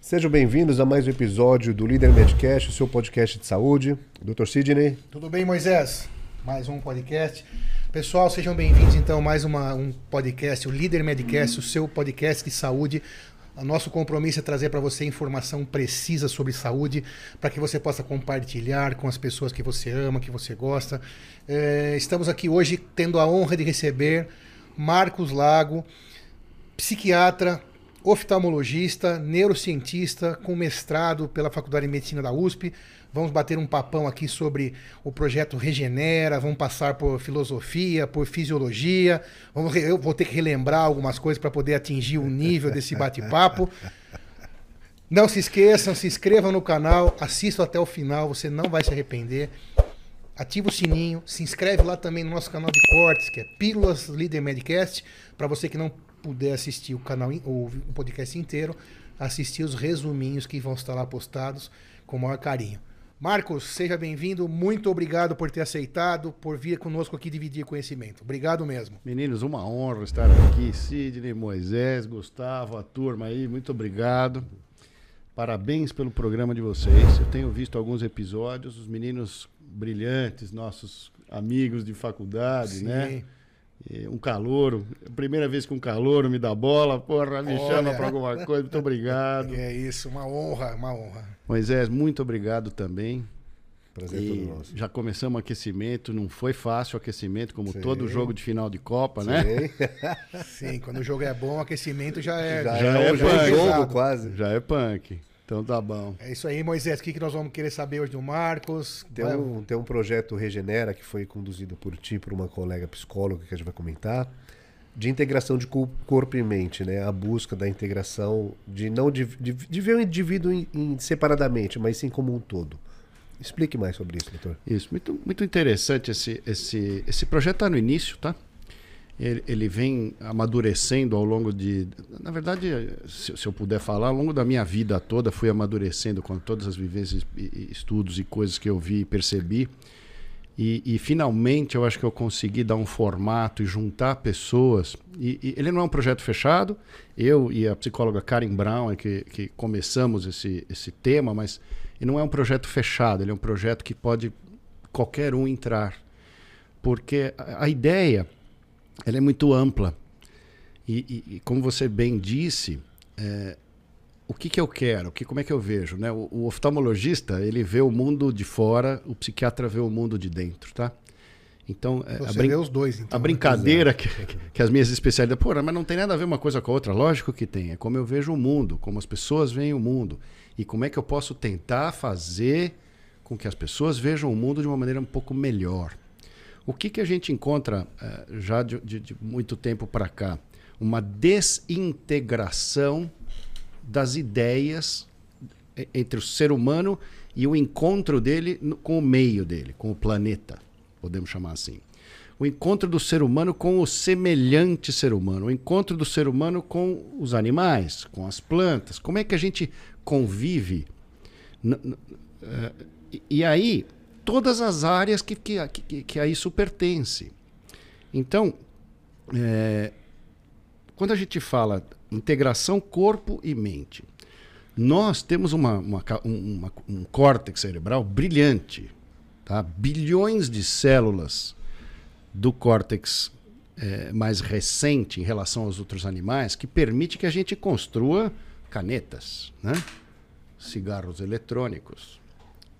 Sejam bem-vindos a mais um episódio do Líder Medcast, o seu podcast de saúde. Dr. Sidney. Tudo bem, Moisés? Mais um podcast. Pessoal, sejam bem-vindos então a mais uma, um podcast, o Líder Medcast, o seu podcast de saúde. O nosso compromisso é trazer para você informação precisa sobre saúde, para que você possa compartilhar com as pessoas que você ama, que você gosta. É, estamos aqui hoje tendo a honra de receber Marcos Lago, psiquiatra, oftalmologista, neurocientista, com mestrado pela Faculdade de Medicina da USP. Vamos bater um papão aqui sobre o projeto Regenera, vamos passar por filosofia, por fisiologia. Vamos, eu vou ter que relembrar algumas coisas para poder atingir o nível desse bate-papo. Não se esqueçam, se inscrevam no canal, assistam até o final, você não vai se arrepender. Ativa o sininho, se inscreve lá também no nosso canal de cortes, que é Pílulas Líder Medcast, para você que não puder assistir o canal o podcast inteiro, assistir os resuminhos que vão estar lá postados com o maior carinho. Marcos, seja bem-vindo. Muito obrigado por ter aceitado, por vir conosco aqui dividir conhecimento. Obrigado mesmo. Meninos, uma honra estar aqui. Sidney, Moisés, Gustavo, a turma aí, muito obrigado. Parabéns pelo programa de vocês. Eu tenho visto alguns episódios, os meninos brilhantes, nossos amigos de faculdade, Sim. né? E um calouro. Primeira vez que um calouro me dá bola, porra, me Olha. chama para alguma coisa. Muito obrigado. É isso, uma honra, uma honra. Moisés, muito obrigado também. Prazer E todo nosso. já começamos o aquecimento, não foi fácil o aquecimento, como Sim. todo jogo de final de Copa, né? Sim. Sim, quando o jogo é bom, o aquecimento já é. Já, Já é, é um jogo quase. Já é punk. Então tá bom. É isso aí, Moisés. O que, que nós vamos querer saber hoje do Marcos? Tem um, tem um projeto Regenera que foi conduzido por ti, por uma colega psicóloga que a gente vai comentar, de integração de co- corpo e mente, né? A busca da integração, de não de, de, de ver o indivíduo em- em- separadamente, mas sim como um todo. Explique mais sobre isso, doutor. Isso, muito, muito interessante esse, esse, esse projeto está no início, tá? Ele, ele vem amadurecendo ao longo de. Na verdade, se, se eu puder falar, ao longo da minha vida toda, fui amadurecendo com todas as vivências, estudos e coisas que eu vi e percebi. E, e finalmente eu acho que eu consegui dar um formato e juntar pessoas. E, e ele não é um projeto fechado. Eu e a psicóloga Karen Brown é que, que começamos esse, esse tema, mas ele não é um projeto fechado. Ele é um projeto que pode qualquer um entrar. Porque a, a ideia ela é muito ampla. E, e- e como você bem disse, é, o que, que eu quero? Que, como é que eu vejo? Né? O, o oftalmologista ele vê o mundo de fora, o psiquiatra vê o mundo de dentro, tá? Então, é, a, Você brin- vê os dois, então. a né? brincadeira que, que as minhas especialidades. Pô, mas não tem nada a ver uma coisa com a outra. Lógico que tem. É como eu vejo o mundo, como as pessoas veem o mundo. E como é que eu posso tentar fazer com que as pessoas vejam o mundo de uma maneira um pouco melhor. O que, que a gente encontra eh, já de, de- de muito tempo para cá? Uma desintegração das ideias e- entre o ser humano e o encontro dele com o meio dele, com o planeta, podemos chamar assim. O encontro do ser humano com o semelhante ser humano, o encontro do ser humano com os animais, com as plantas. Como é que a gente convive? Eh, e aí, todas as áreas que, que, que, que a isso pertence. Então, eh, quando a gente fala integração corpo e mente, nós temos uma, uma um, uma- um córtex cerebral brilhante. Tá? Bilhões de células do córtex eh, mais recente em relação aos outros animais que permite que a gente construa canetas, né? cigarros eletrônicos,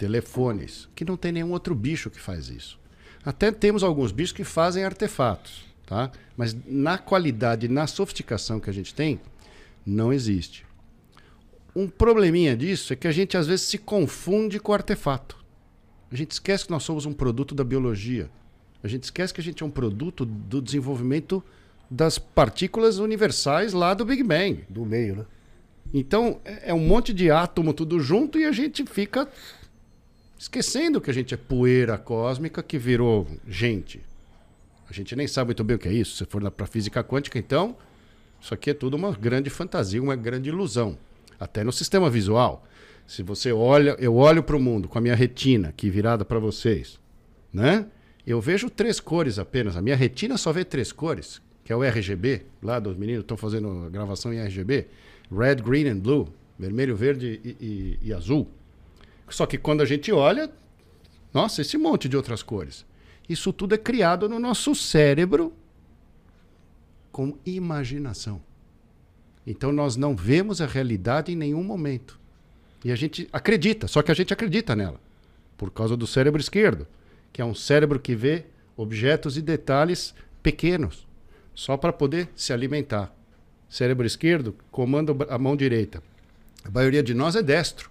telefones, que não tem nenhum outro bicho que faz isso. Até temos alguns bichos que fazem artefatos, tá? Mas na qualidade, na sofisticação que a gente tem, não existe. Um probleminha disso é que a gente às vezes se confunde com o artefato. A gente esquece que nós somos um produto da biologia. A gente esquece que a gente é um produto do desenvolvimento das partículas universais lá do Big Bang. Do meio, né? Então, é é um monte de átomo tudo junto e a gente fica esquecendo que a gente é poeira cósmica que virou gente. A gente nem sabe muito bem o que é isso. Se for para física quântica, então, isso aqui é tudo uma grande fantasia, uma grande ilusão. Até no sistema visual. Se você olha, eu olho para o mundo com a minha retina aqui virada para vocês, né? Eu vejo três cores apenas. A minha retina só vê três cores, que é o RGB. Lá dos meninos estão fazendo gravação em RGB. Red, green and blue. vermelho, verde e, e, e azul. Só que quando a gente olha, nossa, esse monte de outras cores. Isso tudo é criado no nosso cérebro com imaginação. Então nós não vemos a realidade em nenhum momento. E a gente acredita, só que a gente acredita nela. Por causa do cérebro esquerdo, que é um cérebro que vê objetos e detalhes pequenos, só para poder se alimentar. Cérebro esquerdo comanda a mão direita. A maioria de nós é destro.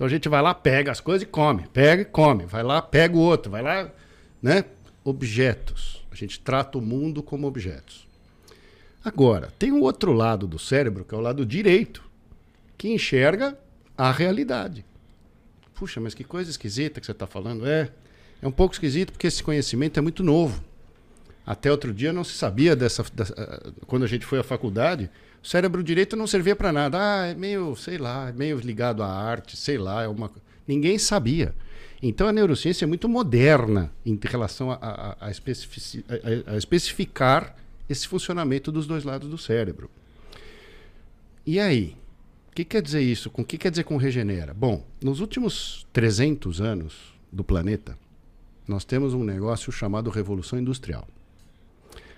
Então a gente vai lá, pega as coisas e come. Pega e come. Vai lá, pega o outro. Vai lá, né? Objetos. A gente trata o mundo como objetos. Agora, tem um outro lado do cérebro, que é o lado direito, que enxerga a realidade. Puxa, mas que coisa esquisita que você está falando. É, é um pouco esquisito porque esse conhecimento é muito novo. Até outro dia não se sabia dessa, dessa. Eh, quando a gente foi à faculdade, o cérebro direito não servia para nada. Ah, é meio, sei lá, é meio ligado à arte, sei lá, é uma. Ninguém sabia. Então a neurociência é muito moderna em relação a, a, a, especifici, a, especificar esse funcionamento dos dois lados do cérebro. E aí? O que quer dizer isso? Com o que quer dizer com regenera? Bom, nos últimos 300 anos do planeta, nós temos um negócio chamado Revolução Industrial.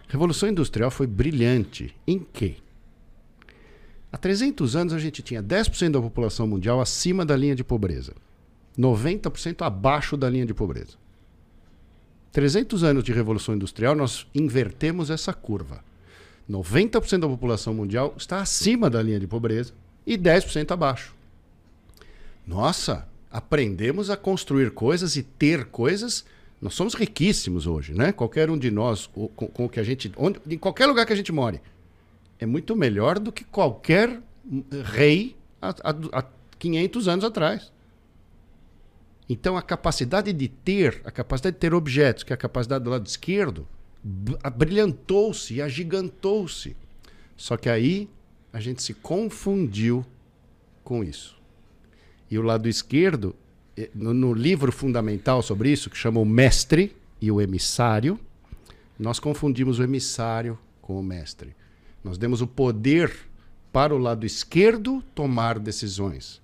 Revolução Industrial foi brilhante. Em quê? Há 300 anos a gente tinha 10% da população mundial acima da linha de pobreza, 90% abaixo da linha de pobreza. 300 anos de Revolução Industrial, nós invertemos essa curva. 90% da população mundial está acima da linha de pobreza e 10% abaixo. Nossa, aprendemos a construir coisas e ter coisas. Nós somos riquíssimos hoje, né? Qualquer um de nós, com, com o que a gente, onde, em qualquer lugar que a gente more, é muito melhor do que qualquer rei há, há, há 500 anos atrás. Então a capacidade de ter, a capacidade de ter objetos, que é a capacidade do lado esquerdo, brilhantou-se e agigantou-se. Só que aí a gente se confundiu com isso. E o lado esquerdo, eh, no, no livro fundamental sobre isso, que chama o mestre e o emissário, nós confundimos o emissário com o mestre. Nós demos o poder para o lado esquerdo tomar decisões.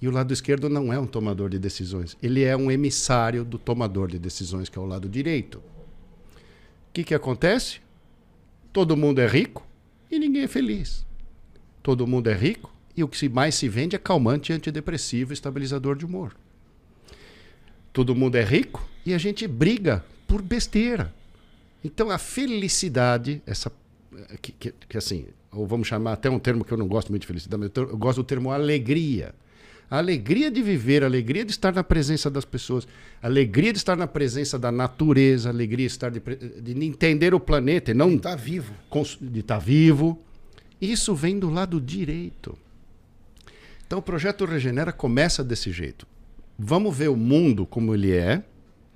E o lado esquerdo não é um tomador de decisões. Ele é um emissário do tomador de decisões, que é o lado direito. O que, que acontece? Todo mundo é rico e ninguém é feliz. Todo mundo é rico e o que mais se vende é calmante, antidepressivo, estabilizador de humor. Todo mundo é rico e a gente briga por besteira. Então a felicidade, essa que, que, que assim, ou vamos chamar até um termo que eu não gosto muito de felicidade, mas eu gosto do termo alegria. A alegria de viver, a alegria de estar na presença das pessoas, a alegria de estar na presença da natureza, a alegria de estar de, de entender o planeta e não de estar tá vivo. De estar tá vivo. Isso vem do lado direito. Então o projeto Regenera começa desse jeito. Vamos ver o mundo como ele é,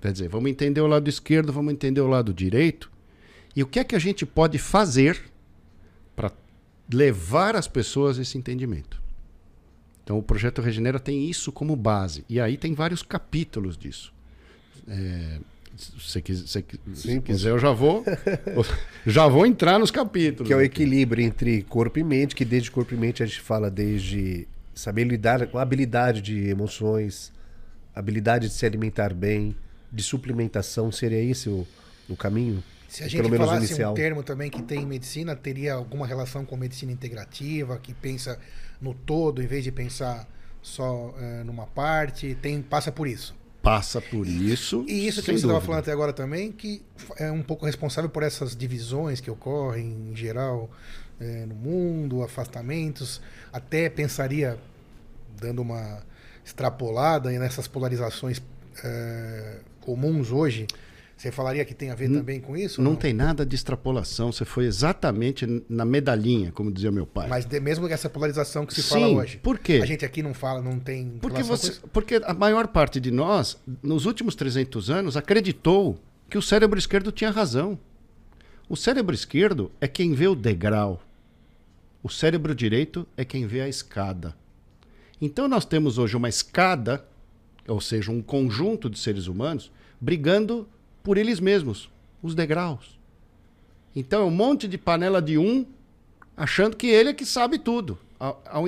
quer dizer, vamos entender o lado esquerdo, vamos entender o lado direito, e o que é que a gente pode fazer para levar as pessoas a esse entendimento. Então o projeto Regenera tem isso como base. E aí tem vários capítulos disso. É, se, se quiser, eu já vou, já vou entrar nos capítulos. Que é o equilíbrio entre corpo e mente, que desde corpo e mente a gente fala desde saber lidar com habilidade de emoções, habilidade de se alimentar bem, de suplementação, seria esse o, o caminho? Se a gente falasse inicial. um termo também que tem em medicina, teria alguma relação com medicina integrativa, que pensa no todo em vez de pensar só é, numa parte, tem passa por isso. Passa por isso. E isso que você estava falando até agora também, que é um pouco responsável por essas divisões que ocorrem em geral é, no mundo, afastamentos. Até pensaria, dando uma extrapolada nessas polarizações é, comuns hoje, você falaria que tem a ver também com isso? Não, não, tem nada de extrapolação. Você foi exatamente na medalhinha, como dizia meu pai. Mas de, mesmo essa polarização que se Sim, fala hoje. Por quê? A gente aqui não fala, não tem. Porque, você, porque a maior parte de nós, nos últimos 300 anos, acreditou que o cérebro esquerdo tinha razão. O cérebro esquerdo é quem vê o degrau. O cérebro direito é quem vê a escada. Então nós temos hoje uma escada, ou seja, um conjunto de seres humanos, brigando por eles mesmos, os degraus. Então é um monte de panela de um achando que ele é que sabe tudo. ao- ao-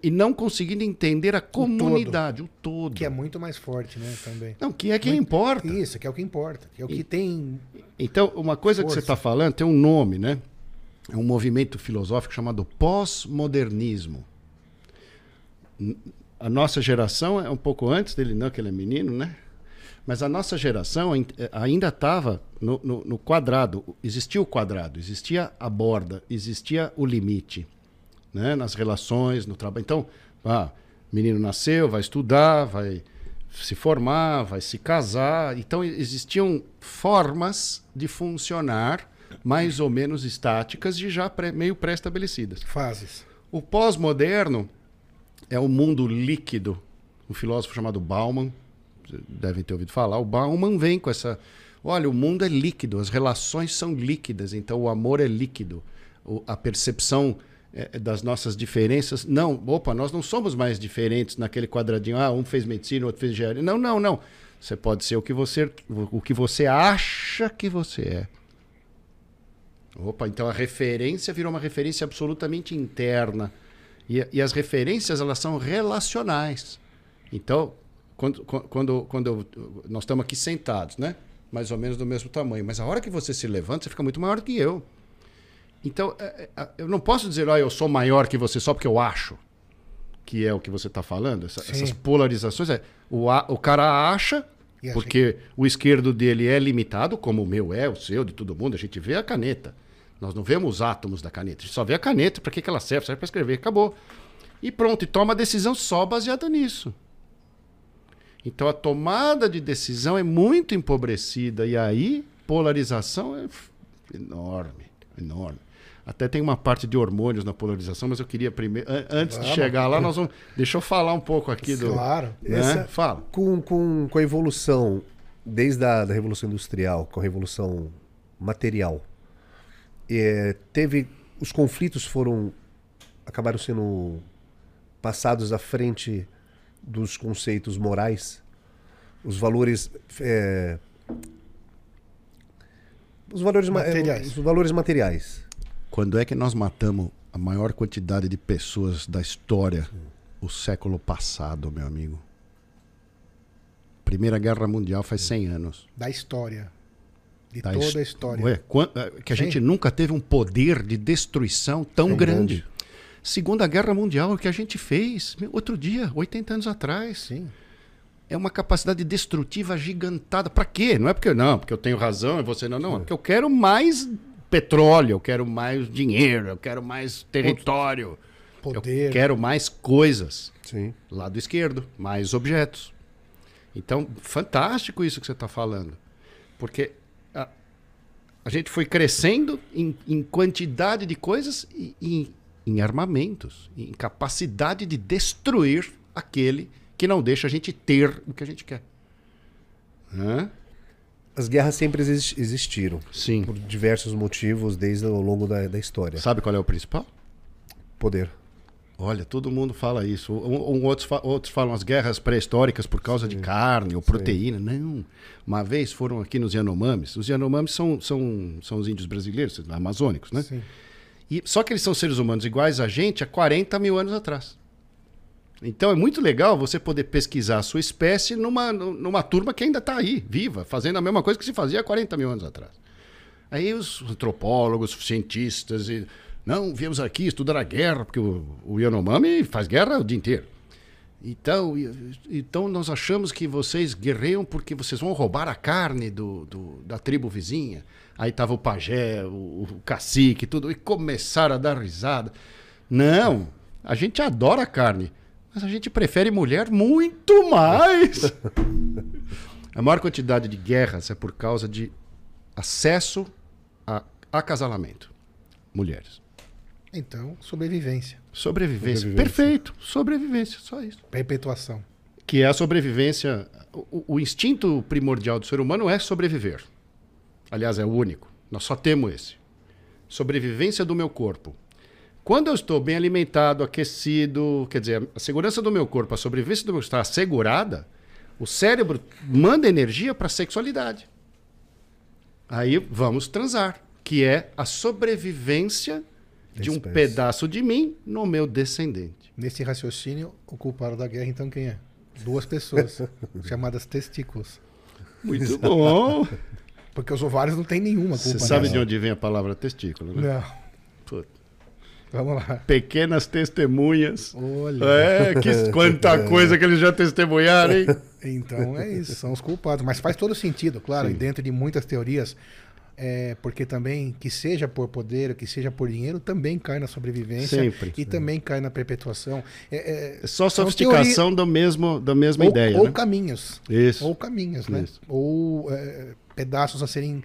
e não conseguindo entender a comunidade, o todo. Que é muito mais forte, né? Também. Não, que é quem importa. Isso, que é o que importa. Que é o que tem. Então, uma coisa que Força. você está falando tem um nome, né? É um movimento filosófico chamado pós-modernismo. A nossa geração é um pouco antes dele, não, que ele é menino, né? Mas a nossa geração eh, ainda estava no, no- no quadrado. Existia o quadrado, existia a borda, existia o limite. Né? Nas relações, no trabalho. Então, ah, menino nasceu, vai estudar, vai se formar, vai se casar. Então, existiam formas de funcionar mais ou menos estáticas e já pré- meio pré-estabelecidas. Fases. O pós-moderno é o mundo líquido. Um filósofo chamado Bauman, devem ter ouvido falar. O Bauman vem com essa. Olha, o mundo é líquido, as relações são líquidas, então o amor é líquido. O- a percepção eh, das nossas diferenças. Não, opa, nós não somos mais diferentes naquele quadradinho. Ah, um fez medicina, outro fez engenharia. Não, não, não. Você pode ser o que você, o que você acha que você é. Opa, então a referência virou uma referência absolutamente interna. E, e as referências, elas são relacionais. Então, quando, quando, quando eu- nós estamos aqui sentados, né? Mais ou menos do mesmo tamanho. Mas a hora que você se levanta, você fica muito maior do que eu. Então, é, é, eu não posso dizer, ó, eu sou maior que você só porque eu acho que é o que você está falando. Essa- essas polarizações. É, o, a- o cara acha, porque o esquerdo dele é limitado, como o meu é, o seu, de todo mundo. A gente vê a caneta. Nós não vemos os átomos da caneta. A gente só vê a caneta. Para que, que ela serve? Serve para escrever. Acabou. E pronto. E toma a decisão só baseada nisso. Então a tomada de decisão é muito empobrecida. E aí, polarização é enorme. Enorme. Até tem uma parte de hormônios na polarização, mas eu queria primeiro. an- Antes de chegar lá, nós vamos. Deixa eu falar um pouco aqui do. Claro. Né? Essa- Fala. Com, com, com a evolução, desde a da Revolução Industrial, com a Revolução Material, é, teve. Os conflitos foram. acabaram sendo passados à frente dos conceitos morais, os valores. é, os valores ma- é, Materiais. Os valores materiais. Quando é que nós matamos a maior quantidade de pessoas da história? O século passado, meu amigo. Primeira Guerra Mundial faz 100 anos. Da história. De Da toda a história. Ué, eh, que a Sim. gente nunca teve um poder de destruição tão Tão grande. grande. Segunda Guerra Mundial, o que a gente fez outro dia, 80 anos atrás. Sim. É uma capacidade destrutiva gigantada. Para quê? Não é porque não, porque eu tenho razão e você não, não. É porque eu quero mais petróleo, eu quero mais dinheiro, eu quero mais território, Poder. eu quero mais coisas. Sim. Lado esquerdo, mais objetos. Então, fantástico isso que você está falando. Porque a, a gente foi crescendo em, em quantidade de coisas e e em armamentos, em capacidade de destruir aquele que não deixa a gente ter o que a gente quer. Hã? As guerras sempre exis- existiram, Sim. por diversos motivos, desde o longo da, da história. Sabe qual é o principal? Poder. Olha, todo mundo fala isso. Um, um- outros, outros falam as guerras pré-históricas por causa de carne ou proteína. Não. Uma vez foram aqui nos Yanomamis. Os Yanomamis são, são, são os índios brasileiros, amazônicos, né? Sim. E, só que eles são seres humanos iguais a gente há 40 mil anos atrás. Então é muito legal você poder pesquisar a sua espécie numa, numa turma que ainda está aí, viva, fazendo a mesma coisa que se fazia há 40 mil anos atrás. Aí os antropólogos, cientistas, e, não, viemos aqui estudar a guerra, porque o, o Yanomami faz guerra o dia inteiro. Então, então nós achamos que vocês guerreiam porque vocês vão roubar a carne do, do- da tribo vizinha. Aí tava o pajé, o, o cacique, tudo, e começaram a dar risada. Não, a gente adora carne, mas a gente prefere mulher muito mais. a maior quantidade de guerras é por causa de acesso a acasalamento. Mulheres. Então, sobrevivência. Sobrevivência. Sobrevivência. Perfeito. Sobrevivência, só isso. Perpetuação. Que é a sobrevivência. O, o instinto primordial do ser humano é sobreviver. Aliás, é o único. Nós só temos esse. Sobrevivência do meu corpo. Quando eu estou bem alimentado, aquecido, quer dizer, a segurança do meu corpo, a sobrevivência do meu corpo está assegurada, o cérebro manda energia para a sexualidade. Aí vamos transar, que é a sobrevivência de um Espécie. pedaço de mim no meu descendente. Nesse raciocínio, o culpado da guerra, então, quem é? Duas pessoas, chamadas testículos. Muito bom. Porque os ovários não tem nenhuma culpa. Você sabe nessa. de onde vem a palavra testículo, né? Não. Puta. Vamos lá. Pequenas testemunhas. Olha. É, que quanta coisa que eles já testemunharam, hein? Então é isso, são os culpados. Mas faz todo sentido, claro, Sim. e dentro de muitas teorias. É, porque também, que seja por poder, que seja por dinheiro, também cai na sobrevivência Sempre. e também cai na perpetuação. É, é, É só sofisticação do mesmo, da mesma ou, ideia, ou né? caminhos. Isso. Ou caminhos, né? Isso. Ou é, pedaços a serem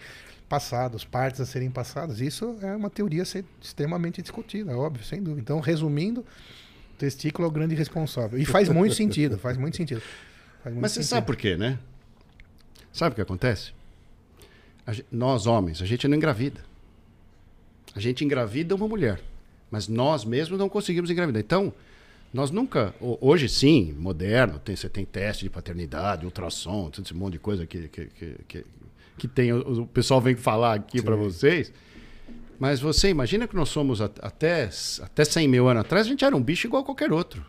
passados, partes a serem passadas. Isso é uma teoria extremamente discutida, óbvio, sem dúvida. Então, resumindo, o testículo é o grande responsável. E faz muito sentido, faz muito sentido. Faz muito Mas você sentido. sabe por quê, né? Sabe o que acontece? A gen- nós, homens, a gente não engravida. A gente engravida uma mulher. Mas nós mesmos não conseguimos engravidar. Então, nós nunca. ho- Hoje sim, moderno, tem, você tem teste de paternidade, ultrassom, todo esse monte de coisa que, que, que, que, que tem. O, o pessoal vem falar aqui para vocês. Mas você imagina que nós somos at- até, até 100 mil anos atrás, a gente era um bicho igual a qualquer outro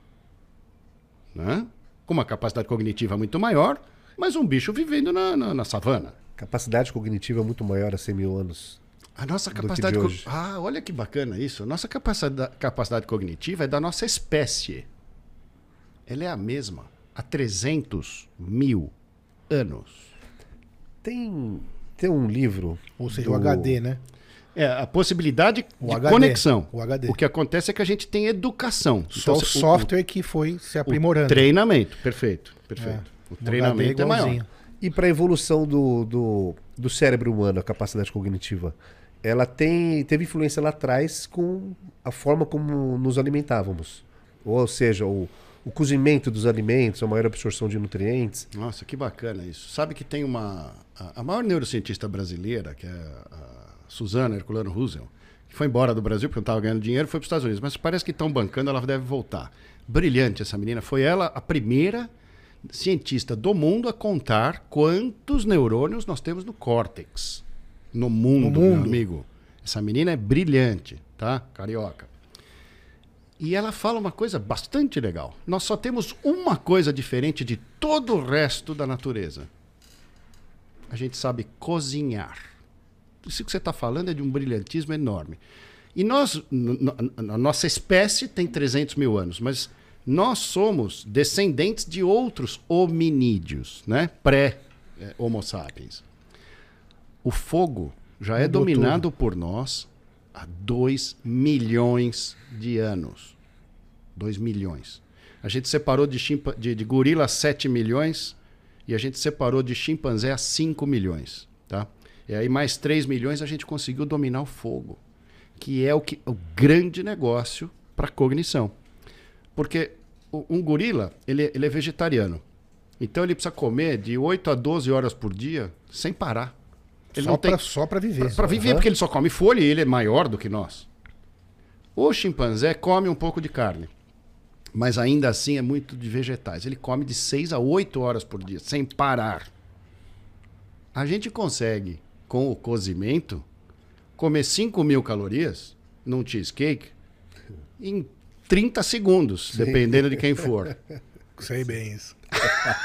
né? com uma capacidade cognitiva muito maior, mas um bicho vivendo na, na, na savana. Capacidade cognitiva muito maior há 100 mil anos. A nossa capacidade. de co-. Ah, olha que bacana isso. A nossa capacidade, capacidade cognitiva é da nossa espécie. Ela é a mesma há 300 mil anos. Tem, tem um livro. Ou seja, do- o HD, né? É a possibilidade O de HD, conexão. o HD. O que acontece é que a gente tem educação. Só o se- software que foi se o aprimorando. treinamento, perfeito, perfeito. É. O O treinamento HD é maior. E para a evolução do, do, do cérebro humano, a capacidade cognitiva, ela tem, teve influência lá atrás com a forma como nos alimentávamos. Ou seja, o, o cozimento dos alimentos, a maior absorção de nutrientes. Nossa, que bacana isso. Sabe que tem uma. A, a maior neurocientista brasileira, que é a Suzana Herculano Russell, que foi embora do Brasil porque não estava ganhando dinheiro, foi para os Estados Unidos. Mas parece que estão bancando, ela deve voltar. Brilhante essa menina. Foi ela a primeira cientista do mundo a contar quantos neurônios nós temos no córtex. No mundo, No meu mundo. amigo. Essa menina é brilhante, tá? Carioca. E ela fala uma coisa bastante legal. Nós só temos uma coisa diferente de todo o resto da natureza. A gente sabe cozinhar. Isso que você está falando é de um brilhantismo enorme. E nós, a nossa espécie tem 300 mil anos, mas nós somos descendentes de outros hominídeos, né? Pré-Homo sapiens. O fogo já é Mudou dominado por nós há 2 milhões de anos. 2 milhões. A gente separou de, de, de gorila a 7 milhões e a gente separou de chimpanzé a 5 milhões. Tá? E aí, mais 3 milhões, a gente conseguiu dominar o fogo, que é o, que, o grande negócio para cognição. Porque um gorila, ele, ele é vegetariano. Então, ele precisa comer de 8 a 12 horas por dia sem parar. Ele só não tem pra- só para viver. para viver, porque ele só come folha e ele é maior do que nós. O chimpanzé come um pouco de carne, mas ainda assim é muito de vegetais. Ele come de 6 a 8 horas por dia, sem parar. A gente consegue, com o cozimento, comer 5 mil calorias num cheesecake em 30 segundos, dependendo de quem for. Sei bem isso.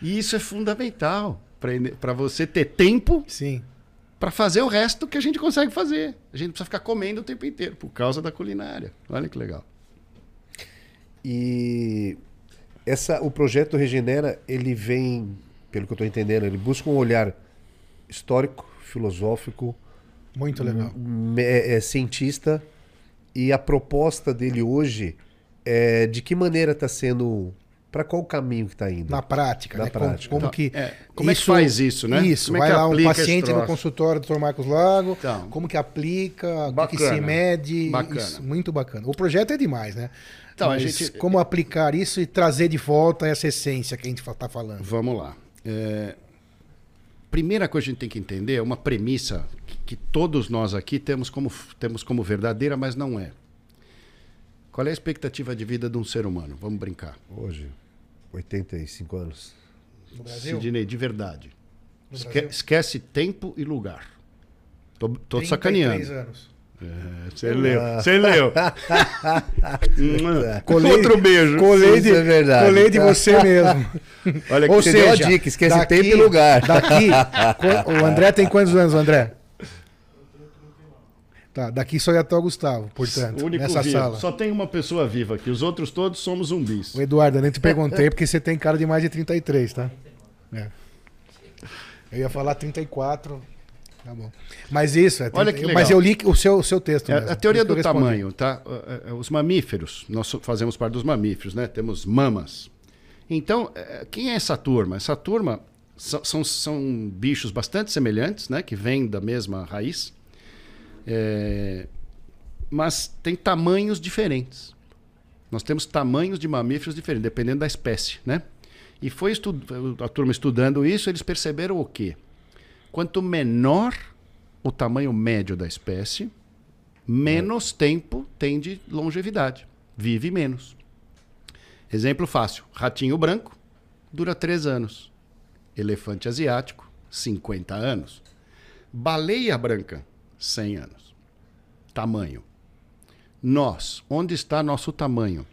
E isso é fundamental para você ter tempo Sim. para fazer o resto que a gente consegue fazer. A gente precisa ficar comendo o tempo inteiro por causa da culinária. Olha que legal. E essa, o projeto Regenera, ele vem, pelo que eu estou entendendo, ele busca um olhar histórico, filosófico, Muito legal. é, é cientista e a proposta dele hoje é de que maneira está sendo, para qual caminho que está indo? Na prática, Na né? Como- prática. Como, Então, que. é, como é que faz isso, né? Isso, Como é vai que lá um paciente no consultório do Dr. Marcos Lago, Então. como que aplica, o que que, Bacana. se mede. Bacana. Isso, muito bacana. O projeto é demais, né? Então, a Mas gente- como aplicar isso e trazer de volta essa essência que a gente está falando. Vamos lá. É, Primeira coisa que a gente tem que entender é uma premissa que, que todos nós aqui temos como, temos como verdadeira, mas não é. Qual é a expectativa de vida de um ser humano? Vamos brincar. Hoje, 85 anos. No Brasil? Sidney, de verdade. No Esque- Brasil? esquece tempo e lugar. Tô, tô 33 sacaneando. anos. É, você leu, você leu. Colei, Outro beijo. Colei de, é verdade. colei de você mesmo. Olha Ou Você deu a dica, esquece tempo e lugar. Daqui, o André tem quantos anos, André? Tá, daqui só ia estar o Gustavo, portanto, o único nessa vivo. sala. Só tem uma pessoa viva aqui, os outros todos somos zumbis. O Eduardo, eu nem te perguntei porque você tem cara de mais de 33, tá? É. Eu ia falar 34. Tá bom. Mas isso, é Olha que eu- mas legal. eu li o seu, o seu texto. É, a teoria do tamanho, tá? É, é, Os mamíferos, nós fazemos parte dos mamíferos, né? Temos mamas. Então, é, quem é essa turma? Essa turma são, são, são bichos bastante semelhantes, né? Que vêm da mesma raiz, É, mas tem tamanhos diferentes. Nós temos tamanhos de mamíferos diferentes, dependendo da espécie, né? E foi estu- a turma estudando isso, eles perceberam o quê? Quanto menor o tamanho médio da espécie, menos tempo tem de longevidade. Vive menos. Exemplo fácil: ratinho branco dura 3 anos. Elefante asiático, 50 anos. Baleia branca, 100 anos. Tamanho. Nós, onde está nosso tamanho?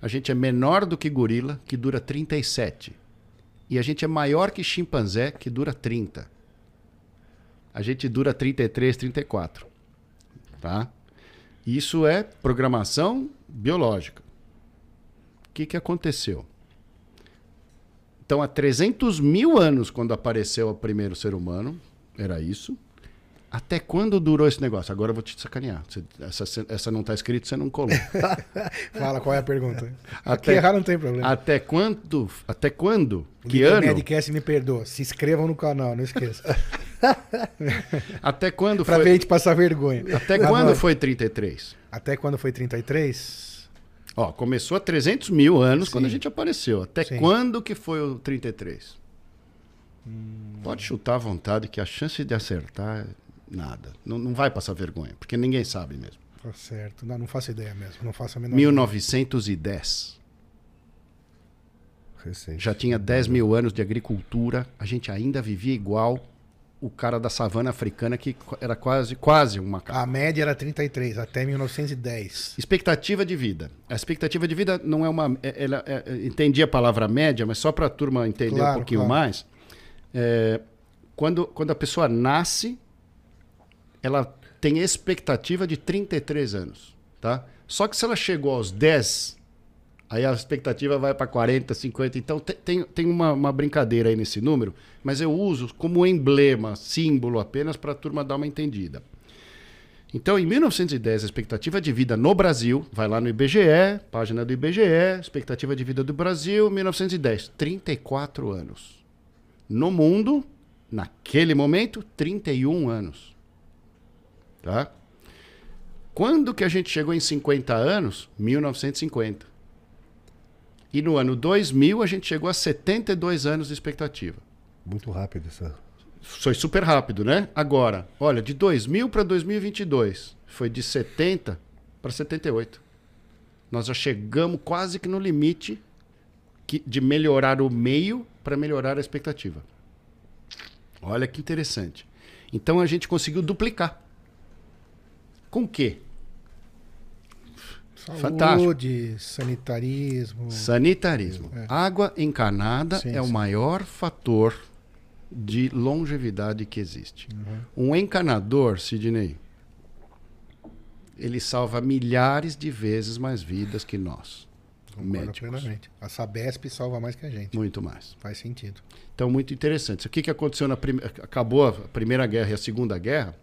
A gente é menor do que gorila, que dura 37. E a gente é maior que chimpanzé, que dura 30. A gente dura 33, 34. Tá? Isso é programação biológica. O que, que aconteceu? Então, há 300 mil anos, quando apareceu o primeiro ser humano, era isso. Até quando durou esse negócio? Agora eu vou te sacanear. Essa, essa não está escrito, você não colou. Fala qual é a pergunta. Aqui Até- errar não tem problema. até quando? Até quando? O Que ano? Medcast me perdoa. Se inscrevam no canal, não esqueça. Até quando pra foi? ver a gente passar vergonha. Até Tá quando bom. foi 33? Até quando foi 33? Ó, começou há 300 mil anos quando a Sim. gente apareceu. Até Sim. quando que foi o 33? Pode chutar à vontade que a chance de acertar é nada. Não, não vai passar vergonha, porque ninguém sabe mesmo. Tá certo. Não, não faço ideia mesmo. Não faço a menor 1910. Recente. Já tinha 10 mil anos de agricultura. A gente ainda vivia igual o cara da savana africana que qu- era quase, quase um macaco. A média era 33, até 1910. Expectativa de vida. A expectativa de vida não é uma. é- Ela, é- é- entendi a palavra média, mas só para a turma entender Claro, um pouquinho claro. mais. é, quando, quando a pessoa nasce, ela tem expectativa de 33 anos. Tá? Só que se ela chegou aos 10, aí a expectativa vai para 40, 50. Então te- tem, tem uma, uma brincadeira aí nesse número, mas eu uso como emblema, símbolo apenas para a turma dar uma entendida. Então, em 1910, a expectativa de vida no Brasil, vai lá no IBGE, página do IBGE, expectativa de vida do Brasil, 1910, 34 anos. No mundo, naquele momento, 31 anos. Tá? Quando que a gente chegou em 50 anos? 1950. E no ano 2000, a gente chegou a 72 anos de expectativa. Muito rápido essa. Foi super rápido, né? Agora, olha, de 2000 para 2022, foi de 70 para 78. Nós já chegamos quase que no limite que- de melhorar o meio para melhorar a expectativa. Olha que interessante. Então a gente conseguiu duplicar. Com o quê? Fantástico. Saúde, sanitarismo. Sanitarismo. É. Água encanada Sim, é o sim. maior fator de longevidade que existe. Uhum. Um encanador, Sidney, ele salva milhares de vezes mais vidas que nós, Concordo médicos. plenamente. A Sabesp salva mais que a gente. Muito mais. Faz sentido. Então, muito interessante. O que, que aconteceu na primeira. Acabou a Primeira Guerra e a Segunda Guerra.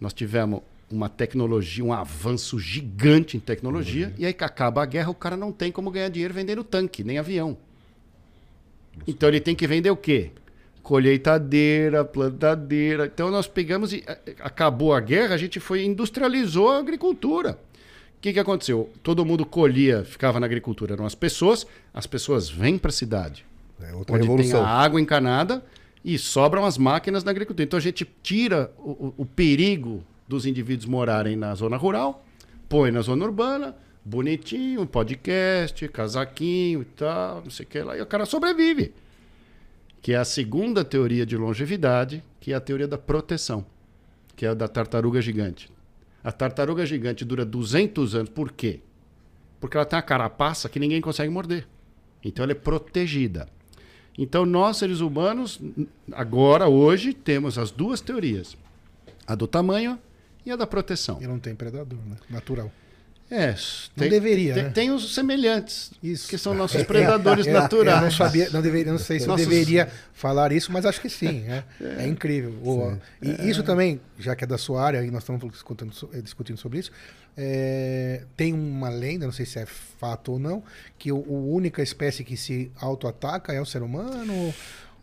Nós tivemos uma tecnologia, um avanço gigante em tecnologia. E aí que acaba a guerra, o cara não tem como ganhar dinheiro vendendo tanque, nem avião. Então ele tem que vender o quê? Colheitadeira, plantadeira. Então nós pegamos e eh, acabou a guerra, a gente foi industrializou a agricultura. O que, que aconteceu? Todo mundo colhia, ficava na agricultura, eram as pessoas, as pessoas vêm para a cidade É outra onde tem revolução. a água encanada e sobram as máquinas na agricultura. Então a gente tira o- o perigo dos indivíduos morarem na zona rural, põe na zona urbana, bonitinho, podcast, casaquinho e tal, não sei o que lá, e o cara sobrevive. Que é a segunda teoria de longevidade, que é a teoria da proteção, que é a da tartaruga gigante. A tartaruga gigante dura 200 anos. Por quê? Porque ela tem uma carapaça que ninguém consegue morder. Então ela é protegida. Então nós, seres humanos, agora, hoje, temos as duas teorias. A do tamanho e a da proteção. E não tem predador, né? Natural. É, tem, deveria, tem, né? tem, os semelhantes, isso. que são nossos predadores é, é, naturais. Eu não sabia, não, deveria, não sei se nossos... eu deveria falar isso, mas acho que sim. É, é. incrível. E isso também, já que é da sua área, e nós estamos discutindo, discutindo sobre isso, é, tem uma lenda, não sei se é fato ou não, que a única espécie que se auto-ataca é o ser humano.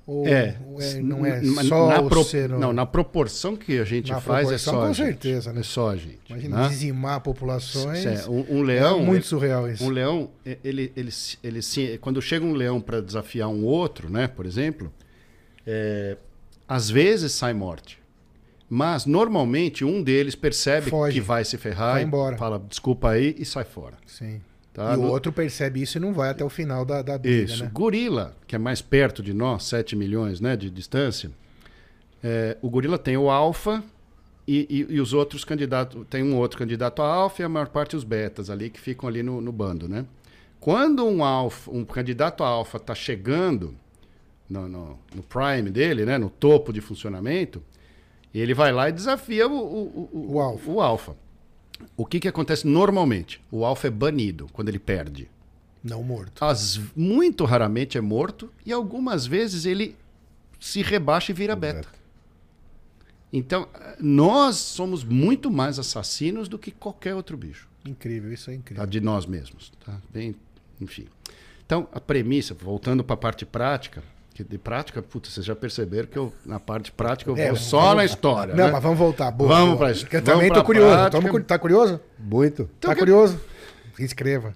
Ou, é, é, não é só na pro, ser Não, na proporção que a gente faz é só com a gente. certeza, né? É só a gente. Imagina né? dizimar populações. É, um, um, leão. É muito surreal isso. Um leão, ele, ele, ele, ele quando chega um leão para desafiar um outro, né, por exemplo, é, às vezes sai morte. Mas normalmente um deles percebe Foge. que vai se ferrar vai e embora. fala desculpa aí e sai fora. Sim. Tá? E o No- outro percebe isso e não vai até o final da, da briga, Isso. né? Gorila, que é mais perto de nós, 7 milhões né, de distância, é, o gorila tem o alfa e, e- e os outros candidatos. Tem um outro candidato a alfa e a maior parte os betas ali que ficam ali no, no bando. Né? Quando um, alfa, um candidato a alfa está chegando no, no- no prime dele, né, no topo de funcionamento, ele vai lá e desafia o, o, o, O alfa. o alfa. O que, que acontece normalmente? O alfa é banido quando ele perde. Não morto. As, muito raramente é morto e algumas vezes ele se rebaixa e vira beta. Então, eh, nós somos muito mais assassinos do que qualquer outro bicho, Incrível, isso é tá? incrível. de nós mesmos. Tá? Bem, enfim. Então, a premissa, voltando para a parte prática, que de prática, putz, vocês já perceberam que eu, na parte prática, eu É, vou vamos- só na história. Não, né? mas vamos voltar. Boa, Vamos boa. pra isso. Porque eu também tô curioso. cu- tá curioso? Muito. Então, tá que- curioso? Se inscreva.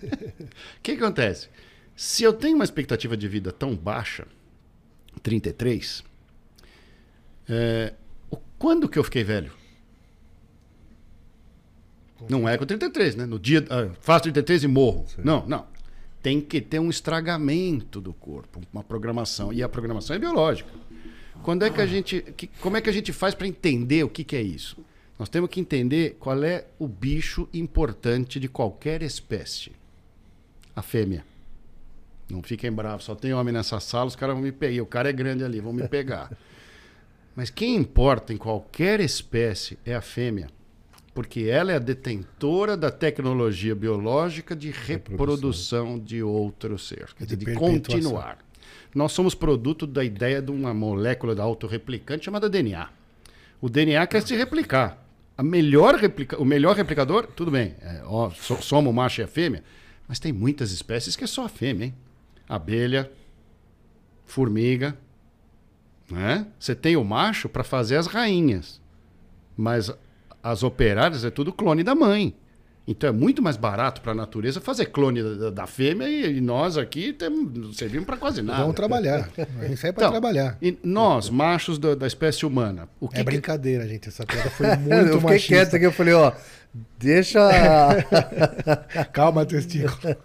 O que acontece? Se eu tenho uma expectativa de vida tão baixa, 33, é, quando que eu fiquei velho? Não é com 33, né? No dia, ah, faço 33 e morro. Não, não. Tem que ter um estragamento do corpo, uma programação. E a programação é biológica. Quando é que a gente, que- como é que a gente faz para entender o que, que é isso? Nós temos que entender qual é o bicho importante de qualquer espécie. A fêmea. Não fiquem bravos, só tem homem nessa sala, os caras vão me pegar. O cara é grande ali, vão me pegar. Mas quem importa em qualquer espécie é a fêmea. Porque ela é a detentora da tecnologia biológica de reprodução de outro ser. Quer De dizer, de perpetuação. continuar. Nós somos produto da ideia de uma molécula da autorreplicante chamada DNA. O DNA quer se replicar. A melhor replica... O melhor replicador, tudo bem, é, ó, so- soma o macho e a fêmea, mas tem muitas espécies que é só a fêmea, hein? Abelha, formiga, né? Você tem o macho para fazer as rainhas, mas as operárias é tudo clone da mãe. Então é muito mais barato para a natureza fazer clone da, da fêmea e, e nós aqui temos, não servimos para quase nada. Vamos trabalhar. A gente sai pra Então, trabalhar. E nós, machos da, da espécie humana, o que É que- brincadeira, gente. Essa piada foi eu muito fiquei machista. quieto aqui, eu falei, ó, deixa. Calma, testículo.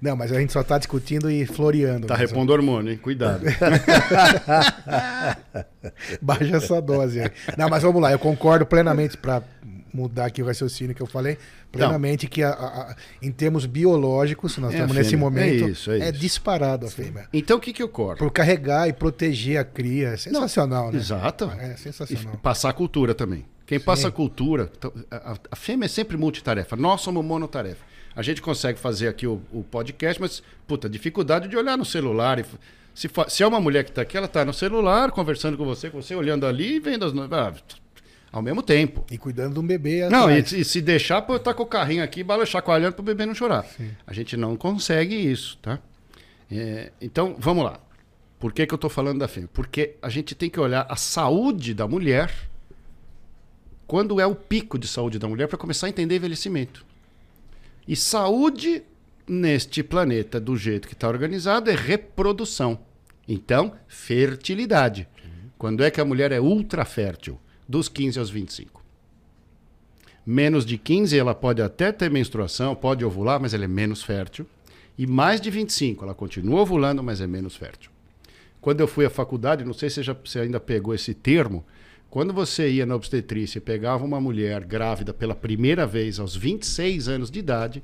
Não, mas a gente só tá discutindo e floreando. Tá mas- repondo hormônio, hein? Cuidado. Baixa essa dose aí. Não, mas vamos lá, eu concordo plenamente para mudar aqui o raciocínio que eu falei, plenamente que a- a- a- em termos biológicos, nós É a estamos nesse momento, É isso, é isso. disparado a fêmea. Então o que que ocorre? Por carregar e proteger a cria, é sensacional, né? Exato. É E sensacional. passar cultura também. Quem passa cultura, então, a, a- a fêmea é sempre multitarefa. Nós somos monotarefa. A gente consegue fazer aqui o, o podcast, mas, puta, dificuldade de olhar no celular. e se, se é uma mulher que está aqui, ela está no celular, conversando com você, com você olhando ali e vendo as no- ah, ao mesmo tempo. E cuidando de um bebê Não, e, atrás. e se deixar, pô, tá com o carrinho aqui, bala chacoalhando para o bebê não chorar. A gente não consegue isso, tá? É, então, vamos lá. Por que, que eu estou falando da fêmea? Porque a gente tem que olhar a saúde da mulher quando é o pico de saúde da mulher para começar a entender envelhecimento. E saúde neste planeta, do jeito que está organizado, é reprodução. Então, fertilidade. Quando é que a mulher é ultra fértil? Dos 15 aos 25. Menos de 15, ela pode até ter menstruação, pode ovular, mas ela é menos fértil. E mais de 25, ela continua ovulando, mas é menos fértil. Quando eu fui à faculdade, não sei se você, já, você ainda pegou esse termo, Quando você ia na obstetrícia e pegava uma mulher grávida pela primeira vez aos 26 anos de idade,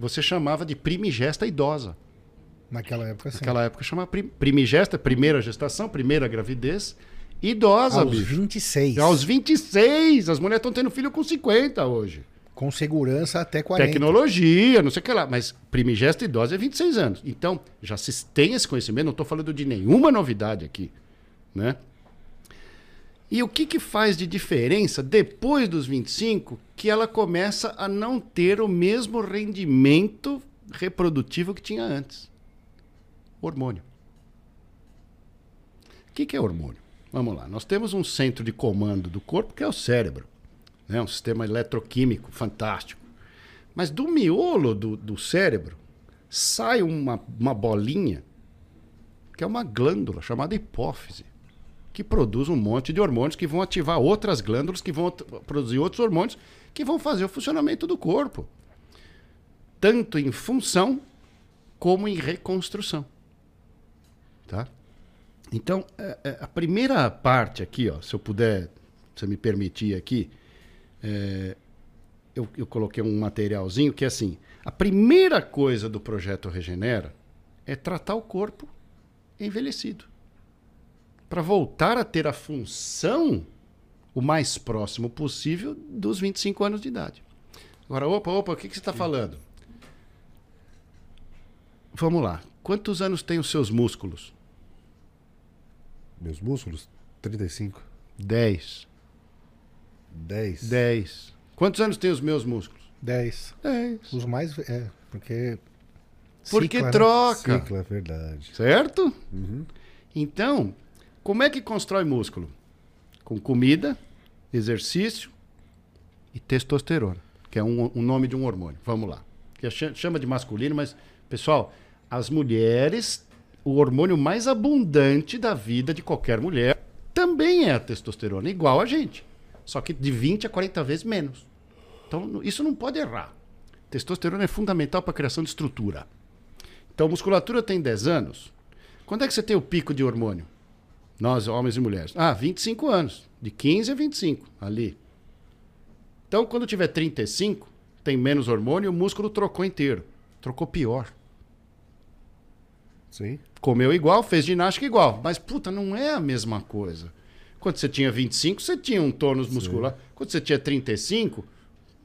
você chamava de primigesta idosa. Naquela época, sim. Naquela época chamava prim- primigesta, primeira gestação, primeira gravidez, idosa, Aos bicho. 26. Aos 26. As mulheres estão tendo filho com 50 hoje. Com segurança até 40. Tecnologia, não sei o que lá. Mas primigesta idosa é 26 anos. Então, já se tem esse conhecimento, não estou falando de nenhuma novidade aqui. Né? E o que, que faz de diferença depois dos 25 que ela começa a não ter o mesmo rendimento reprodutivo que tinha antes? Hormônio. O que, que é hormônio? Vamos lá. Nós temos um centro de comando do corpo que é o cérebro. Né? Um sistema eletroquímico fantástico. Mas do miolo do, do cérebro sai uma, uma bolinha que é uma glândula chamada hipófise, que produz um monte de hormônios que vão ativar outras glândulas, que vão produzir outros hormônios que vão fazer o funcionamento do corpo. Tanto em função como em reconstrução. Tá? Então, é, é, a primeira parte aqui, ó, se eu puder, se me permitir aqui, é, eu, eu coloquei um materialzinho que é assim: a primeira coisa do projeto Regenera é tratar o corpo envelhecido. Para voltar a ter a função o mais próximo possível dos 25 anos de idade. Agora, opa, opa, o que, que você está falando? Vamos lá. Quantos anos tem os seus músculos? Meus músculos? 35. 10. 10. 10. Quantos anos tem os meus músculos? 10. 10. Os mais. É, porque. Porque cicla, né? troca. Ciclo, é verdade. Certo? Uhum. Então, como é que constrói músculo? Com comida, exercício e testosterona, que é um, um nome de um hormônio. Vamos lá. Que cha- chama de masculino, mas, pessoal, as mulheres, o hormônio mais abundante da vida de qualquer mulher também é a testosterona, igual a gente. Só que de 20 a 40 vezes menos. Então, isso não pode errar. Testosterona é fundamental para a criação de estrutura. Então, musculatura tem 10 anos. Quando é que você tem o pico de hormônio? Nós, homens e mulheres. Ah, 25 anos. De 15 a 25, ali. Então, quando tiver 35, tem menos hormônio, o músculo trocou inteiro. Trocou pior. Sim. Comeu igual, fez ginástica igual. Mas, puta, não é a mesma coisa. Quando você tinha 25, você tinha um tônus muscular. Quando você tinha 35,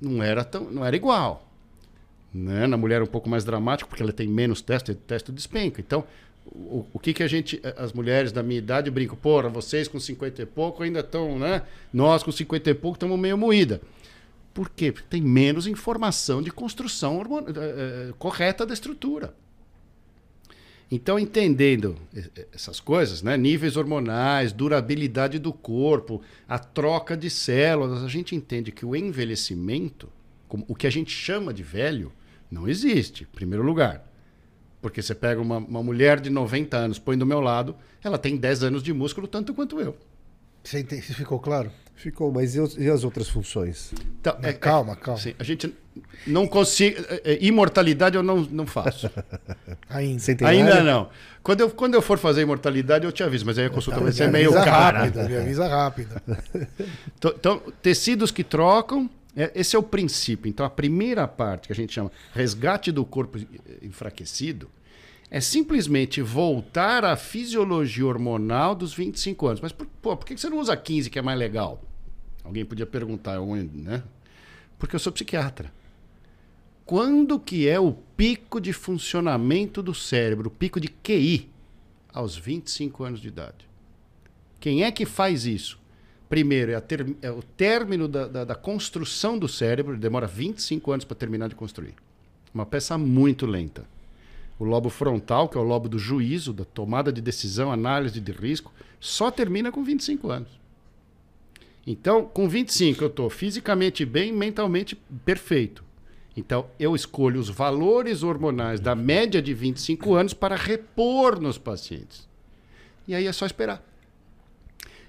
não era, tão, não era igual. Né? Na mulher é um pouco mais dramático, porque ela tem menos teste, teste despenca. Então, o, o que, que a gente, as mulheres da minha idade brincam? Porra, vocês com 50 e pouco ainda estão, né? Nós com 50 e pouco estamos meio moída. Por quê? Porque tem menos informação de construção hormon- eh, eh, correta da estrutura. Então, entendendo essas coisas, né? níveis hormonais, durabilidade do corpo, a troca de células, a gente entende que o envelhecimento, como, o que a gente chama de velho, não existe, em primeiro lugar. Porque você pega uma, uma mulher de 90 anos, põe do meu lado, ela tem 10 anos de músculo, tanto quanto eu. Você, ficou claro? Ficou, mas e, as outras funções? Então, Mas calma, calma. sim, a gente não consigo. eh, eh, Imortalidade eu não, não faço. Ainda. Centenário? Ainda não. Quando eu, quando eu for fazer imortalidade, eu te aviso, mas aí a consulta vai ser Me meio cara. rápido, me avisa rápido. Então, então, tecidos que trocam, é- esse é o princípio. Então, a primeira parte, que a gente chama resgate do corpo enfraquecido, é simplesmente voltar à fisiologia hormonal dos 25 anos. Mas, por, pô, por que você não usa 15, que é mais legal? Alguém podia perguntar, né? Porque eu sou psiquiatra. Quando que é o pico de funcionamento do cérebro, o pico de QI? Aos 25 anos de idade. Quem é que faz isso? Primeiro, é, ter- é o término da, da- da construção do cérebro, demora 25 anos para terminar de construir. Uma peça muito lenta. O lobo frontal, que é o lobo do juízo, da tomada de decisão, análise de risco, só termina com 25 anos. Então, com 25, eu estou fisicamente bem, mentalmente perfeito. Então, eu escolho os valores hormonais da média de 25 anos para repor nos pacientes. E aí é só esperar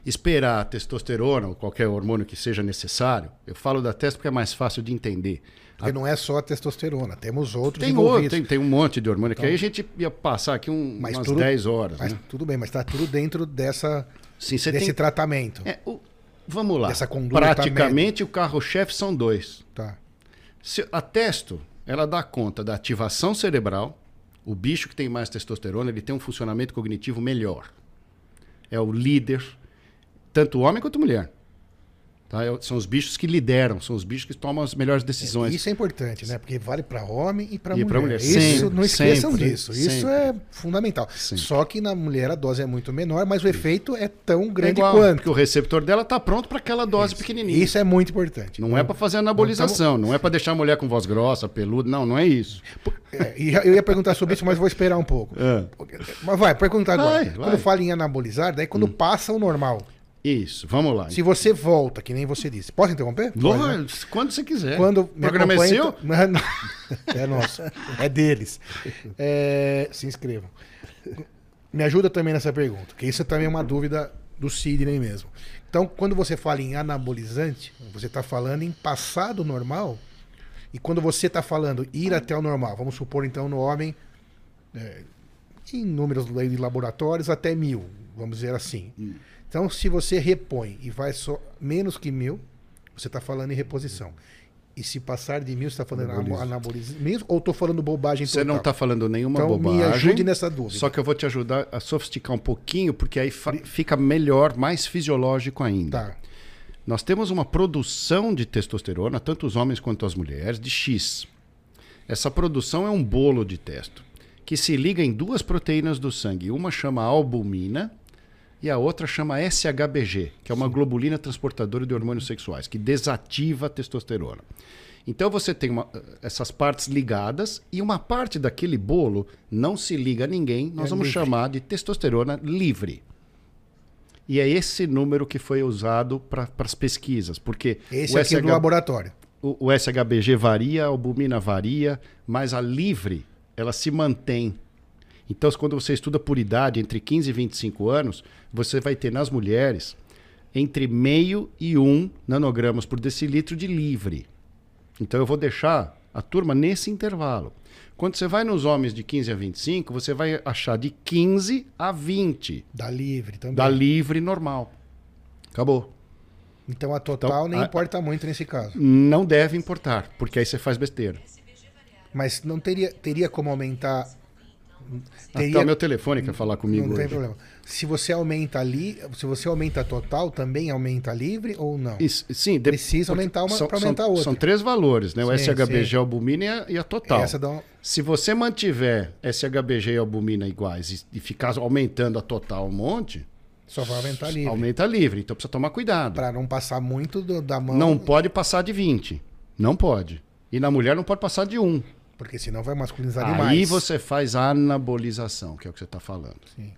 esperar a testosterona ou qualquer hormônio que seja necessário. Eu falo da testo porque é mais fácil de entender. Porque não é só a testosterona, temos outros Tem, outro, tem, tem um monte de hormônio, que aí a gente ia passar aqui um, Mas umas tudo- 10 horas. Mas né? tudo bem, mas está tudo dentro dessa, Sim, desse tem, tratamento. é, o- vamos lá. Praticamente o carro-chefe são dois. Tá. Se, a testo, ela dá conta da ativação cerebral. O bicho que tem mais testosterona, ele tem um funcionamento cognitivo melhor. É o líder, tanto homem quanto mulher. Tá? É São os bichos que lideram, são os bichos que tomam as melhores decisões. Isso é importante, né? Porque vale para homem e para E mulher. mulher. Isso, Sempre, não esqueçam sempre, disso. Isso sempre. é fundamental. Só que na mulher a dose é muito menor, mas o efeito é tão É grande igual, quanto. Porque o receptor dela está pronto para aquela dose pequenininha. Isso é muito importante. Não é para fazer anabolização, não é para deixar a mulher com voz grossa, peluda, não, não é isso. É, eu ia perguntar sobre isso, mas vou esperar um pouco. É. Mas vai, perguntar agora. Vai, quando vai. fala em anabolizar, daí quando passa o normal. Isso, vamos lá. Se você volta, que nem você disse. Posso interromper? Pode, né? Lógico, Quando você quiser. Quando o programa é seu? então-. É nosso. É deles. É, se inscrevam. Me ajuda também nessa pergunta, que isso também é uma dúvida do Sidney mesmo. Então, quando você fala em anabolizante, você está falando em passar do normal. E quando você está falando ir até o normal, vamos supor então no homem, é, em números de laboratórios, até mil, vamos dizer assim. Então, se você repõe e vai só menos que mil, você está falando em reposição. E se passar de mil, você está falando Anaboliza. anabolismo ou estou falando bobagem Você não está falando nenhuma Então, bobagem. me ajude nessa dúvida. Só que eu vou te ajudar a sofisticar um pouquinho, porque aí fica melhor, mais fisiológico ainda. Tá. Nós temos uma produção de testosterona, tanto os homens quanto as mulheres, de X. Essa produção é um bolo de testo, que se liga em duas proteínas do sangue. Uma chama albumina e a outra chama SHBG, que é uma globulina transportadora de hormônios sexuais, que desativa a testosterona. Então você tem uma- essas partes ligadas e uma parte daquele bolo não se liga a ninguém, nós É vamos livre. chamar de testosterona livre. E é esse número que foi usado para as pesquisas, porque Esse o, aqui é do SH laboratório. o, o SHBG varia, a albumina varia, mas a livre, ela se mantém. Então, quando você estuda por idade, entre 15 e 25 anos, você vai ter nas mulheres entre meio e 1 nanogramas por decilitro de livre. Então, eu vou deixar a turma nesse intervalo. Quando você vai nos homens de 15 a 25, você vai achar de 15 a 20 Da livre também. da livre normal. Acabou. Então a total Então, nem a- importa muito nesse caso. Não deve importar, porque aí você faz besteira. Mas não teria, teria como aumentar. Até Teria, o meu telefone quer falar comigo não tem hoje. problema. Se você aumenta ali, se você aumenta a total, também aumenta livre ou não? Isso, sim, de- Precisa aumentar uma pra aumentar são, outra. São três valores, né? O Sim, SHBG, sim. a albumina e a, e a total. Se você mantiver SHBG e albumina iguais e, e ficar aumentando a total um monte, só vai aumentar livre. aumenta livre. Então precisa tomar cuidado. Para não passar muito do- da mão. Não pode passar de 20. Não pode. E na mulher não pode passar de 1. Porque senão vai masculinizar Aí demais. você faz a anabolização, que é o que você está falando. Sim.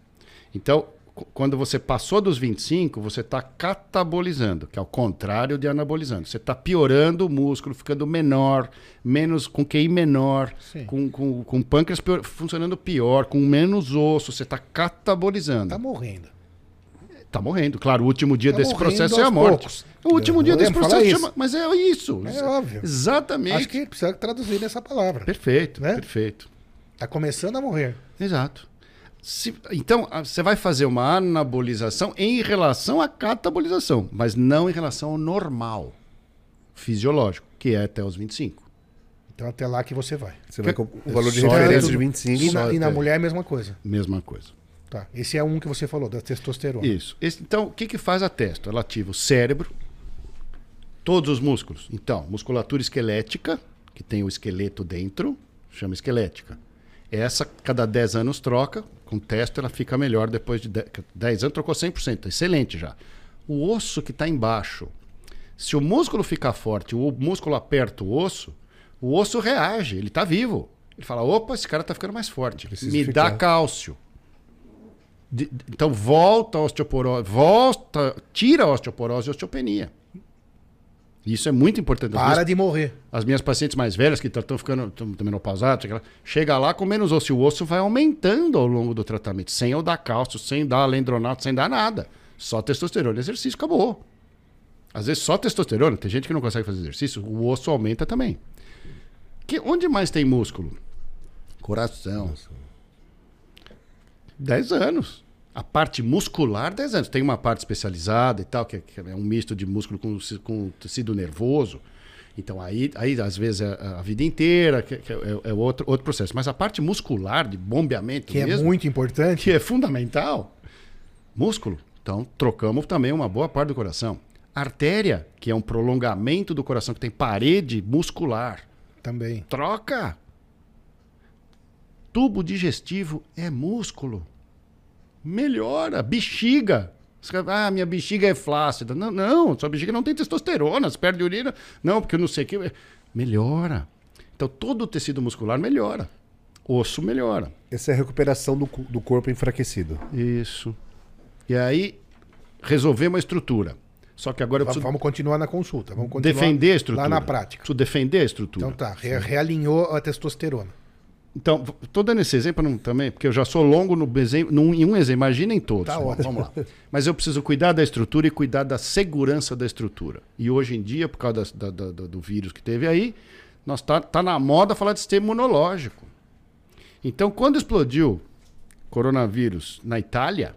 Então, qu- quando você passou dos 25, você está catabolizando, que é o contrário de anabolizando. Você está piorando o músculo, ficando menor, menos com QI menor, Sim. com, com, com pâncreas pior- funcionando pior, com menos osso. Você está catabolizando. Tá morrendo. Tá morrendo. Claro, o último dia Tá desse processo é a morte. poucos. O último Eu dia desse processo isso. chama... Mas é isso. É óbvio. Exatamente. Acho que precisa traduzir essa palavra. Perfeito, Né? perfeito. Tá começando a morrer. Exato. Se- então, a- você vai fazer uma anabolização em relação à catabolização, mas não em relação ao normal fisiológico, que é até os 25. Então até lá que você vai. Você vai com o valor de referência é- de 25. E na, e na mulher a mesma coisa. Mesma coisa. Tá. Esse é um que você falou, da testosterona. Isso. Esse- então, o que, que faz a testo? Ela ativa o cérebro, todos os músculos. Então, musculatura esquelética, que tem o esqueleto dentro, chama esquelética. Essa, cada 10 anos troca, com testo ela fica melhor depois de 10, 10 anos, trocou 100%, excelente já. O osso que está embaixo, se o músculo ficar forte, o músculo aperta o osso, o osso reage, ele está vivo. Ele fala, opa, esse cara está ficando mais forte, me dá ficar. cálcio. De- de- então volta a osteoporose, volta, tira a osteoporose e a osteopenia. Isso é muito importante. As Para minhas, de morrer. as minhas pacientes mais velhas que estão ficando tão, menopausadas, chega lá com menos osso e o osso vai aumentando ao longo do tratamento, sem eu dar cálcio, sem dar alendronato, sem dar nada. Só testosterona e exercício, acabou. Às vezes só testosterona, tem gente que não consegue fazer exercício, o osso aumenta também. Que, onde mais tem músculo? Coração. 10 anos. A parte muscular, 10 anos. Tem uma parte especializada e tal, que é, que é um misto de músculo com, com tecido nervoso. Então, aí, aí às vezes, é a vida inteira, que, que é, é, outro, outro processo. Mas a parte muscular, de bombeamento Que é mesmo, é muito importante. que é fundamental, músculo. Então, trocamos também uma boa parte do coração. Artéria, que é um prolongamento do coração, que tem parede muscular. Também. Troca. Tubo digestivo é músculo. Melhora. Bexiga. Ah, minha bexiga é flácida. Não, não, sua bexiga não tem testosterona, você perde urina. Não, porque eu não sei o que. Melhora. Então todo o tecido muscular melhora. Osso melhora. Essa é a recuperação do, do corpo enfraquecido. Isso. E aí, resolver uma estrutura. Só que agora eu preciso... Vamos continuar na consulta. Vamos continuar defender a estrutura. Lá na prática. Preciso defender a estrutura. Então tá, re realinhou a testosterona. Então, estou dando esse exemplo não, também, porque eu já sou longo no exemplo, num, em um exemplo, imaginem todos. Tá ótimo. Vamos lá. Mas eu preciso cuidar da estrutura e cuidar da segurança da estrutura. E hoje em dia, por causa da, da, da, do vírus que teve aí, nós tá, tá na moda falar de sistema imunológico. Então, quando explodiu coronavírus na Itália,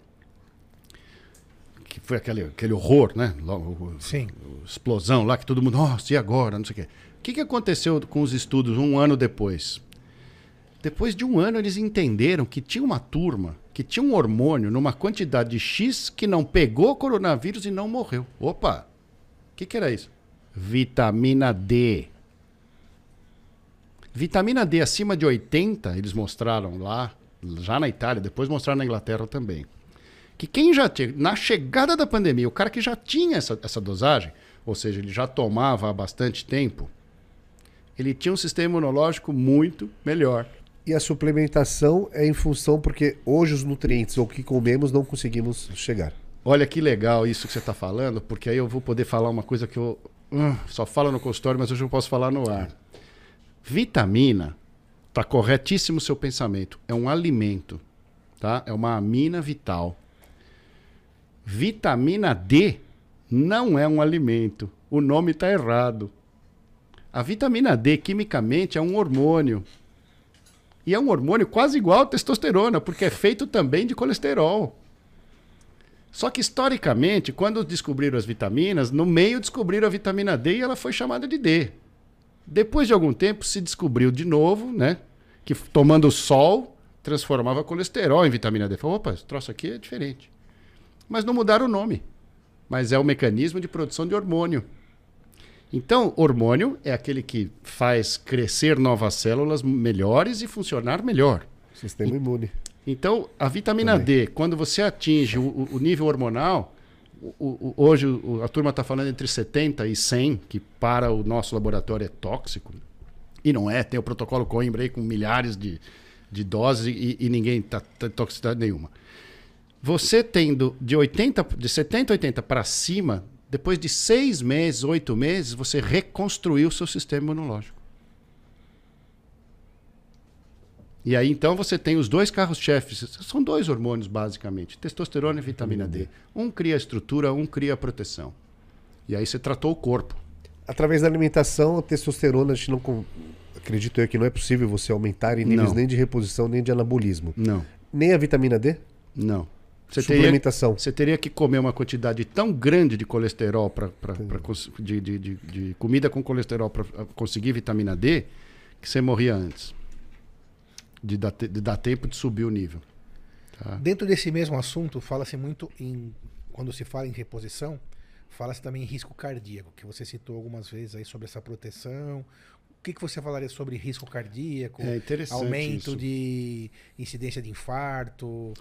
que foi aquele, aquele horror, né? Logo, Sim. Explosão lá, que todo mundo, nossa, e agora? Não sei o quê. O que, que aconteceu com os estudos um ano depois? Depois de um ano, eles entenderam que tinha uma turma que tinha um hormônio numa quantidade de X que não pegou coronavírus e não morreu. Opa! O que, que era isso? Vitamina D. Vitamina D acima de 80, eles mostraram lá, já na Itália, depois mostraram na Inglaterra também. Que quem já tinha, na chegada da pandemia, o cara que já tinha essa, essa dosagem, ou seja, ele já tomava há bastante tempo, ele tinha um sistema imunológico muito melhor. E a suplementação é em função porque hoje os nutrientes ou o que comemos não conseguimos chegar. Olha que legal isso que você está falando, porque aí eu vou poder falar uma coisa que eu uh, só falo no consultório, mas hoje eu posso falar no ar. Vitamina, tá corretíssimo o seu pensamento, é um alimento, tá? É uma amina vital. Vitamina D não é um alimento. O nome está errado. A vitamina D, quimicamente, é um hormônio. E é um hormônio quase igual à testosterona, porque é feito também de colesterol. Só que historicamente, quando descobriram as vitaminas, no meio descobriram a vitamina D e ela foi chamada de D. Depois de algum tempo se descobriu de novo, né, que tomando sol transformava colesterol em vitamina D. Falou, opa, esse troço aqui é diferente. Mas não mudaram o nome. Mas é o mecanismo de produção de hormônio. Então, hormônio é aquele que faz crescer novas células melhores e funcionar melhor. Sistema imune. Então, a vitamina Também. D, quando você atinge o, o nível hormonal, o, o, hoje a turma está falando entre 70 e 100, que para o nosso laboratório é tóxico. E não é, tem o protocolo Coimbra aí com milhares de, de doses e, e ninguém está tá toxicidade nenhuma. Você tendo de 80, de 70, 80 para cima, depois de seis meses, oito meses, você reconstruiu o seu sistema imunológico. E aí então você tem os dois carros-chefes. São dois hormônios, basicamente: testosterona e vitamina D. Um cria estrutura, um cria proteção. E aí você tratou o corpo. Através da alimentação, a testosterona, a gente não. Acredito eu que não é possível você aumentar em níveis não. nem de reposição, nem de anabolismo. Não. Nem a vitamina D? Não. Você suplementação. Teria, você teria que comer uma quantidade tão grande de colesterol, pra, pra, pra de, de, de, de, comida com colesterol para conseguir vitamina D, que você morria antes. De dar, de dar tempo de subir o nível. Tá? Dentro desse mesmo assunto, fala-se muito em. Quando se fala em reposição, fala-se também em risco cardíaco, que você citou algumas vezes aí sobre essa proteção. O que, que você falaria sobre risco cardíaco? É aumento isso. de incidência de infarto,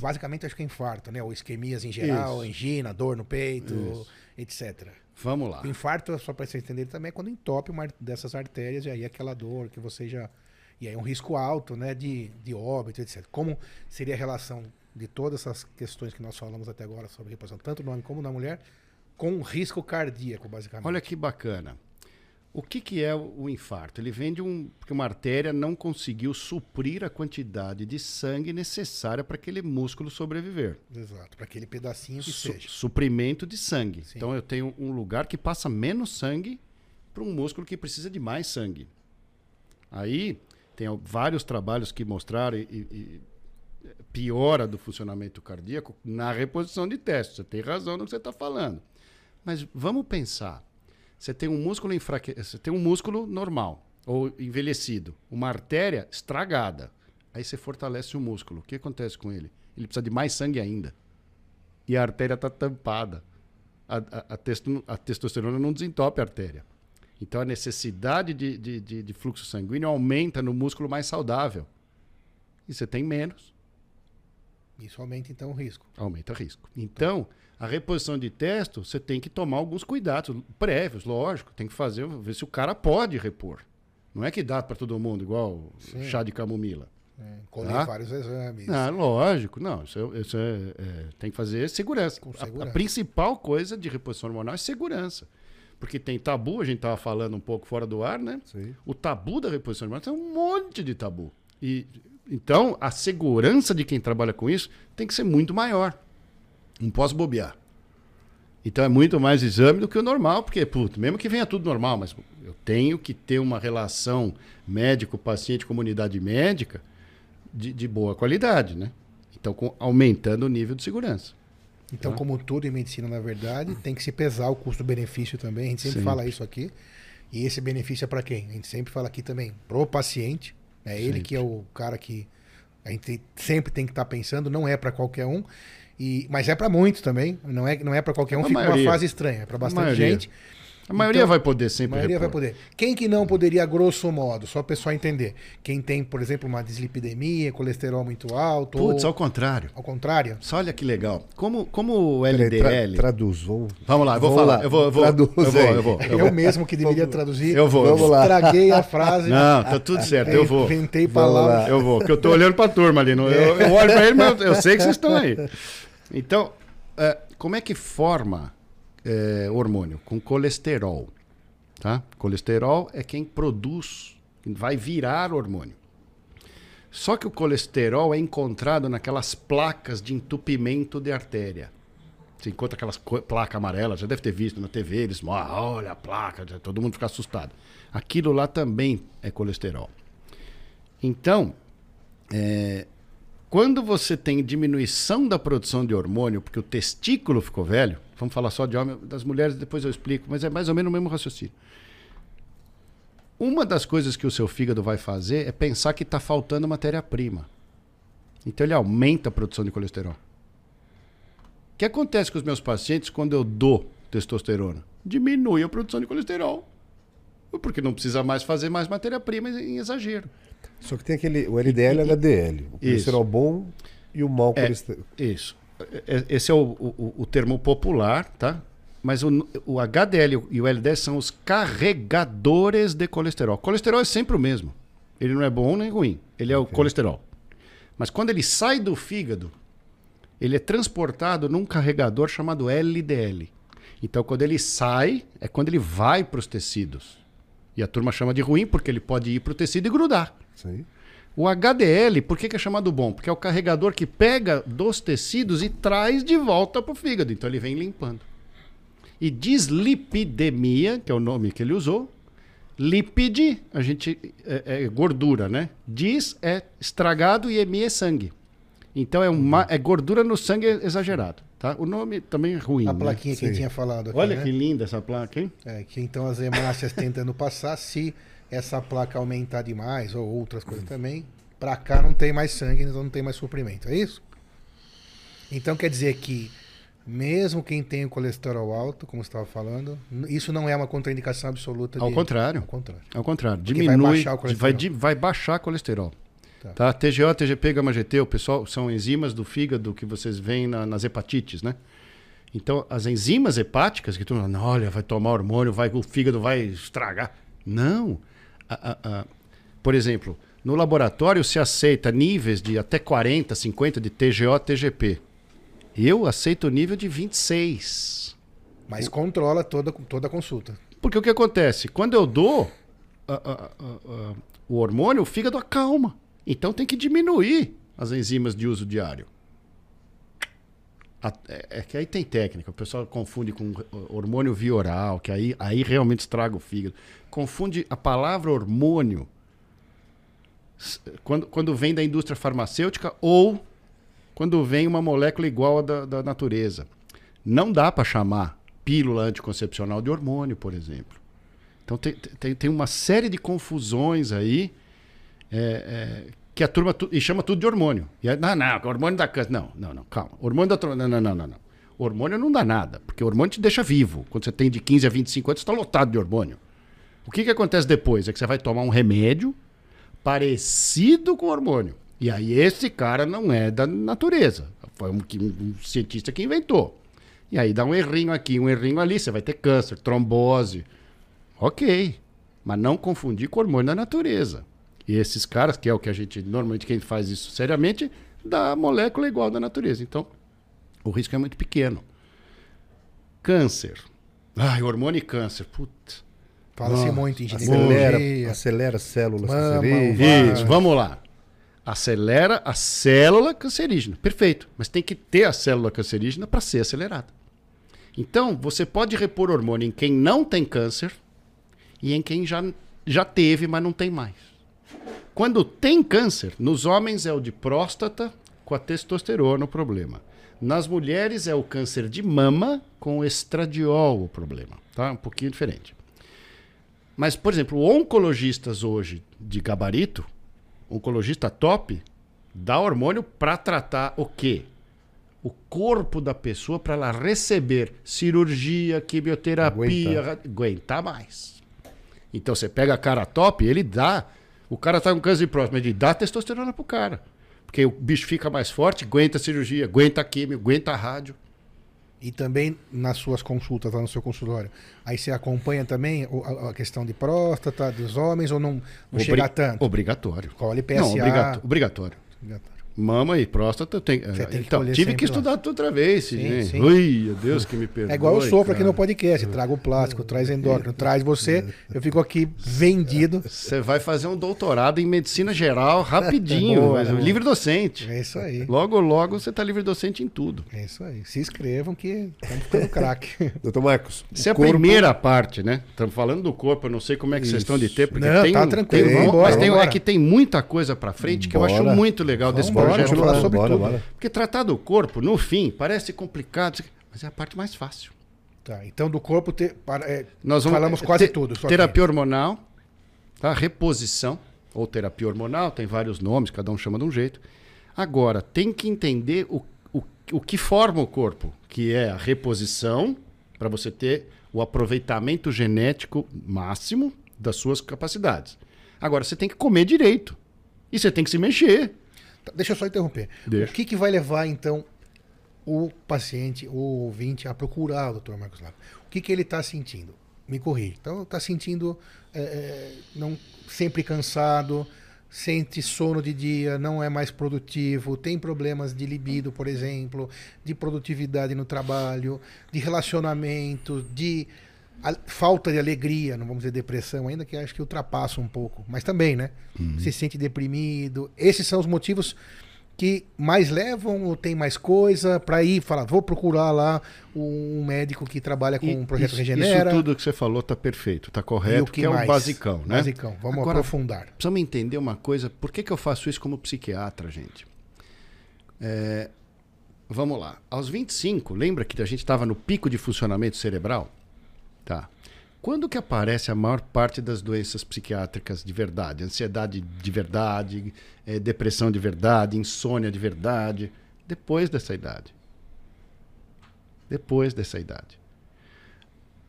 basicamente acho que é infarto, né? Ou isquemias em geral, Isso. angina, dor no peito, Isso. etc. Vamos lá. O infarto, só para você entender também, é quando entope uma dessas artérias e aí aquela dor que você já. E aí é um risco alto, né? De, de óbito, etc. Como seria a relação de todas essas questões que nós falamos até agora sobre reposição, tanto no homem como na mulher, com risco cardíaco, basicamente? Olha que bacana. O que, que é o infarto? Ele vem de um. porque uma artéria não conseguiu suprir a quantidade de sangue necessária para aquele músculo sobreviver. Exato, para aquele pedacinho que Su seja. Suprimento de sangue. Sim. Então eu tenho um lugar que passa menos sangue para um músculo que precisa de mais sangue. Aí tem vários trabalhos que mostraram e, e piora do funcionamento cardíaco na reposição de teste. Você tem razão no que você está falando. Mas vamos pensar. Você tem um músculo enfraquecido, você tem um músculo normal ou envelhecido, uma artéria estragada. Aí você fortalece o músculo. O que acontece com ele? Ele precisa de mais sangue ainda. E a artéria está tampada. A, a, a, testo, a, testosterona não desentope a artéria. Então a necessidade de, de, de, de fluxo sanguíneo aumenta no músculo mais saudável. E você tem menos. Isso aumenta então o risco. Aumenta o risco. Então, a reposição de testo, você tem que tomar alguns cuidados prévios, lógico. Tem que fazer, ver se o cara pode repor. Não é que dá para todo mundo, igual Sim. chá de camomila. É, colher tá? vários exames. Ah, lógico. Não, isso, é, isso é, é, tem que fazer segurança. segurança. A, a, principal coisa de reposição hormonal é segurança. Porque tem tabu, a gente estava falando um pouco fora do ar, né? Sim. O tabu da reposição hormonal tem um monte de tabu. E, então, a segurança de quem trabalha com isso tem que ser muito maior. Não posso bobear. Então é muito mais exame do que o normal, porque, puto, mesmo que venha tudo normal, mas eu tenho que ter uma relação médico-paciente, comunidade médica de, de, boa qualidade, né? Então, com, aumentando o nível de segurança. Então, tá? como tudo em medicina, na verdade, tem que se pesar o custo-benefício também. A gente sempre, sempre, fala isso aqui. E esse benefício é para quem? A gente sempre fala aqui também pro paciente. É né? ele que é o cara que a gente sempre tem que estar tá pensando, não é para qualquer um. E, mas é para muitos também. Não é, não é para qualquer um. A Fica maioria. uma fase estranha. É para bastante gente. A maioria então, vai poder sempre. A maioria repor. vai poder. Quem que não poderia, grosso modo, só o pessoal entender? Quem tem, por exemplo, uma dislipidemia, colesterol muito alto. Putz, ou... ao contrário. Ao contrário? Só olha que legal. Como, como o LDL. Tra traduz, vamos. Vamos lá, eu vou vamos falar. Lá. Eu vou, eu vou, traduz eu vou, eu vou, eu, vou. eu mesmo que deveria traduzir. Eu vou. Vamos lá. Estraguei a frase. Não, tá tudo certo, eu vou. Inventei palavras. Eu vou, porque eu tô olhando pra turma ali. Não, eu, eu olho pra ele, mas eu sei que vocês estão aí. Então, uh, como é que forma uh, hormônio? Com colesterol. Tá? Colesterol é quem produz, vai virar hormônio. Só que o colesterol é encontrado naquelas placas de entupimento de artéria. Você encontra aquelas placas amarelas, já deve ter visto na TV, eles ah, olha a placa, todo mundo fica assustado. Aquilo lá também é colesterol. Então, é, quando você tem diminuição da produção de hormônio, porque o testículo ficou velho, vamos falar só de homem, das mulheres depois eu explico, mas é mais ou menos o mesmo raciocínio. Uma das coisas que o seu fígado vai fazer é pensar que está faltando matéria-prima. Então ele aumenta a produção de colesterol. O que acontece com os meus pacientes quando eu dou testosterona? Diminui a produção de colesterol. Porque não precisa mais fazer mais matéria-prima em exagero. Só que tem aquele. O LDL e o HDL. O colesterol bom e o mau é, colesterol. Isso. É, é, esse é o, o, o termo popular, tá? Mas o, o HDL e o LDL são os carregadores de colesterol. O colesterol é sempre o mesmo. Ele não é bom nem ruim. Ele é okay. o colesterol. Mas quando ele sai do fígado, ele é transportado num carregador chamado LDL. Então, quando ele sai, é quando ele vai para os tecidos. E a turma chama de ruim porque ele pode ir para o tecido e grudar. Sim. O HDL, por que, que, é chamado bom? Porque é o carregador que pega dos tecidos e traz de volta para o fígado. Então, ele vem limpando. E dislipidemia, que é o nome que ele usou, lipide, a gente é, é gordura, né? Dis é estragado e emi é sangue. Então é, uma, é gordura no sangue exagerado. Tá? O nome também é ruim. A né? plaquinha que tinha falado aqui. Olha né? que linda essa placa, hein? É, que então as hemácias tentando passar, se essa placa aumentar demais, ou outras coisas também, para cá não tem mais sangue, então não tem mais suprimento. É isso? Então quer dizer que mesmo quem tem o colesterol alto, como você estava falando, isso não é uma contraindicação absoluta. Ao de... contrário. Ao contrário. Ao contrário. Diminui, vai baixar o colesterol. Vai, vai baixar colesterol. Tá. tá. TGO, TGP, gama GT, o pessoal são enzimas do fígado que vocês veem na, nas hepatites, né? Então, as enzimas hepáticas, que tu olha, vai tomar hormônio, vai, o fígado vai estragar. Não. A, a, a, por exemplo, no laboratório se aceita níveis de até 40, 50 de TGO, TGP. Eu aceito o nível de 26. Mas controla toda, toda a consulta. Porque o que acontece? Quando eu dou o hormônio, o fígado acalma. Então tem que diminuir as enzimas de uso diário. É, é que aí tem técnica. O pessoal confunde com hormônio via oral, que aí, aí realmente estraga o fígado. Confunde a palavra hormônio quando, quando vem da indústria farmacêutica ou quando vem uma molécula igual à da, da natureza. Não dá para chamar pílula anticoncepcional de hormônio, por exemplo. Então tem, tem, tem uma série de confusões aí é, é, que a turma tu, e chama tudo de hormônio. E aí, não, não, hormônio da câncer. Não, não, não, calma. Hormônio da. Não, não, não, não. não. Hormônio não dá nada, porque hormônio te deixa vivo. Quando você tem de 15 a 25 anos, está lotado de hormônio. O que, que acontece depois? É que você vai tomar um remédio parecido com hormônio. E aí esse cara não é da natureza. Foi um, um cientista que inventou. E aí dá um errinho aqui, um errinho ali, você vai ter câncer, trombose. Ok. Mas não confundir com hormônio da natureza. E esses caras, que é o que a gente, normalmente quem faz isso seriamente, dá molécula igual da natureza. Então, o risco é muito pequeno. Câncer. Ai, hormônio e câncer. Putz. Fala-se muito em acelera, acelera células cancerígenas. Isso, vamos lá. Acelera a célula cancerígena. Perfeito. Mas tem que ter a célula cancerígena para ser acelerada. Então, você pode repor hormônio em quem não tem câncer e em quem já, já teve, mas não tem mais. Quando tem câncer, nos homens é o de próstata com a testosterona o problema. Nas mulheres é o câncer de mama com estradiol o problema. Tá? Um pouquinho diferente. Mas, por exemplo, oncologistas hoje de gabarito, oncologista top, dá hormônio para tratar o quê? O corpo da pessoa para ela receber cirurgia, quimioterapia, aguentar. aguentar mais. Então você pega a cara top, ele dá. O cara tá com câncer de próstata, ele dá testosterona pro cara. Porque o bicho fica mais forte, aguenta a cirurgia, aguenta a químio, aguenta a rádio. E também nas suas consultas lá no seu consultório. Aí você acompanha também a, questão de próstata dos homens ou não, não Obri chega tanto? Obrigatório. Colhe PSA. Não, obrigatório. obrigatório. Mama e próstata tem. Você tem que então, tive que estudar tudo outra vez, sim, sim. Ui, Deus que me perdoe. É igual eu sofro cara. aqui no podcast. Trago plástico, traz endócrino, traz você. Eu fico aqui vendido. Você vai fazer um doutorado em medicina geral rapidinho. Boa, mas, livre docente. É isso aí. Logo, logo você está livre docente em tudo. É isso aí. Se inscrevam que estamos ficando craque. Doutor Marcos. Essa é a corpo... primeira parte, né? Estamos falando do corpo. Eu não sei como é que isso. vocês estão de tempo. Porque não, tem, tá tranquilo. Tem, embora, mas tem, é que tem muita coisa para frente que Bora. eu acho muito legal Vamos desse projeto. Vamos falar sobre bora, tudo. Bora. Porque tratar do corpo, no fim, parece complicado, mas é a parte mais fácil. Tá, então do corpo te, é, nós vamos, falamos quase te, tudo. terapia hormonal, tá? reposição, ou terapia hormonal, tem vários nomes, cada um chama de um jeito. Agora, tem que entender o, o, o que forma o corpo, que é a reposição, para você ter o aproveitamento genético máximo das suas capacidades. Agora, você tem que comer direito. E você tem que se mexer. Tá, deixa eu só interromper. Deixa. O que, que vai levar, então, o paciente, o ouvinte, a procurar o Dr. Marcos Lava? O que, que ele está sentindo? Me corri. Então, está sentindo é, é, não sempre cansado, sente sono de dia, não é mais produtivo, tem problemas de libido, por exemplo, de produtividade no trabalho, de relacionamento, de falta de alegria, não vamos dizer depressão ainda, que acho que ultrapassa um pouco, mas também, né? Uhum. Se sente deprimido. Esses são os motivos que mais levam ou tem mais coisa para ir falar, vou procurar lá um médico que trabalha com o um projeto isso, Regenera. Isso tudo que você falou tá perfeito, tá correto, que, que, é o basicão, né? Basicão, vamos Agora, aprofundar. Precisamos entender uma coisa, por que, que eu faço isso como psiquiatra, gente? É, vamos lá, aos 25, lembra que a gente estava no pico de funcionamento cerebral? Tá. Quando que aparece a maior parte das doenças psiquiátricas de verdade? Ansiedade de verdade, é, depressão de verdade, insônia de verdade? Depois dessa idade. Depois dessa idade.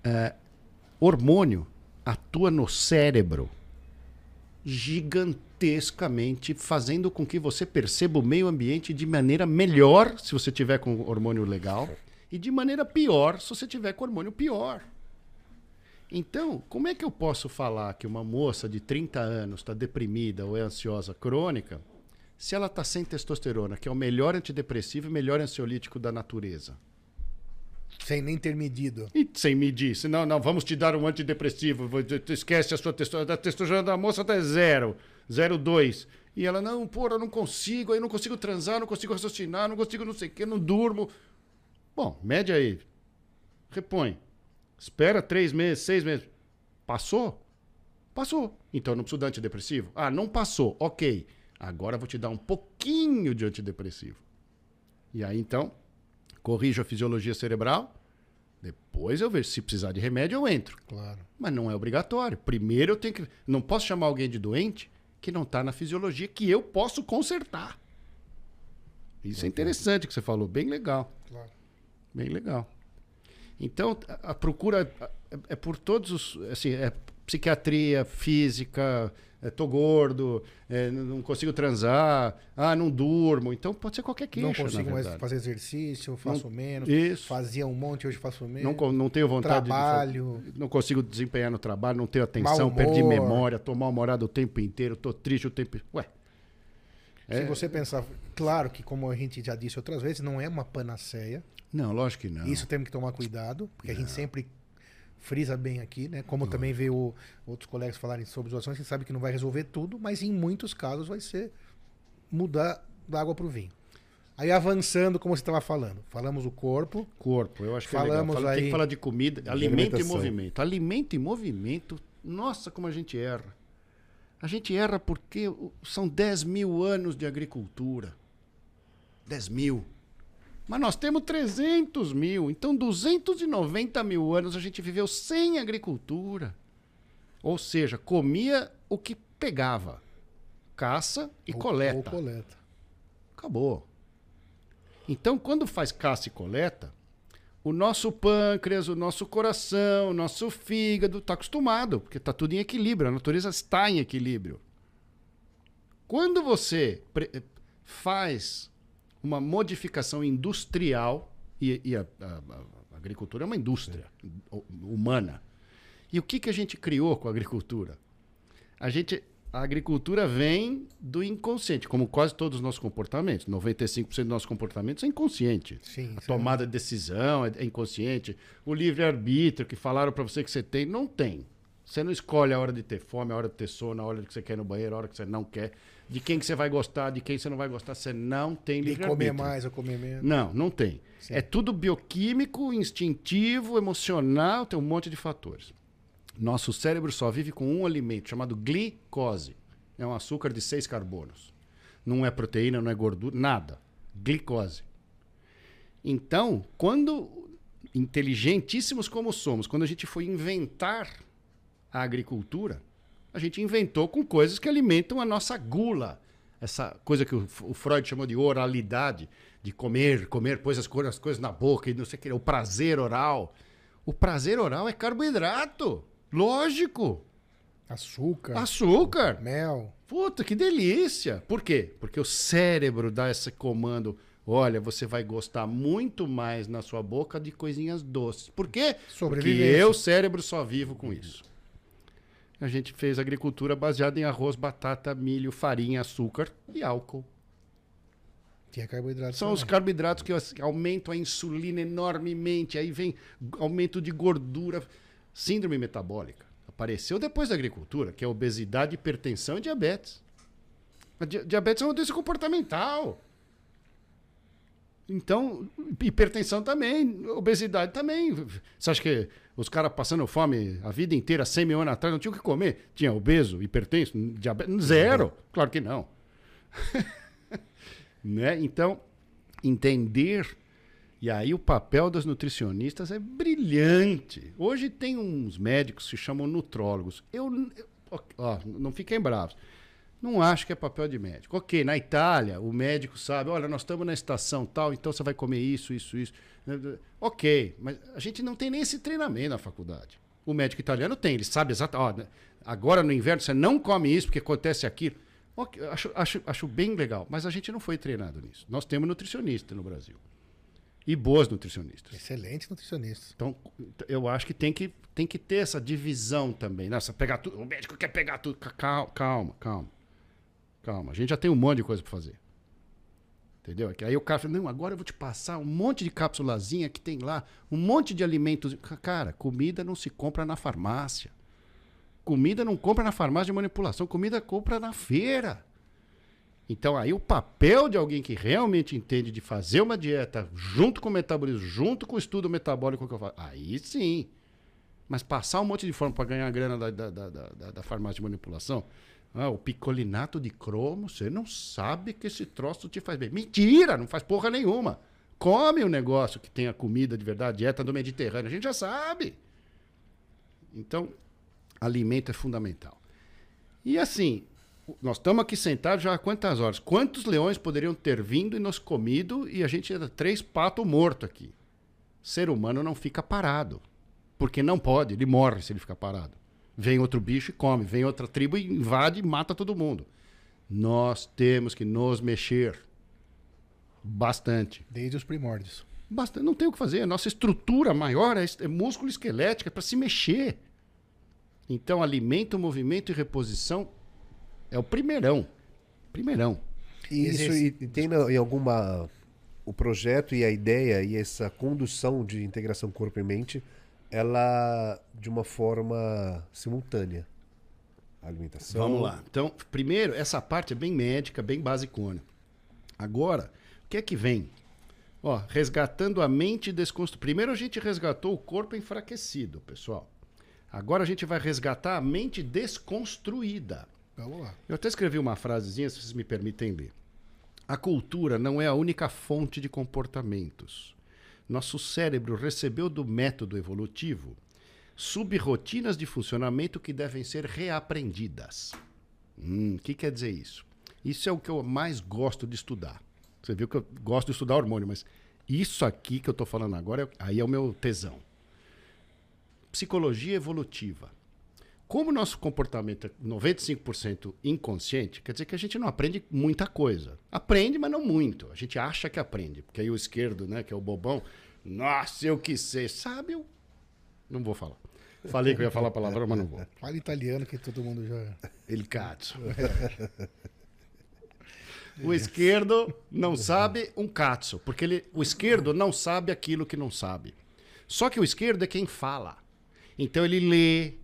É, hormônio atua no cérebro gigantescamente, fazendo com que você perceba o meio ambiente de maneira melhor se você tiver com hormônio legal e de maneira pior se você tiver com hormônio pior. Então, como é que eu posso falar que uma moça de 30 anos está deprimida ou é ansiosa crônica se ela está sem testosterona, que é o melhor antidepressivo e melhor ansiolítico da natureza? Sem nem ter medido. E sem medir. Se não, não, vamos te dar um antidepressivo. Esquece a sua testosterona. A testosterona da moça está zero, 0,2. E ela, não, porra, eu não consigo, aí não consigo transar, não consigo raciocinar, não consigo não sei o quê, não durmo. Bom, média aí. Repõe. Espera três meses, seis meses. Passou? Passou. Então não preciso de antidepressivo? Ah, não passou. Ok. Agora vou te dar um pouquinho de antidepressivo. E aí, então, corrijo a fisiologia cerebral, depois eu vejo. Se precisar de remédio, eu entro. Claro. Mas não é obrigatório. Primeiro eu tenho que. Não posso chamar alguém de doente que não está na fisiologia que eu posso consertar. Isso é interessante que você falou, bem legal. Claro. Bem legal. Então, a, a procura é, é por todos os. Assim, é psiquiatria, física, é, tô gordo, é, não consigo transar, ah, não durmo. Então pode ser qualquer queixa. Não consigo mais fazer exercício, faço menos. Isso. Fazia um monte, hoje faço menos. Não, não tenho vontade Trabalho. de. Não consigo desempenhar no trabalho, não tenho atenção, perdi memória, tô mal-humorado o tempo inteiro, tô triste o tempo. Ué. Se É- você pensar, claro que como a gente já disse outras vezes, não é uma panaceia. Não, lógico que não. Isso temos que tomar cuidado, porque a gente sempre frisa bem aqui, né? Como também vê o- outros colegas falarem sobre os ações, a gente sabe que não vai resolver tudo, mas em muitos casos vai ser mudar da água para o vinho. Aí avançando, como você estava falando, falamos o corpo, Corpo, eu acho que é Falamos legal. Fala- Tem aí- que falar de comida, alimento e movimento. Alimento e movimento, nossa, como a gente erra. A gente erra porque são 10 mil anos de agricultura. 10 mil. Mas nós temos 300 mil. Então, 290 mil anos a gente viveu sem agricultura. Ou seja, comia o que pegava. Caça e ou- coleta. ou coleta. Acabou. Então, quando faz caça e coleta, o nosso pâncreas, o nosso coração, o nosso fígado está acostumado, porque está tudo em equilíbrio, a natureza está em equilíbrio. Quando você faz uma modificação industrial, e, e a, a- a agricultura é uma indústria hu- humana, e o que, que a gente criou com a agricultura? A gente a agricultura vem do inconsciente, como quase todos os nossos comportamentos. 95% dos nossos comportamentos é inconsciente. Sim, a isso tomada de decisão é, é inconsciente. O livre-arbítrio que falaram para você que você tem, não tem. Você não escolhe a hora de ter fome, a hora de ter sono, a hora que você quer ir no banheiro, a hora que você não quer. De quem que você vai gostar, de quem você não vai gostar. Você não tem De livre-arbítrio. comer mais ou comer menos. Não, não tem. Sim. É tudo bioquímico, instintivo, emocional, tem um monte de fatores. Nosso cérebro só vive com um alimento chamado glicose. É um açúcar de seis carbonos. Não é proteína, não é gordura, nada. Glicose. Então, quando inteligentíssimos como somos, quando a gente foi inventar a agricultura, a gente inventou com coisas que alimentam a nossa gula. Essa coisa que o, Freud chamou de oralidade, de comer, comer, pôs as, as coisas na boca e não sei o que, o prazer oral. O prazer oral é carboidrato. Lógico. Açúcar, Açúcar. mel. Puta, que delícia! Por quê? Porque o cérebro dá esse comando. Olha, você vai gostar muito mais na sua boca de coisinhas doces. Por quê? Porque eu, cérebro, só vivo com isso. A gente fez agricultura baseada em arroz, batata, milho, farinha, açúcar e álcool. Tinha carboidrato. São os também. carboidratos que aumentam a insulina enormemente. Aí vem aumento de gordura. Síndrome metabólica. Apareceu depois da agricultura, que é obesidade, hipertensão e diabetes. A di- diabetes é uma doença comportamental. Então, hipertensão também, obesidade também. Você acha que os caras passando fome a vida inteira, 100 mil anos atrás, não tinham o que comer? Tinha obeso, hipertenso, diabetes? Zero. Claro que não. né? Então, entender. E aí o papel dos nutricionistas é brilhante. Hoje tem uns médicos que se chamam nutrólogos. Eu, eu- ó, não fiquem bravos. Não acho que é papel de médico. Ok, na Itália, o médico sabe, olha, nós estamos na estação tal, então você vai comer isso, isso, isso. Ok, mas a gente não tem nem esse treinamento na faculdade. O médico italiano tem, ele sabe exatamente. Agora no inverno você não come isso porque acontece aquilo. Ok, acho, acho, acho bem legal, mas a gente não foi treinado nisso. Nós temos nutricionista no Brasil. E boas nutricionistas. Excelente nutricionista. Então, eu acho que tem que, tem que ter essa divisão também. Nossa, pegar tudo. O médico quer pegar tudo. Ca- Calma, calma, calma. Calma. A gente já tem um monte de coisa para fazer. Entendeu? Aí o cara fala, não, agora eu vou te passar um monte de cápsulazinha que tem lá, um monte de alimentos. Ca- Cara, comida não se compra na farmácia. Comida não compra na farmácia de manipulação, comida compra na feira. Então aí o papel de alguém que realmente entende de fazer uma dieta junto com o metabolismo, junto com o estudo metabólico que eu aí sim. Mas passar um monte de forma para ganhar grana da, da, da, da, da farmácia de manipulação, Ah, o picolinato de cromo, você não sabe que esse troço te faz bem. Mentira, não faz porra nenhuma. Come o um negócio que tem a comida de verdade, dieta do Mediterrâneo, a gente já sabe. Então, alimento é fundamental. E assim, nós estamos aqui sentados já há quantas horas? Quantos leões poderiam ter vindo e nos comido e a gente era três patos mortos aqui? Ser humano não fica parado. Porque não pode, ele morre se ele ficar parado. Vem outro bicho e come, vem outra tribo e invade e mata todo mundo. Nós temos que nos mexer. Bastante. Desde os primórdios. Bastante. Não tem o que fazer. A nossa estrutura maior é, é músculo esquelético, é para se mexer. Então, alimento, movimento e reposição é o primeirão. Primeirão. E isso e tem em alguma. O projeto e a ideia e essa condução de integração corpo e mente ela de uma forma simultânea. A alimentação. Vamos lá. Então, primeiro, essa parte é bem médica, bem basicona. Agora, o que é que vem? Ó, resgatando a mente desconstruída. Primeiro a gente resgatou o corpo enfraquecido, pessoal. Agora a gente vai resgatar a mente desconstruída. Vamos lá. Eu até escrevi uma frasezinha, se vocês me permitem ler. A cultura não é a única fonte de comportamentos nosso cérebro recebeu do método evolutivo subrirotinas de funcionamento que devem ser reaprendidas. O hum, que quer dizer isso? Isso é o que eu mais gosto de estudar. Você viu que eu gosto de estudar hormônio, mas isso aqui que eu estou falando agora, aí é o meu tesão. Psicologia evolutiva. Como o nosso comportamento é 95% inconsciente, quer dizer que a gente não aprende muita coisa. Aprende, mas não muito. A gente acha que aprende. Porque aí o esquerdo, né, que é o bobão, nossa, eu que sei. Sabe, eu não vou falar. Falei que eu ia falar palavrão, mas não vou. Fala italiano que todo mundo já. Ele cazzo. O esquerdo não sabe um cazzo, porque ele, o esquerdo não sabe aquilo que não sabe. Só que o esquerdo é quem fala. Então ele lê,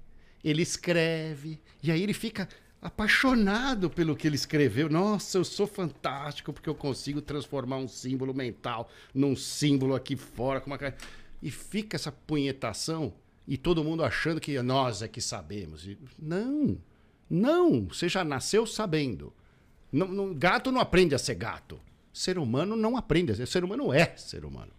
ele escreve, e aí ele fica apaixonado pelo que ele escreveu. Nossa, eu sou fantástico porque eu consigo transformar um símbolo mental num símbolo aqui fora. Com uma... E fica essa punhetação e todo mundo achando que nós é que sabemos. E... Não, não, você já nasceu sabendo. Não, não, gato não aprende a ser gato. Ser humano não aprende a ser. Ser humano é ser humano.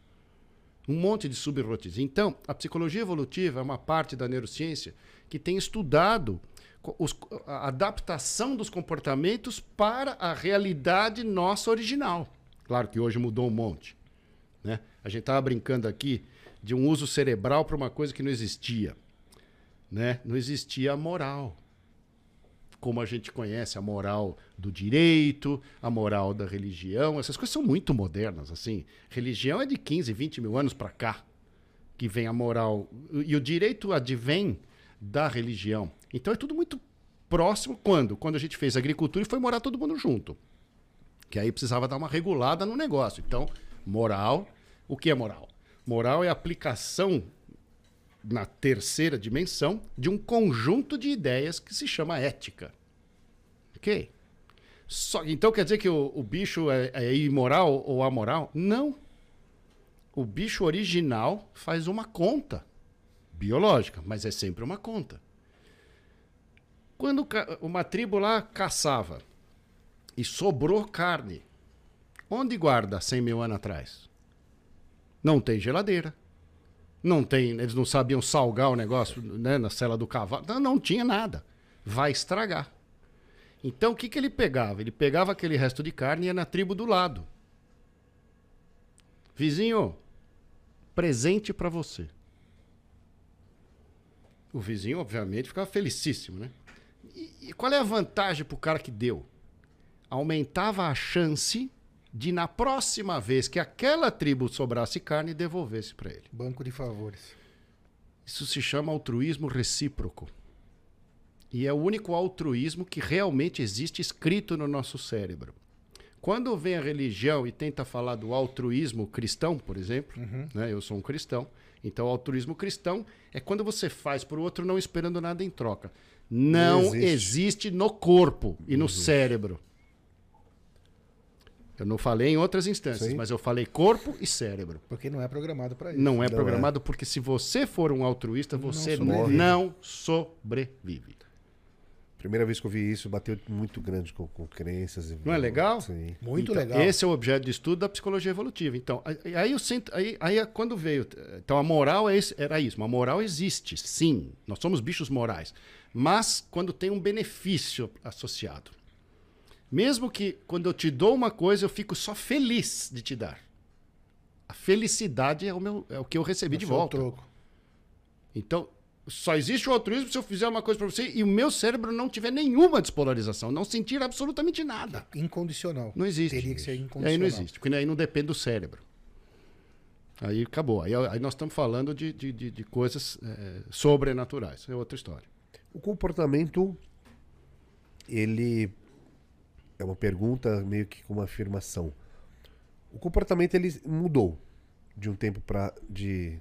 Um monte de subrotes. Então, a psicologia evolutiva é uma parte da neurociência que tem estudado os, a adaptação dos comportamentos para a realidade nossa original. Claro que hoje mudou um monte. Né? A gente estava brincando aqui de um uso cerebral para uma coisa que não existia. Né? Não existia a moral. Como a gente conhece a moral do direito, a moral da religião, essas coisas são muito modernas. assim. Religião é de 15, 20 mil anos para cá que vem a moral. E o direito advém da religião. Então é tudo muito próximo. Quando? Quando a gente fez agricultura e foi morar todo mundo junto. Que aí precisava dar uma regulada no negócio. Então, moral. O que é moral? Moral é a aplicação na terceira dimensão de um conjunto de ideias que se chama ética. Ok? Só, então quer dizer que o, o bicho é, é imoral ou amoral? Não. O bicho original faz uma conta biológica, mas é sempre uma conta. Quando uma tribo lá caçava e sobrou carne, onde guarda 100 mil anos atrás? Não tem geladeira. Não tem, eles não sabiam salgar o negócio né, na cela do cavalo. Não, não tinha nada. Vai estragar. Então o que, que ele pegava? Ele pegava aquele resto de carne e ia na tribo do lado. Vizinho, presente para você. O vizinho, obviamente, ficava felicíssimo, né? E, e qual é a vantagem para o cara que deu? Aumentava a chance de, na próxima vez que aquela tribo sobrasse carne, devolvesse para ele. Banco de favores. Isso se chama altruísmo recíproco. E é o único altruísmo que realmente existe escrito no nosso cérebro. Quando vem a religião e tenta falar do altruísmo cristão, por exemplo, uhum. né? eu sou um cristão, então, o altruísmo cristão é quando você faz para o outro não esperando nada em troca. Não, não existe. existe. no corpo e no existe. cérebro. Eu não falei em outras instâncias, Sim. mas eu falei corpo e cérebro. Porque não é programado para isso. Não é não programado é. porque se você for um altruísta, você não sobrevive. não sobrevive. Primeira vez que eu vi isso, bateu muito grande com, com crenças. e- Não é legal? Sim. Muito Então, legal. Esse é o objeto de estudo da psicologia evolutiva. Então, aí, eu sinto, aí, aí é quando veio. Então, a moral é esse- era isso. Uma moral existe, sim. Nós somos bichos morais. Mas quando tem um benefício associado. Mesmo que quando eu te dou uma coisa, eu fico só feliz de te dar. A felicidade é o, meu, é o que eu recebi de Esse é o volta. troco. Então, só existe o altruísmo se eu fizer uma coisa para você e o meu cérebro não tiver nenhuma despolarização, não sentir absolutamente nada. Incondicional. Não existe. Teria que ser E incondicional. aí não existe, porque aí não depende do cérebro. Aí acabou. Aí, aí nós estamos falando de, de, de- de coisas eh, sobrenaturais. É outra história. O comportamento, ele é uma pergunta meio que com uma afirmação. O comportamento ele mudou de um tempo para de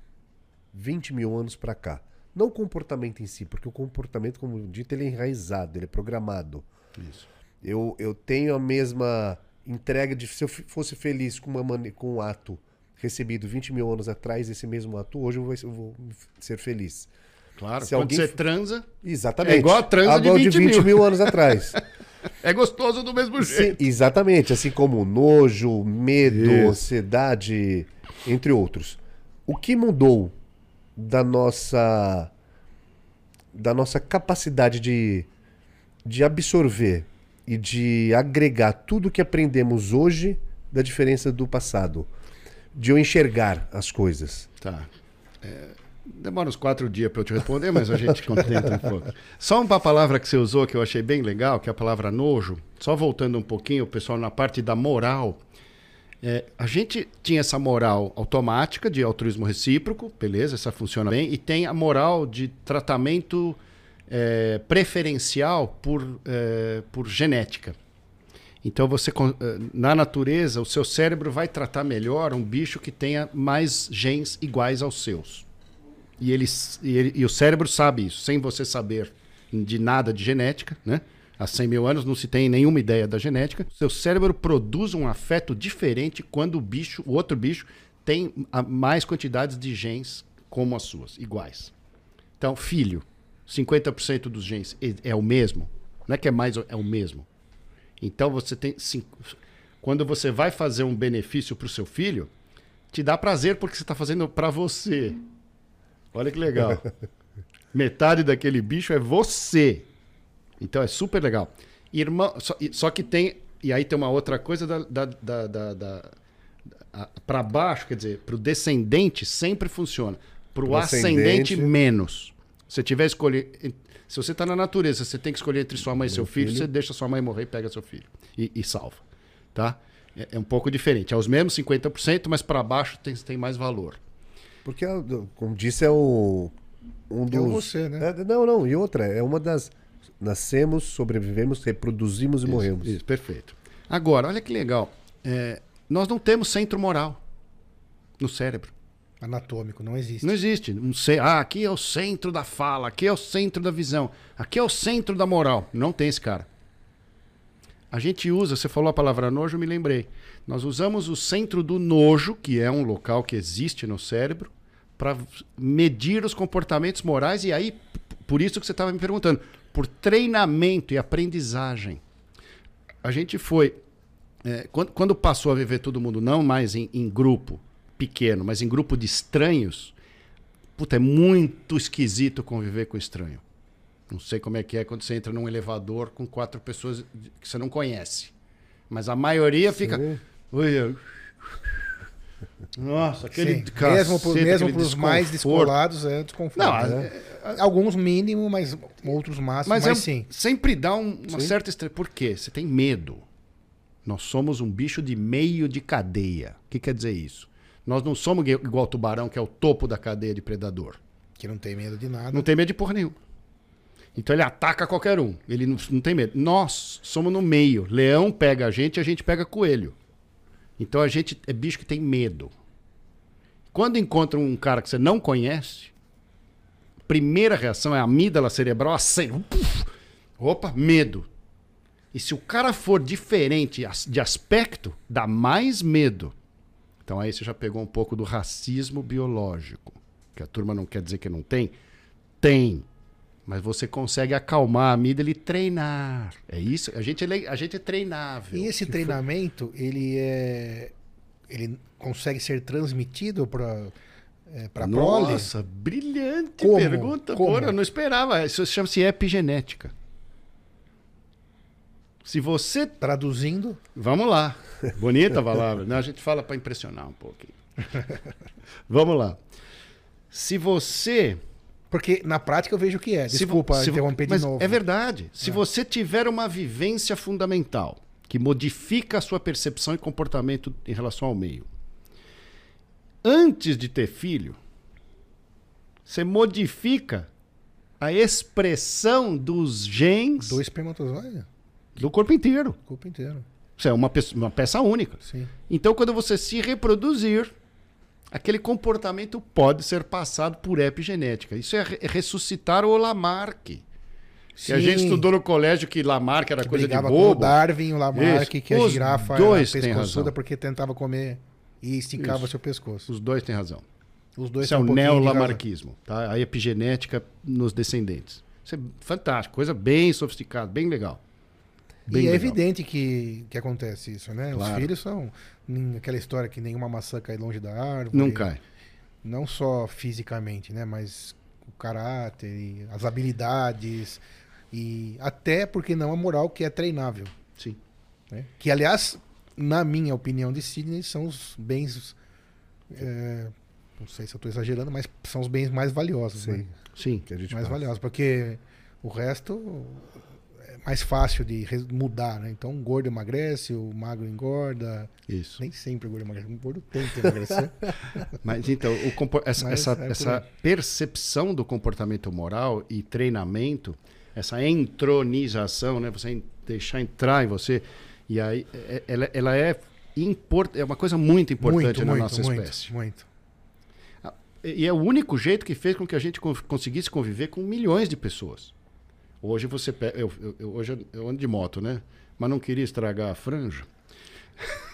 20 mil anos para cá. Não o comportamento em si, porque o comportamento, como dito, ele é enraizado, ele é programado. Isso. Eu, eu tenho a mesma entrega de se eu fosse feliz com, uma com um ato recebido 20 mil anos atrás, esse mesmo ato, hoje eu vou, eu vou ser feliz. Claro, Se quando alguém você transa, Exatamente. É igual a transa de Igual 20 mil. mil anos atrás. é gostoso do mesmo Sim, jeito. exatamente. Assim como nojo, medo, Isso. ansiedade, entre outros. O que mudou da nossa da nossa capacidade de, de absorver e de agregar tudo que aprendemos hoje da diferença do passado? De eu enxergar as coisas. Tá. É, demora uns quatro dias para eu te responder, mas a gente contenta um pouco. Só uma palavra que você usou que eu achei bem legal, que é a palavra nojo. Só voltando um pouquinho, pessoal, na parte da moral. É, a gente tinha essa moral automática de altruísmo recíproco, beleza, essa funciona bem, e tem a moral de tratamento é, preferencial por, é, por genética. Então você eh, na natureza o seu cérebro vai tratar melhor um bicho que tenha mais genes iguais aos seus. E, eles, e, ele- e o cérebro sabe isso, sem você saber de nada de genética, né? Há 100 mil anos não se tem nenhuma ideia da genética. Seu cérebro produz um afeto diferente quando o bicho, o outro bicho, tem mais quantidades de genes como as suas, iguais. Então, filho, 50% dos genes é- é o mesmo. Não é que é mais, é o mesmo. Então você tem. cinco- Quando você vai fazer um benefício para o seu filho, te dá prazer porque você está fazendo para você. Olha que legal. Metade daquele bicho é você. Então é super legal. Irmão, só, só que tem. E aí tem uma outra coisa da. da, da, da, para baixo, quer dizer, para o descendente sempre funciona. Para o ascendente, ascendente- menos. Se tiver escolher. Se você está na natureza, você tem que escolher entre sua mãe e seu filho, filho. você deixa sua mãe morrer e pega seu filho. E, e salva. Tá? É, é um pouco diferente. É os mesmos 50%, mas para baixo tem, tem mais valor. Porque, é como disse, é o. Um dos... É o você, né? É, não, não. E outra, é uma das. Nascemos, sobrevivemos, reproduzimos e morremos. Isso, perfeito. Agora, olha que legal. É, nós não temos centro moral no cérebro. Anatômico, não existe. Não existe. Um ce- ah, aqui é o centro da fala, aqui é o centro da visão, aqui é o centro da moral. Não tem esse cara. A gente usa, você falou a palavra nojo, eu me lembrei. Nós usamos o centro do nojo, que é um local que existe no cérebro, para medir os comportamentos morais, e aí, por isso que você estava me perguntando, por treinamento e aprendizagem. A gente foi. é, quando, quando passou a viver todo mundo, não mais em, em grupo pequeno, mas em grupo de estranhos, puta, é muito esquisito conviver com estranho. Não sei como é que é quando você entra num elevador com quatro pessoas que você não conhece. Mas a maioria fica. Sim. Oi, eu- Nossa, aquele Sim. mesmo por, mesmo para os mais descolados é desconforto. Não, né? Alguns mínimo, mas outros máximos, Mas, mas, é- sim. sempre dá um- uma Sim. certa estresse. Por quê? Você tem medo. Nós somos um bicho de meio de cadeia. O que quer dizer isso? Nós não somos igual o tubarão, que é o topo da cadeia de predador. Que não tem medo de nada. Não tem medo de porra nenhuma. Então ele ataca qualquer um. Ele não, não tem medo. Nós somos no meio. Leão pega a gente, a gente pega coelho. Então a gente é bicho que tem medo. Quando encontra um cara que você não conhece, primeira reação é a amígdala cerebral acende. Opa, medo. E se o cara for diferente de aspecto, dá mais medo. Então aí você já pegou um pouco do racismo biológico. Que a turma não quer dizer que não tem. Tem. Mas você consegue acalmar a amígdala e treinar. É isso. A gente é, a gente é treinável. E esse treinamento, ele é. Ele consegue ser transmitido para é, para prole? Nossa, brilhante Como? pergunta. Como? Porra, eu não esperava. Isso chama-se epigenética. Se você. Traduzindo, Vamos lá. Bonita a palavra. Não, a gente fala para impressionar um pouquinho. Vamos lá. Se você. Porque na prática eu vejo que é. se Desculpa se interromper de mas novo. É verdade. Se É. você tiver uma vivência fundamental que modifica a sua percepção e comportamento em relação ao meio, antes de ter filho, você modifica a expressão dos genes Dois espermatozoides? do corpo inteiro. O corpo inteiro. Isso é uma, pe- uma peça única. Sim. Então, quando você se reproduzir, aquele comportamento pode ser passado por epigenética. Isso é, é ressuscitar o Lamarck. Que a gente estudou no colégio que Lamarck era Que coisa de brigava com o bobo. Darwin o Lamarck, Isso. que a Os girafa dois era pescoçuda porque tentava comer e esticava Isso. seu pescoço. Os dois têm razão. Os dois Isso é o um razão. neolamarquismo, tá? A epigenética nos descendentes. Isso é fantástico, coisa bem sofisticada, bem legal. Bem e é legal. evidente que, que acontece isso, né? Os Claro. filhos são aquela história que nenhuma maçã cai longe da árvore. Não cai. Não só fisicamente, né? Mas o caráter, as habilidades e até porque não a moral que é treinável. Sim. né? Que aliás, na minha opinião de Sidney, são os bens é, não sei se eu estou exagerando, mas são os bens mais valiosos, Sim, né? Sim. que a gente mais passa. valiosos, porque o resto é mais fácil de mudar, né? Então, o gordo emagrece, o magro engorda. Isso. Nem sempre o gordo emagrece, o gordo tenta emagrecer. Mas então, compor- essa, Mas essa, é essa percepção do comportamento moral e treinamento, essa entronização, né? Você deixar entrar em você, e aí é- ela, ela é, import, é uma coisa muito importante muito, na muito, nossa muito, espécie. muito. E e é o único jeito que fez com que a gente con- conseguisse conviver com milhões de pessoas. Hoje você pega. Eu, eu- hoje eu- eu ando de moto, né? Mas não queria estragar a franja.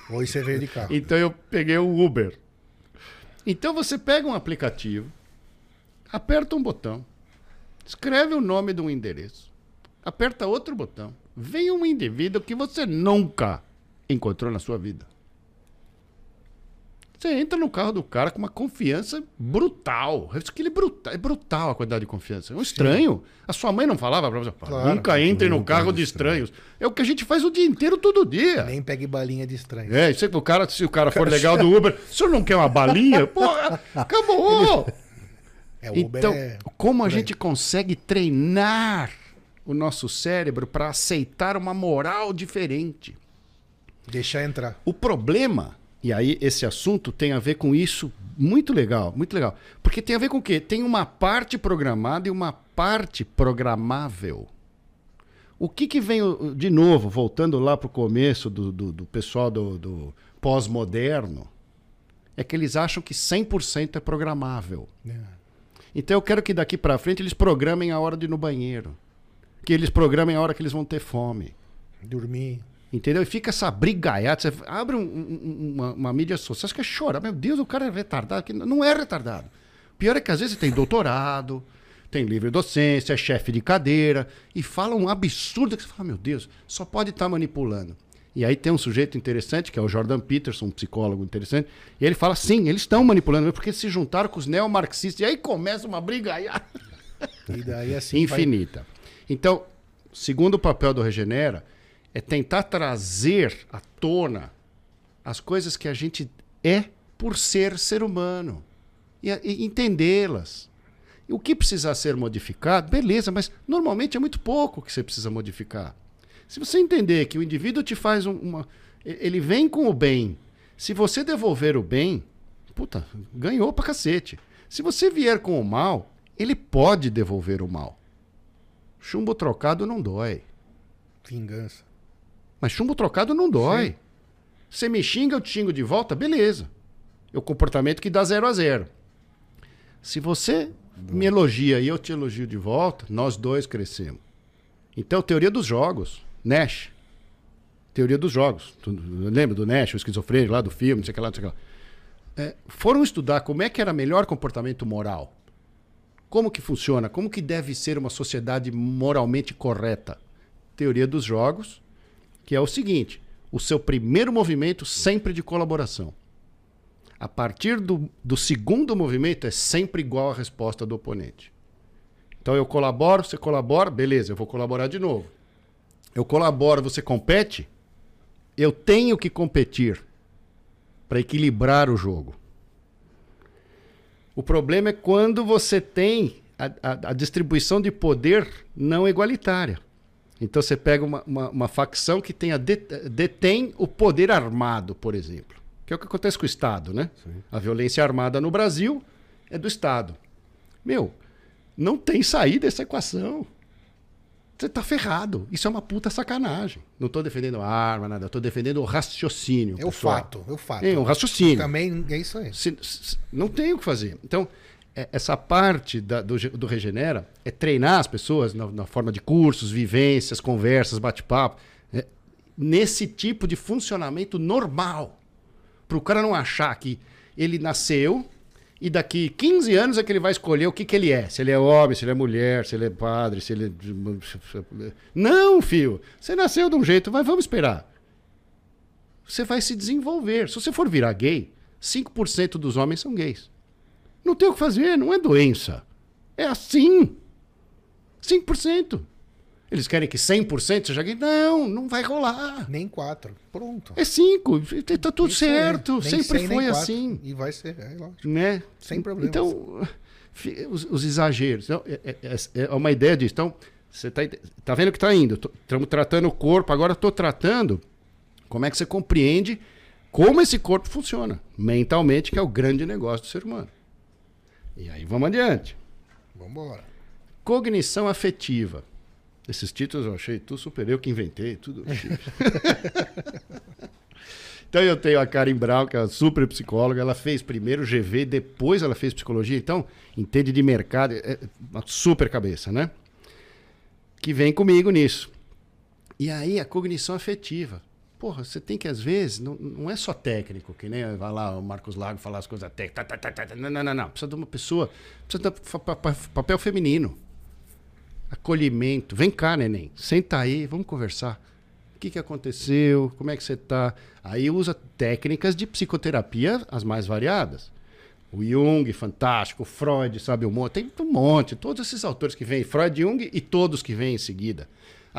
Hoje você veio de carro. Então eu peguei o Uber. Então você pega um aplicativo, aperta um botão, escreve o nome de um endereço, aperta outro botão, vem um indivíduo que você nunca encontrou na sua vida. Você entra no carro do cara com uma confiança brutal. Isso que ele é brutal, é brutal a quantidade de confiança. É um estranho. A sua mãe não falava pra você, "Pá, Claro. nunca entre no carro de estranhos. É o que a gente faz o dia inteiro, todo dia. Nem pegue balinha de estranho. É, isso aí, o cara, se o cara for legal do Uber, o senhor não quer uma balinha? Porra, acabou! É, o Uber Então, é... como a gente consegue treinar o nosso cérebro para aceitar uma moral diferente? Deixar entrar. O problema, e aí esse assunto tem a ver com isso, muito legal, muito legal. Porque tem a ver com o quê? Tem uma parte programada e uma parte programável. O que, que vem, de novo, voltando lá para o começo do, do, do pessoal do, do pós-moderno, é que eles acham que 100% é programável. né? Então eu quero que daqui para frente eles programem a hora de ir no banheiro. Que eles programem a hora que eles vão ter fome. Dormir. Entendeu? E fica essa brigaiada. Você abre um- um- uma, uma mídia social, você quer chorar. Meu Deus, o cara é retardado. Que Não é retardado. Pior é que às vezes você tem doutorado, tem livre docência, é chefe de cadeira, e fala um absurdo que você fala, meu Deus, só pode estar manipulando. E aí tem um sujeito interessante, que é o Jordan Peterson, um psicólogo interessante, e ele fala, sim, eles estão manipulando, porque eles se juntaram com os neomarxistas. E aí começa uma brigaiada E daí assim. vai- infinita. Então, segundo o papel do Regenera, é tentar trazer à tona as coisas que a gente é por ser ser humano e, e entendê-las. O que precisar ser modificado, beleza, mas normalmente é muito pouco que você precisa modificar. Se você entender que o indivíduo te faz um- uma. Ele vem com o bem. Se você devolver o bem, puta, ganhou pra cacete. Se você vier com o mal, ele pode devolver o mal. Chumbo trocado não dói. Vingança. Mas chumbo trocado não dói. Sim. Você me xinga, eu te xingo de volta, beleza. É o comportamento que dá zero a zero. Se você me elogia e eu te elogio de volta, nós dois crescemos. Então, teoria dos jogos. Nash. Teoria dos jogos. Tu lembra do Nash, o esquizofrênico lá do filme, não sei o que lá, não sei o que lá. É, foram estudar como é que era melhor comportamento moral. Como que funciona? Como que deve ser uma sociedade moralmente correta? Teoria dos jogos, que é o seguinte: o seu primeiro movimento sempre de colaboração. A partir do, do segundo movimento é sempre igual à resposta do oponente. Então eu colaboro, você colabora, beleza, eu vou colaborar de novo. Eu colaboro, você compete, eu tenho que competir para equilibrar o jogo. O problema é quando você tem a, a, a distribuição de poder não igualitária. Então você pega uma, uma, uma facção que tenha detém o poder armado, por exemplo. Que é o que acontece com o Estado, né? Sim. A violência armada no Brasil é do Estado. Meu, não tem saída essa equação. Você tá ferrado. Isso é uma puta sacanagem. Não tô defendendo arma, nada. Eu tô defendendo o raciocínio. É o fato, é o fato. É, o raciocínio. Também é isso aí. Se, se, não tem o que fazer. Então, essa parte da, do, do, Regenera é treinar as pessoas na, na forma de cursos, vivências, conversas, bate-papo, é, nesse tipo de funcionamento normal. Para o cara não achar que ele nasceu e daqui 15 anos é que ele vai escolher o que, que ele é. Se ele é homem, se ele é mulher, se ele é padre, se ele é... Não, filho. Você nasceu de um jeito, mas vamos esperar. Você vai se desenvolver. Se você for virar gay, 5% dos homens são gays. Não tem o que fazer, não é doença. É assim. 5%. Eles querem que 100% seja gay? Não, não vai rolar. Nem 4. Pronto. É 5. Está tudo Isso certo. É. Sempre 100, foi assim. E vai ser, é lógico. Né? Sem problema. Então, os, os exageros. Então, é, é, é, é, uma ideia disso. Então, você está tá vendo que está indo. Estamos tratando o corpo, agora estou tratando como é que você compreende como esse corpo funciona mentalmente, que é o grande negócio do ser humano. E aí vamos adiante. Vamos embora. Cognição afetiva. Esses títulos eu achei tudo super eu que inventei, tudo. então eu tenho a Karen Brown, que é uma super psicóloga, ela fez primeiro GV, depois ela fez psicologia, então entende de mercado, é uma super cabeça, né? Que vem comigo nisso. E aí a cognição afetiva. Porra, você tem que, às vezes, não, não é só técnico, que nem vai lá o Marcos Lago falar as coisas técnicas. Tá, tá, tá, não, não, não, não. Precisa de uma pessoa, precisa de papel feminino. Acolhimento. Vem cá, neném. Senta aí, vamos conversar. O que, que aconteceu? Como é que você está? Aí usa técnicas de psicoterapia as mais variadas. O Jung, fantástico. O Freud, sabe um monte. Tem um monte. Todos esses autores que vêm. Freud, Jung e todos que vêm em seguida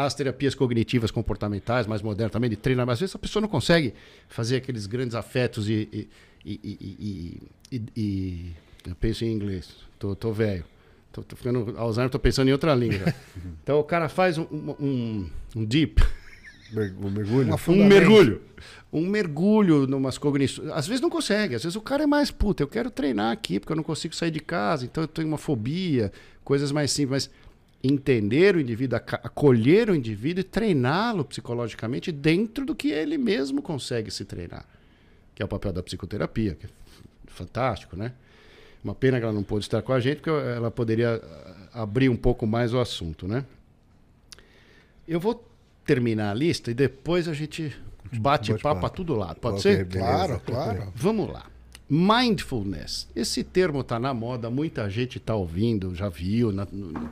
as terapias cognitivas comportamentais, mais modernas também, de treinamento. Às vezes a pessoa não consegue fazer aqueles grandes afetos e. e, e, e eu penso em inglês, tô, tô velho. Tô, tô ficando Alzheimer, tô pensando em outra língua. então o cara faz um, um, um deep. Um mergulho? Um mergulho. Um mergulho numas cognições. Às vezes não consegue, às vezes o cara é mais, puta, eu quero treinar aqui, porque eu não consigo sair de casa, então eu tenho uma fobia, coisas mais simples. Mas entender o indivíduo, acolher o indivíduo e treiná-lo psicologicamente dentro do que ele mesmo consegue se treinar. Que é o papel da psicoterapia, que é fantástico, né? Uma pena que ela não pôde estar com a gente, porque ela poderia ah, abrir um pouco mais o assunto, né? Eu vou terminar a lista e depois a gente bate papo para todo lado. Pode okay, ser? Beleza. Claro, claro. Vamos lá. Mindfulness. Esse termo está na moda, muita gente está ouvindo, já viu,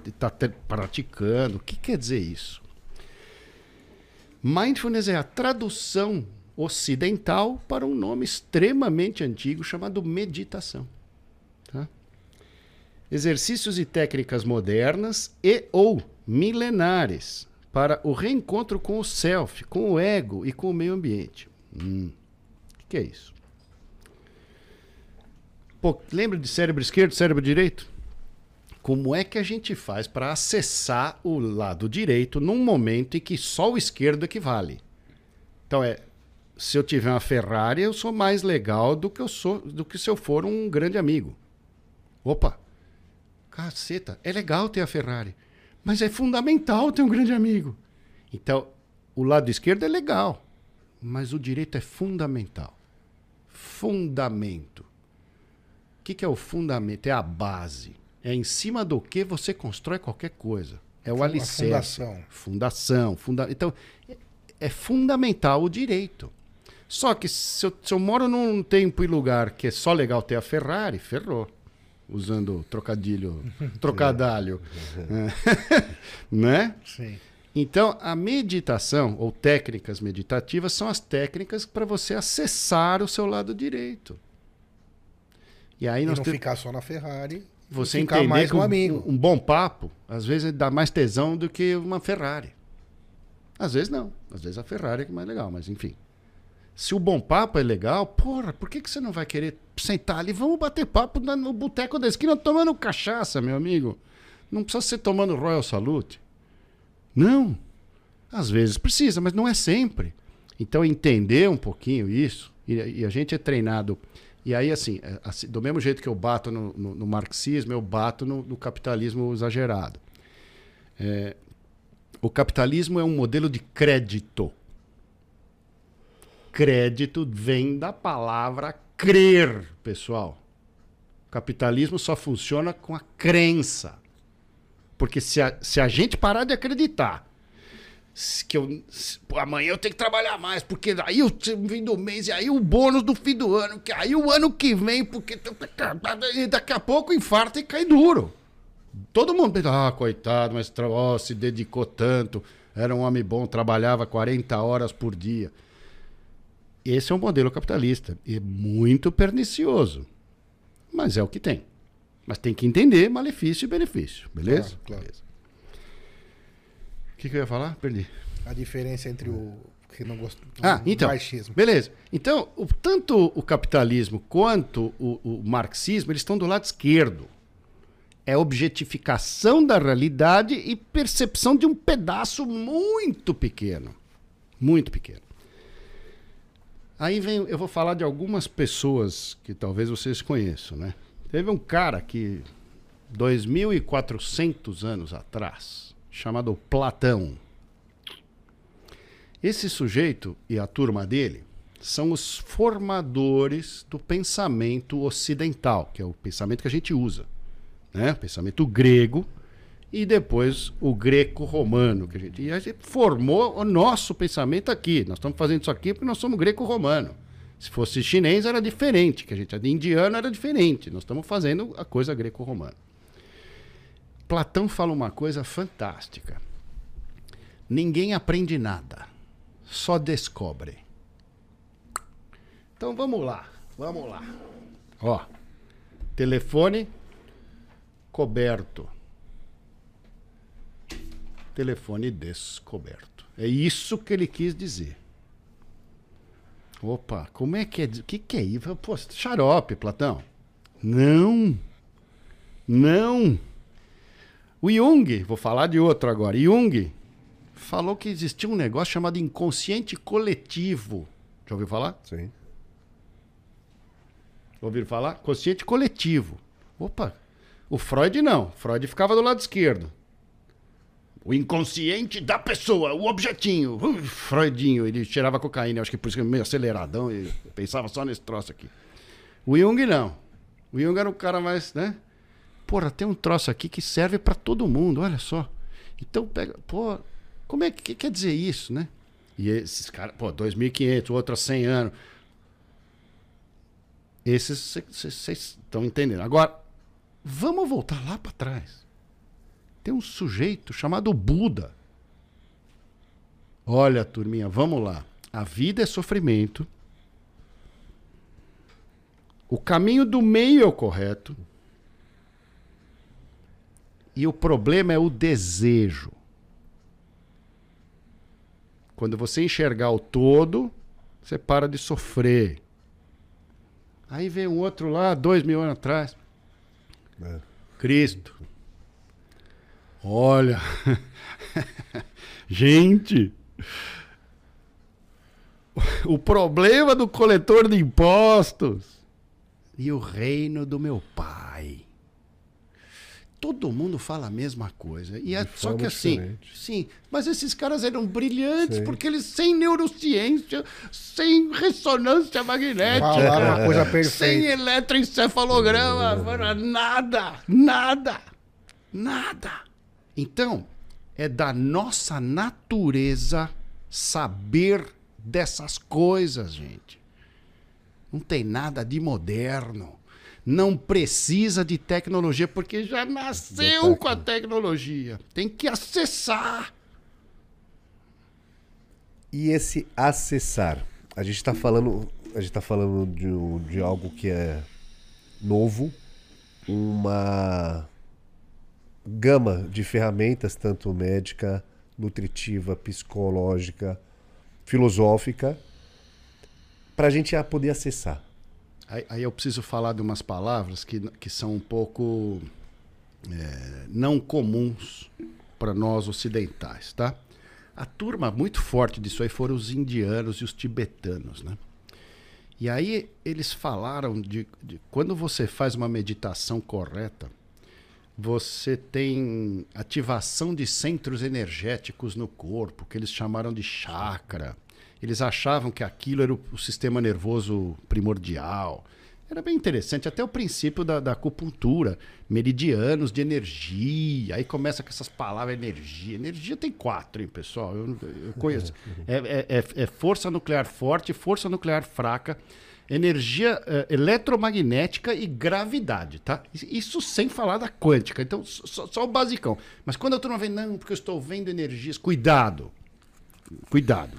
está praticando. O que quer dizer isso? Mindfulness é a tradução ocidental para um nome extremamente antigo chamado meditação. Tá? Exercícios e técnicas modernas e ou milenares para o reencontro com o self, com o ego e com o meio ambiente. Hum. O que é isso? Pô, lembra de cérebro esquerdo, cérebro direito? Como é que a gente faz para acessar o lado direito num momento em que só o esquerdo equivale? Então é, se eu tiver uma Ferrari, eu sou mais legal do que eu sou, do que se eu for um grande amigo. Opa, caceta, é legal ter a Ferrari, mas é fundamental ter um grande amigo. Então, o lado esquerdo é legal, mas o direito é fundamental. Fundamento que, que é o fundamento? É a base. É em cima do que você constrói qualquer coisa. É o alicerce. Fundação. Fundação. Funda... Então, é, é fundamental o direito. Só que se eu, se eu, moro num tempo e lugar que é só legal ter a Ferrari, ferrou. usando trocadilho, trocadalho, né? Sim. Então, a meditação ou técnicas meditativas são as técnicas para você acessar o seu lado direito. E aí E nós não te- ficar só na Ferrari. você ficar entender mais que um amigo. um bom papo, às vezes dá mais tesão do que uma Ferrari. Às vezes não. Às vezes a Ferrari é que é mais legal, mas enfim. Se o bom papo é legal, porra, por que, que você não vai querer sentar ali? Vamos bater papo no boteco da esquina tomando cachaça, meu amigo. Não precisa ser tomando Royal Salute. Não. Às vezes precisa, mas não é sempre. Então, entender um pouquinho isso, e, e a gente é treinado. E aí, assim, é, assim, do mesmo jeito que eu bato no, no- no marxismo, eu bato no, no capitalismo exagerado. É, o capitalismo é um modelo de crédito. Crédito vem da palavra crer, pessoal. Capitalismo só funciona com a crença. Porque se a, se a gente parar de acreditar que eu, amanhã eu tenho que trabalhar mais, porque aí o fim do mês, e aí o bônus do fim do ano, que aí o ano que vem, porque e daqui a pouco infarta e cai duro. Todo mundo pensa, ah, coitado, mas ó, se dedicou tanto, era um homem bom, trabalhava 40 horas por dia. Esse é o modelo capitalista. E é muito pernicioso. Mas é o que tem. Mas tem que entender malefício e benefício. Beleza? Claro, claro. Beleza. O que, que eu ia falar? Perdi. A diferença entre o que não gosta Ah, então. marxismo. Beleza. Então, o- tanto o capitalismo quanto o, o marxismo, eles estão do lado esquerdo. É objetificação da realidade e percepção de um pedaço muito pequeno. Muito pequeno. Aí vem, eu vou falar de algumas pessoas que talvez vocês conheçam, né? Teve um cara que 2400 anos atrás, chamado Platão. Esse sujeito e a turma dele são os formadores do pensamento ocidental, que é o pensamento que a gente usa, né? O pensamento grego e depois o greco-romano que a gente. E a gente formou o nosso pensamento aqui. Nós estamos fazendo isso aqui porque nós somos greco-romano. Se fosse chinês era diferente, que a gente é de indiano era diferente. Nós estamos fazendo a coisa greco-romana. Platão fala uma coisa fantástica. Ninguém aprende nada, só descobre. Então vamos lá, vamos lá. Ó, telefone coberto. Telefone descoberto. É isso que ele quis dizer. Opa, como é que é? O que, que é isso? Pô, xarope, Platão. Não. Não. O Jung, vou falar de outro agora. Jung falou que existia um negócio chamado inconsciente coletivo. Já ouviu falar? Sim. Ouviram falar? Consciente coletivo. Opa, o Freud não. Freud ficava do lado esquerdo. O inconsciente da pessoa, o objetinho. Ui, Freudinho, ele cheirava cocaína, acho que por isso que ele meio aceleradão e pensava só nesse troço aqui. O Jung não. O Jung era um cara mais, né? Porra, tem um troço aqui que serve para todo mundo, olha só. Então pega, pô, como é que, que quer dizer isso, né? E esses caras, pô, 2.500, outro há 100 anos. Esses vocês estão entendendo. Agora, vamos voltar lá para trás. Tem um sujeito chamado Buda. Olha, turminha, vamos lá. A vida é sofrimento. O caminho do meio é o correto. E o problema é o desejo. Quando você enxergar o todo, você para de sofrer. Aí vem um outro lá, dois mil anos atrás. É. Cristo. Olha. Gente. O problema do coletor de impostos e o reino do meu pai. Todo mundo fala a mesma coisa. E é De só que assim, diferente. sim, mas esses caras eram brilhantes Sim. porque eles sem neurociência, sem ressonância magnética, Falaram uma coisa sem perfeita. eletroencefalograma, mano, nada, nada, nada. Então, é da nossa natureza saber dessas coisas, gente. Não tem nada de moderno. Não precisa de tecnologia, porque já nasceu com a tecnologia. Tem que acessar. E esse acessar? A gente está falando, a gente tá falando de, de algo que é novo, uma gama de ferramentas, tanto médica, nutritiva, psicológica, filosófica, para a gente poder acessar. Aí, aí, eu preciso falar de umas palavras que, que são um pouco é, não comuns para nós ocidentais, tá? A turma muito forte disso aí foram os indianos e os tibetanos, né? E aí eles falaram de, de quando você faz uma meditação correta, você tem ativação de centros energéticos no corpo, que eles chamaram de chakra. Eles achavam que aquilo era o, o sistema nervoso primordial. Era bem interessante, até o princípio da, da, acupuntura, meridianos de energia. Aí começa com essas palavras energia. Energia tem quatro, hein, pessoal? Eu, eu conheço. É, é, é, é, força nuclear forte, força nuclear fraca, energia é, eletromagnética e gravidade, tá? Isso sem falar da quântica. Então, só, só o basicão. Mas quando a turma vem, não, porque eu estou vendo energias, cuidado. Cuidado.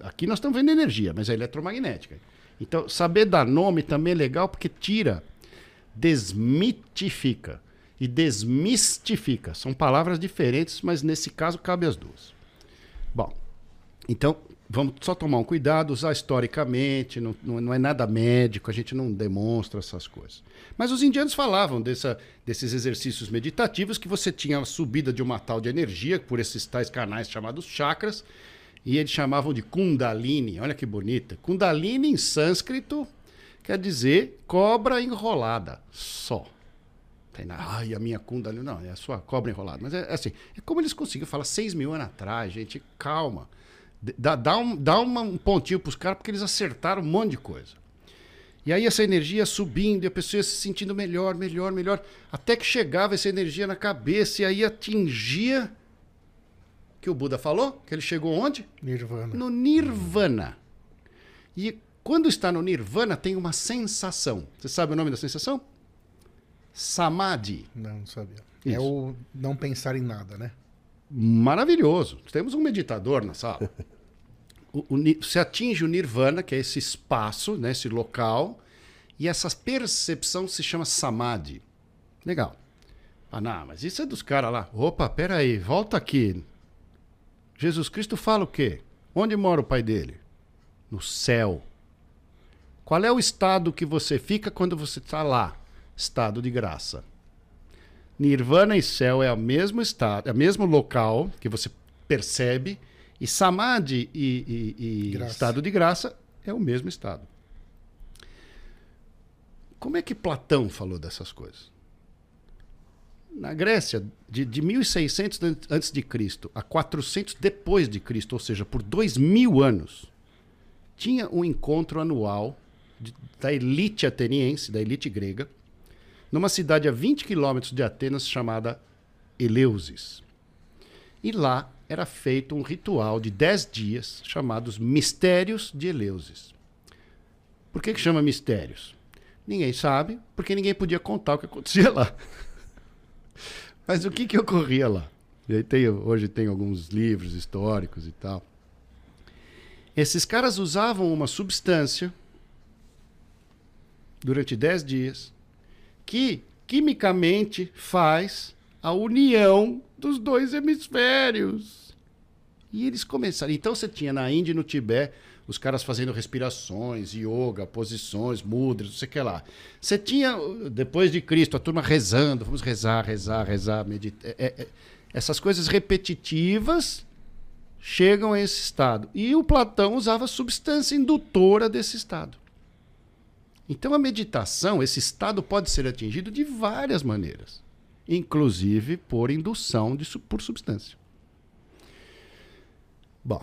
Aqui nós estamos vendo energia, mas é eletromagnética. Então, saber dar nome também é legal porque tira, desmitifica e desmistifica. São palavras diferentes, mas nesse caso cabe as duas. Bom, então vamos só tomar um cuidado, usar historicamente, não, não, é nada médico, a gente não demonstra essas coisas. Mas os indianos falavam dessa, desses exercícios meditativos que você tinha a subida de uma tal de energia por esses tais canais chamados chakras e eles chamavam de Kundalini. Olha que bonita. Kundalini em sânscrito quer dizer cobra enrolada. Só. Tem Ai, a minha Kundalini. Não, é a sua cobra enrolada. Mas é, é assim. É como eles conseguiram falar seis mil anos atrás, gente. Calma. Dá, dá, um, dá um pontinho para os caras, porque eles acertaram um monte de coisa. E aí essa energia subindo, e a pessoa ia se sentindo melhor, melhor, melhor. Até que chegava essa energia na cabeça e aí atingia que o Buda falou? Que ele chegou onde? Nirvana. No Nirvana. E quando está no Nirvana, tem uma sensação. Você sabe o nome da sensação? Samadhi. Não, não sabia. É Isso. É o não pensar em nada, né? Maravilhoso. Temos um meditador na sala. o, o, você atinge o Nirvana, que é esse espaço, né, esse local, e essa percepção se chama Samadhi. Legal. Ah, não, mas isso é dos caras lá. Opa, peraí, volta aqui. Jesus Cristo fala o quê? Onde mora o pai dele? No céu. Qual é o estado que você fica quando você está lá? Estado de graça. Nirvana e céu é o mesmo estado, é o mesmo local que você percebe, e samadhi e, e, e estado de graça é o mesmo estado. Como é que Platão falou dessas coisas? Na Grécia, de, de 1600 antes de Cristo a 400 depois de Cristo, ou seja, por dois mil anos, tinha um encontro anual de, da elite ateniense, da elite grega, numa cidade a 20 quilômetros de Atenas chamada Eleusis. E lá era feito um ritual de 10 dias chamados Mistérios de Eleusis. Por que, que chama mistérios? Ninguém sabe, porque ninguém podia contar o que acontecia lá. Mas o que, que ocorria lá? Tem, hoje tem alguns livros históricos e tal. Esses caras usavam uma substância durante 10 dias que quimicamente faz a união dos dois hemisférios. E eles começaram. Então você tinha na Índia e no Tibete os caras fazendo respirações, yoga, posições, mudras, não sei o que lá. Você tinha, depois de Cristo, a turma rezando, vamos rezar, rezar, rezar, meditar. É, é, essas coisas repetitivas chegam a esse estado. E o Platão usava substância indutora desse estado. Então a meditação, esse estado pode ser atingido de várias maneiras, inclusive por indução de, por substância. Bom,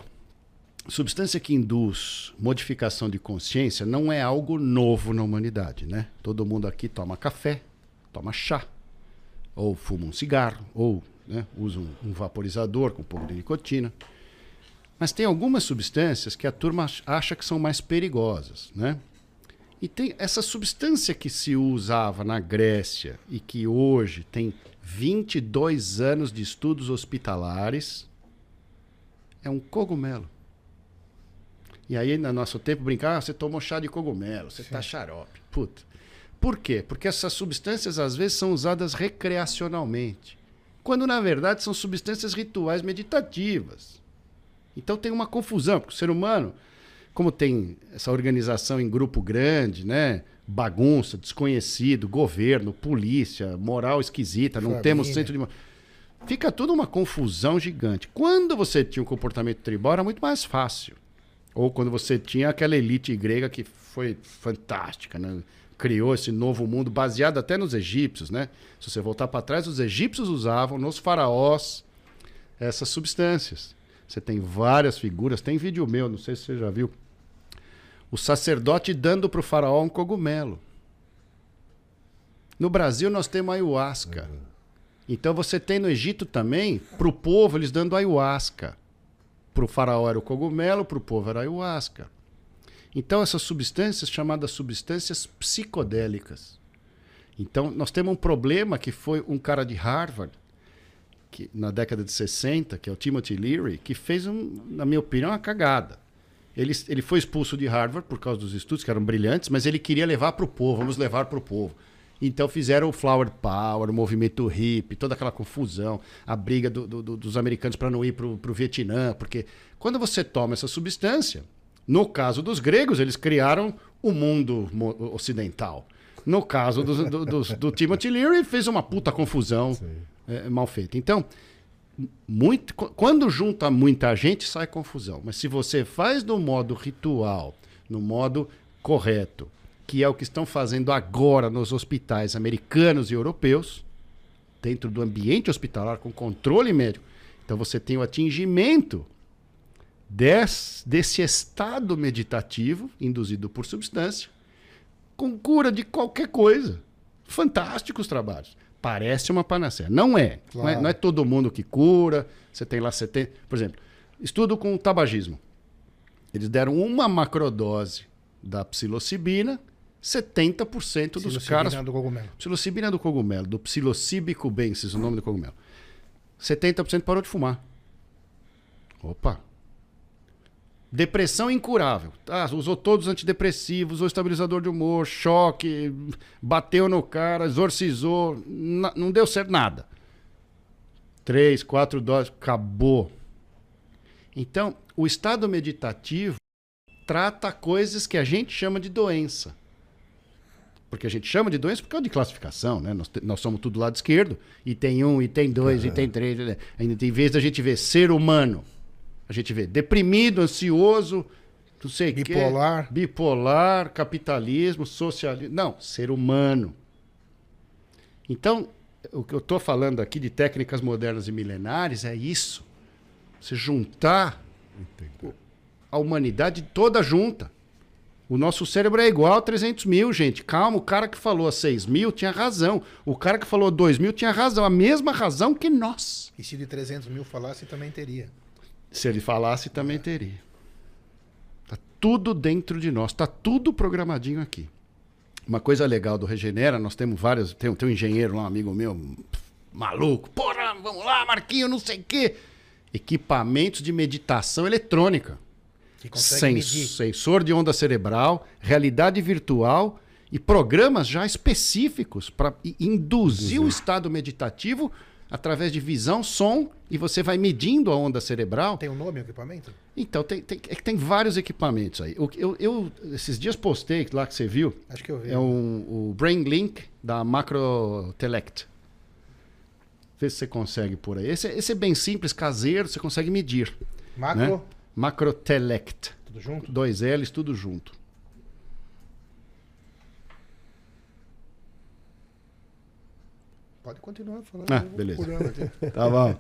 substância que induz modificação de consciência não é algo novo na humanidade, né? Todo mundo aqui toma café, toma chá, ou fuma um cigarro, ou né, usa um, um vaporizador com um pouco de nicotina. Mas tem algumas substâncias que a turma acha que são mais perigosas, né? E tem essa substância que se usava na Grécia e que hoje tem 22 anos de estudos hospitalares, é um cogumelo. E aí, no nosso tempo, brincar, ah, você tomou chá de cogumelo, você está xarope. Puta. Por quê? Porque essas substâncias às vezes são usadas recreacionalmente, quando na verdade são substâncias rituais meditativas. Então tem uma confusão, porque o ser humano, como tem essa organização em grupo grande, né? Bagunça, desconhecido, governo, polícia, moral esquisita, não Família. temos centro de. Fica tudo uma confusão gigante. Quando você tinha um comportamento tribal, era muito mais fácil. Ou quando você tinha aquela elite grega que foi fantástica, né? criou esse novo mundo baseado até nos egípcios, né? Se você voltar para trás, os egípcios usavam nos faraós essas substâncias. Você tem várias figuras, tem vídeo meu, não sei se você já viu. O sacerdote dando para o faraó um cogumelo. No Brasil nós temos ayahuasca. Então você tem no Egito também, para o povo, eles dando ayahuasca. Para o faraó era o cogumelo, para o povo era a ayahuasca. Então essas substâncias chamadas substâncias psicodélicas. Então nós temos um problema que foi um cara de Harvard, que, na década de 60, que é o Timothy Leary, que fez, um, na minha opinião, uma cagada. Ele, ele foi expulso de Harvard por causa dos estudos, que eram brilhantes, mas ele queria levar para o povo, vamos levar para o povo. Então fizeram o Flower Power, o movimento hippie, toda aquela confusão, a briga do- do- do- dos americanos para não ir para o Vietnã, porque quando você toma essa substância, no caso dos gregos, eles criaram o mundo ocidental. No caso dos- do, dos- do Timothy Leary, fez uma puta confusão é, mal feita. Então, muito, qu- quando junta muita gente, sai confusão. Mas se você faz no modo ritual, no modo correto, que é o que estão fazendo agora nos hospitais americanos e europeus, dentro do ambiente hospitalar, com controle médico, então você tem o atingimento des- desse estado meditativo induzido por substância, com cura de qualquer coisa. Fantásticos trabalhos. Parece uma panaceia. Não é. Não é, Claro. não é todo mundo que cura. Você tem lá 70. Por exemplo, estudo com tabagismo. Eles deram uma macrodose da psilocibina, 70% dos caras. do cogumelo. Psilocibina do cogumelo, do Psilocybe cubensis, o nome do cogumelo. 70% parou de fumar. Opa. Depressão incurável. Ah, usou todos os antidepressivos, usou estabilizador de humor, choque, bateu no cara, exorcizou, não deu certo nada. Três, quatro doses, acabou. Então, o estado meditativo trata coisas que a gente chama de doença. Porque a gente chama de doença por causa de classificação, né? Nós, nós somos tudo lado esquerdo, e tem um, e tem dois, e tem três. né? Em vez da gente ver ser humano, a gente vê deprimido, ansioso, não sei o quê, Bipolar. bipolar, capitalismo, socialismo. Não, ser humano. Então, o que eu estou falando aqui de técnicas modernas e milenares é isso. Você juntar a humanidade toda junta. O nosso cérebro é igual a 300 mil, gente. Calma, o cara que falou a 6 mil tinha razão. O cara que falou a 2 mil tinha razão. A mesma razão que nós. E se de 300 mil falasse, também teria. Se ele falasse, também teria. Tá tudo dentro de nós. Tá tudo programadinho aqui. Uma coisa legal do Regenera, nós temos vários. Tem, tem um engenheiro lá, um amigo meu, maluco. Porra, vamos lá, Marquinho, não sei o quê. Equipamentos de meditação eletrônica. Que consegue Sens- medir. sensor de onda cerebral, realidade virtual e programas já específicos para induzir o estado meditativo através de visão, som e você vai medindo a onda cerebral. Tem um nome o equipamento? Então, tem, tem, é que tem vários equipamentos aí. Eu, eu, esses dias postei lá que você viu, Acho que eu vi. é um, o Brain Link da Macrotelect. Vê se você consegue por aí. Esse, é- esse é bem simples, caseiro, você consegue medir. Macro, né? Macrotelect. tudo junto? Dois L's, tudo junto. Pode continuar falando. Ah, beleza. Tá bom.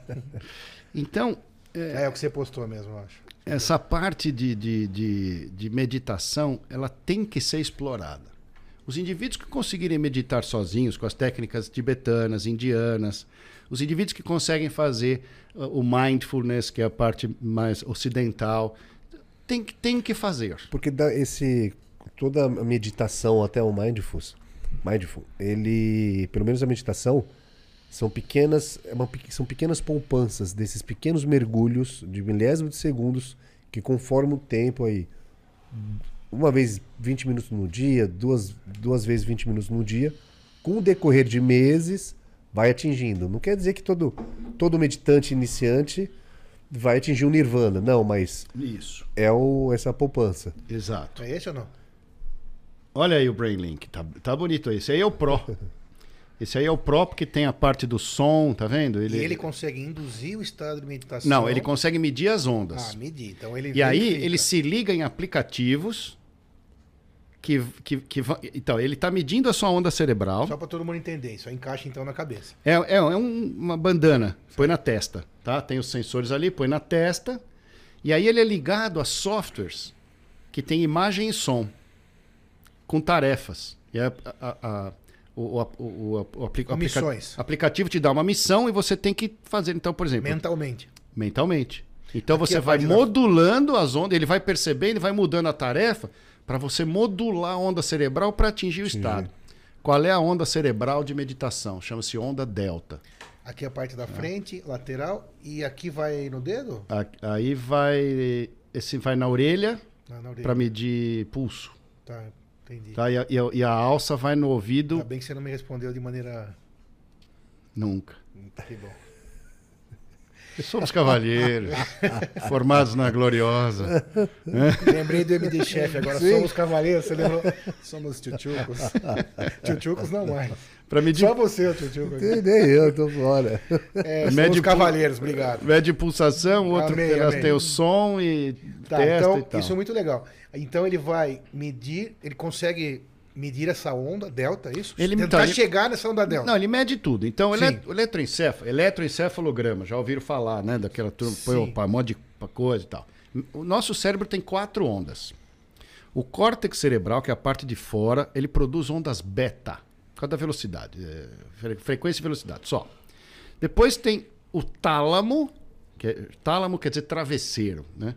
Então, É, o que você postou mesmo, eu acho. essa parte de, de, de, de meditação, ela tem que ser explorada. Os indivíduos que conseguirem meditar sozinhos com as técnicas tibetanas, indianas, os indivíduos que conseguem fazer o mindfulness, que é a parte mais ocidental, tem, tem que fazer. Porque esse toda a meditação, até o mindfulness, mindful, ele, pelo menos a meditação, são pequenas, é uma, são pequenas poupanças desses pequenos mergulhos de milésimos de segundos que conforme o tempo aí, uma vez 20 minutos no dia, duas, duas vezes 20 minutos no dia, com o decorrer de meses, vai atingindo. Não quer dizer que todo, todo meditante iniciante vai atingir o um nirvana, não, mas isso é o, essa poupança. Exato. É esse ou não? Olha aí o Brainlink, tá, tá bonito aí. Esse aí é o Pro. Esse aí é o próprio que tem a parte do som, tá vendo? Ele, e ele consegue induzir o estado de meditação. Não, ele consegue medir as ondas. Ah, medir. Então ele E aí ele se liga em aplicativos que, que, que então ele está medindo a sua onda cerebral. Só para todo mundo entender, só encaixa então na cabeça. É, é, é um, uma bandana, põe na testa, tá? Tem os sensores ali, põe na testa. E aí ele é ligado a softwares que tem imagem e som com tarefas. E a, a, a o, o, o, o aplica Missões. aplicativo te dá uma missão e você tem que fazer. Então, por exemplo. Mentalmente. Mentalmente. Então Aqui você vai modulando da... as ondas, ele vai percebendo, ele vai mudando a tarefa para você modular a onda cerebral para atingir o Sim. estado. Qual é a onda cerebral de meditação? Chama-se onda delta. Aqui é a parte da frente, ah. lateral, e aqui vai no dedo? Aí vai. Esse vai na orelha, ah, orelha. para medir pulso. Tá. Entendi. Tá? E, a, e, a, e a alça vai no ouvido. Ainda bem que você não me respondeu de maneira. Nunca. Que bom. Somos cavalheiros, formados na gloriosa. Lembrei do MD Chef, agora Sim. somos cavaleiros, você lembrou? Somos tchutchucos. tchutchucos não mais. Pra medir... Só você, o tchutchuco. Nem eu, tô fora. É, somos cavaleiros, obrigado. Mede pulsação, o outro amei, amei. tem o som e tá, testa então, e tal. Isso é muito legal. Então ele vai medir, ele consegue medir essa onda delta, é isso? Ele, Tentar então, chegar nessa onda delta. Não, ele mede tudo. Então, o eletroencefalo, eletroencefalograma, já ouviram falar, né? Daquela turma, põe um monte de coisa e tal. O nosso cérebro tem quatro ondas. O córtex cerebral, que é a parte de fora, ele produz ondas beta, por causa da velocidade. É, frequência e velocidade, só. Depois tem o tálamo, que é, tálamo quer dizer travesseiro, né?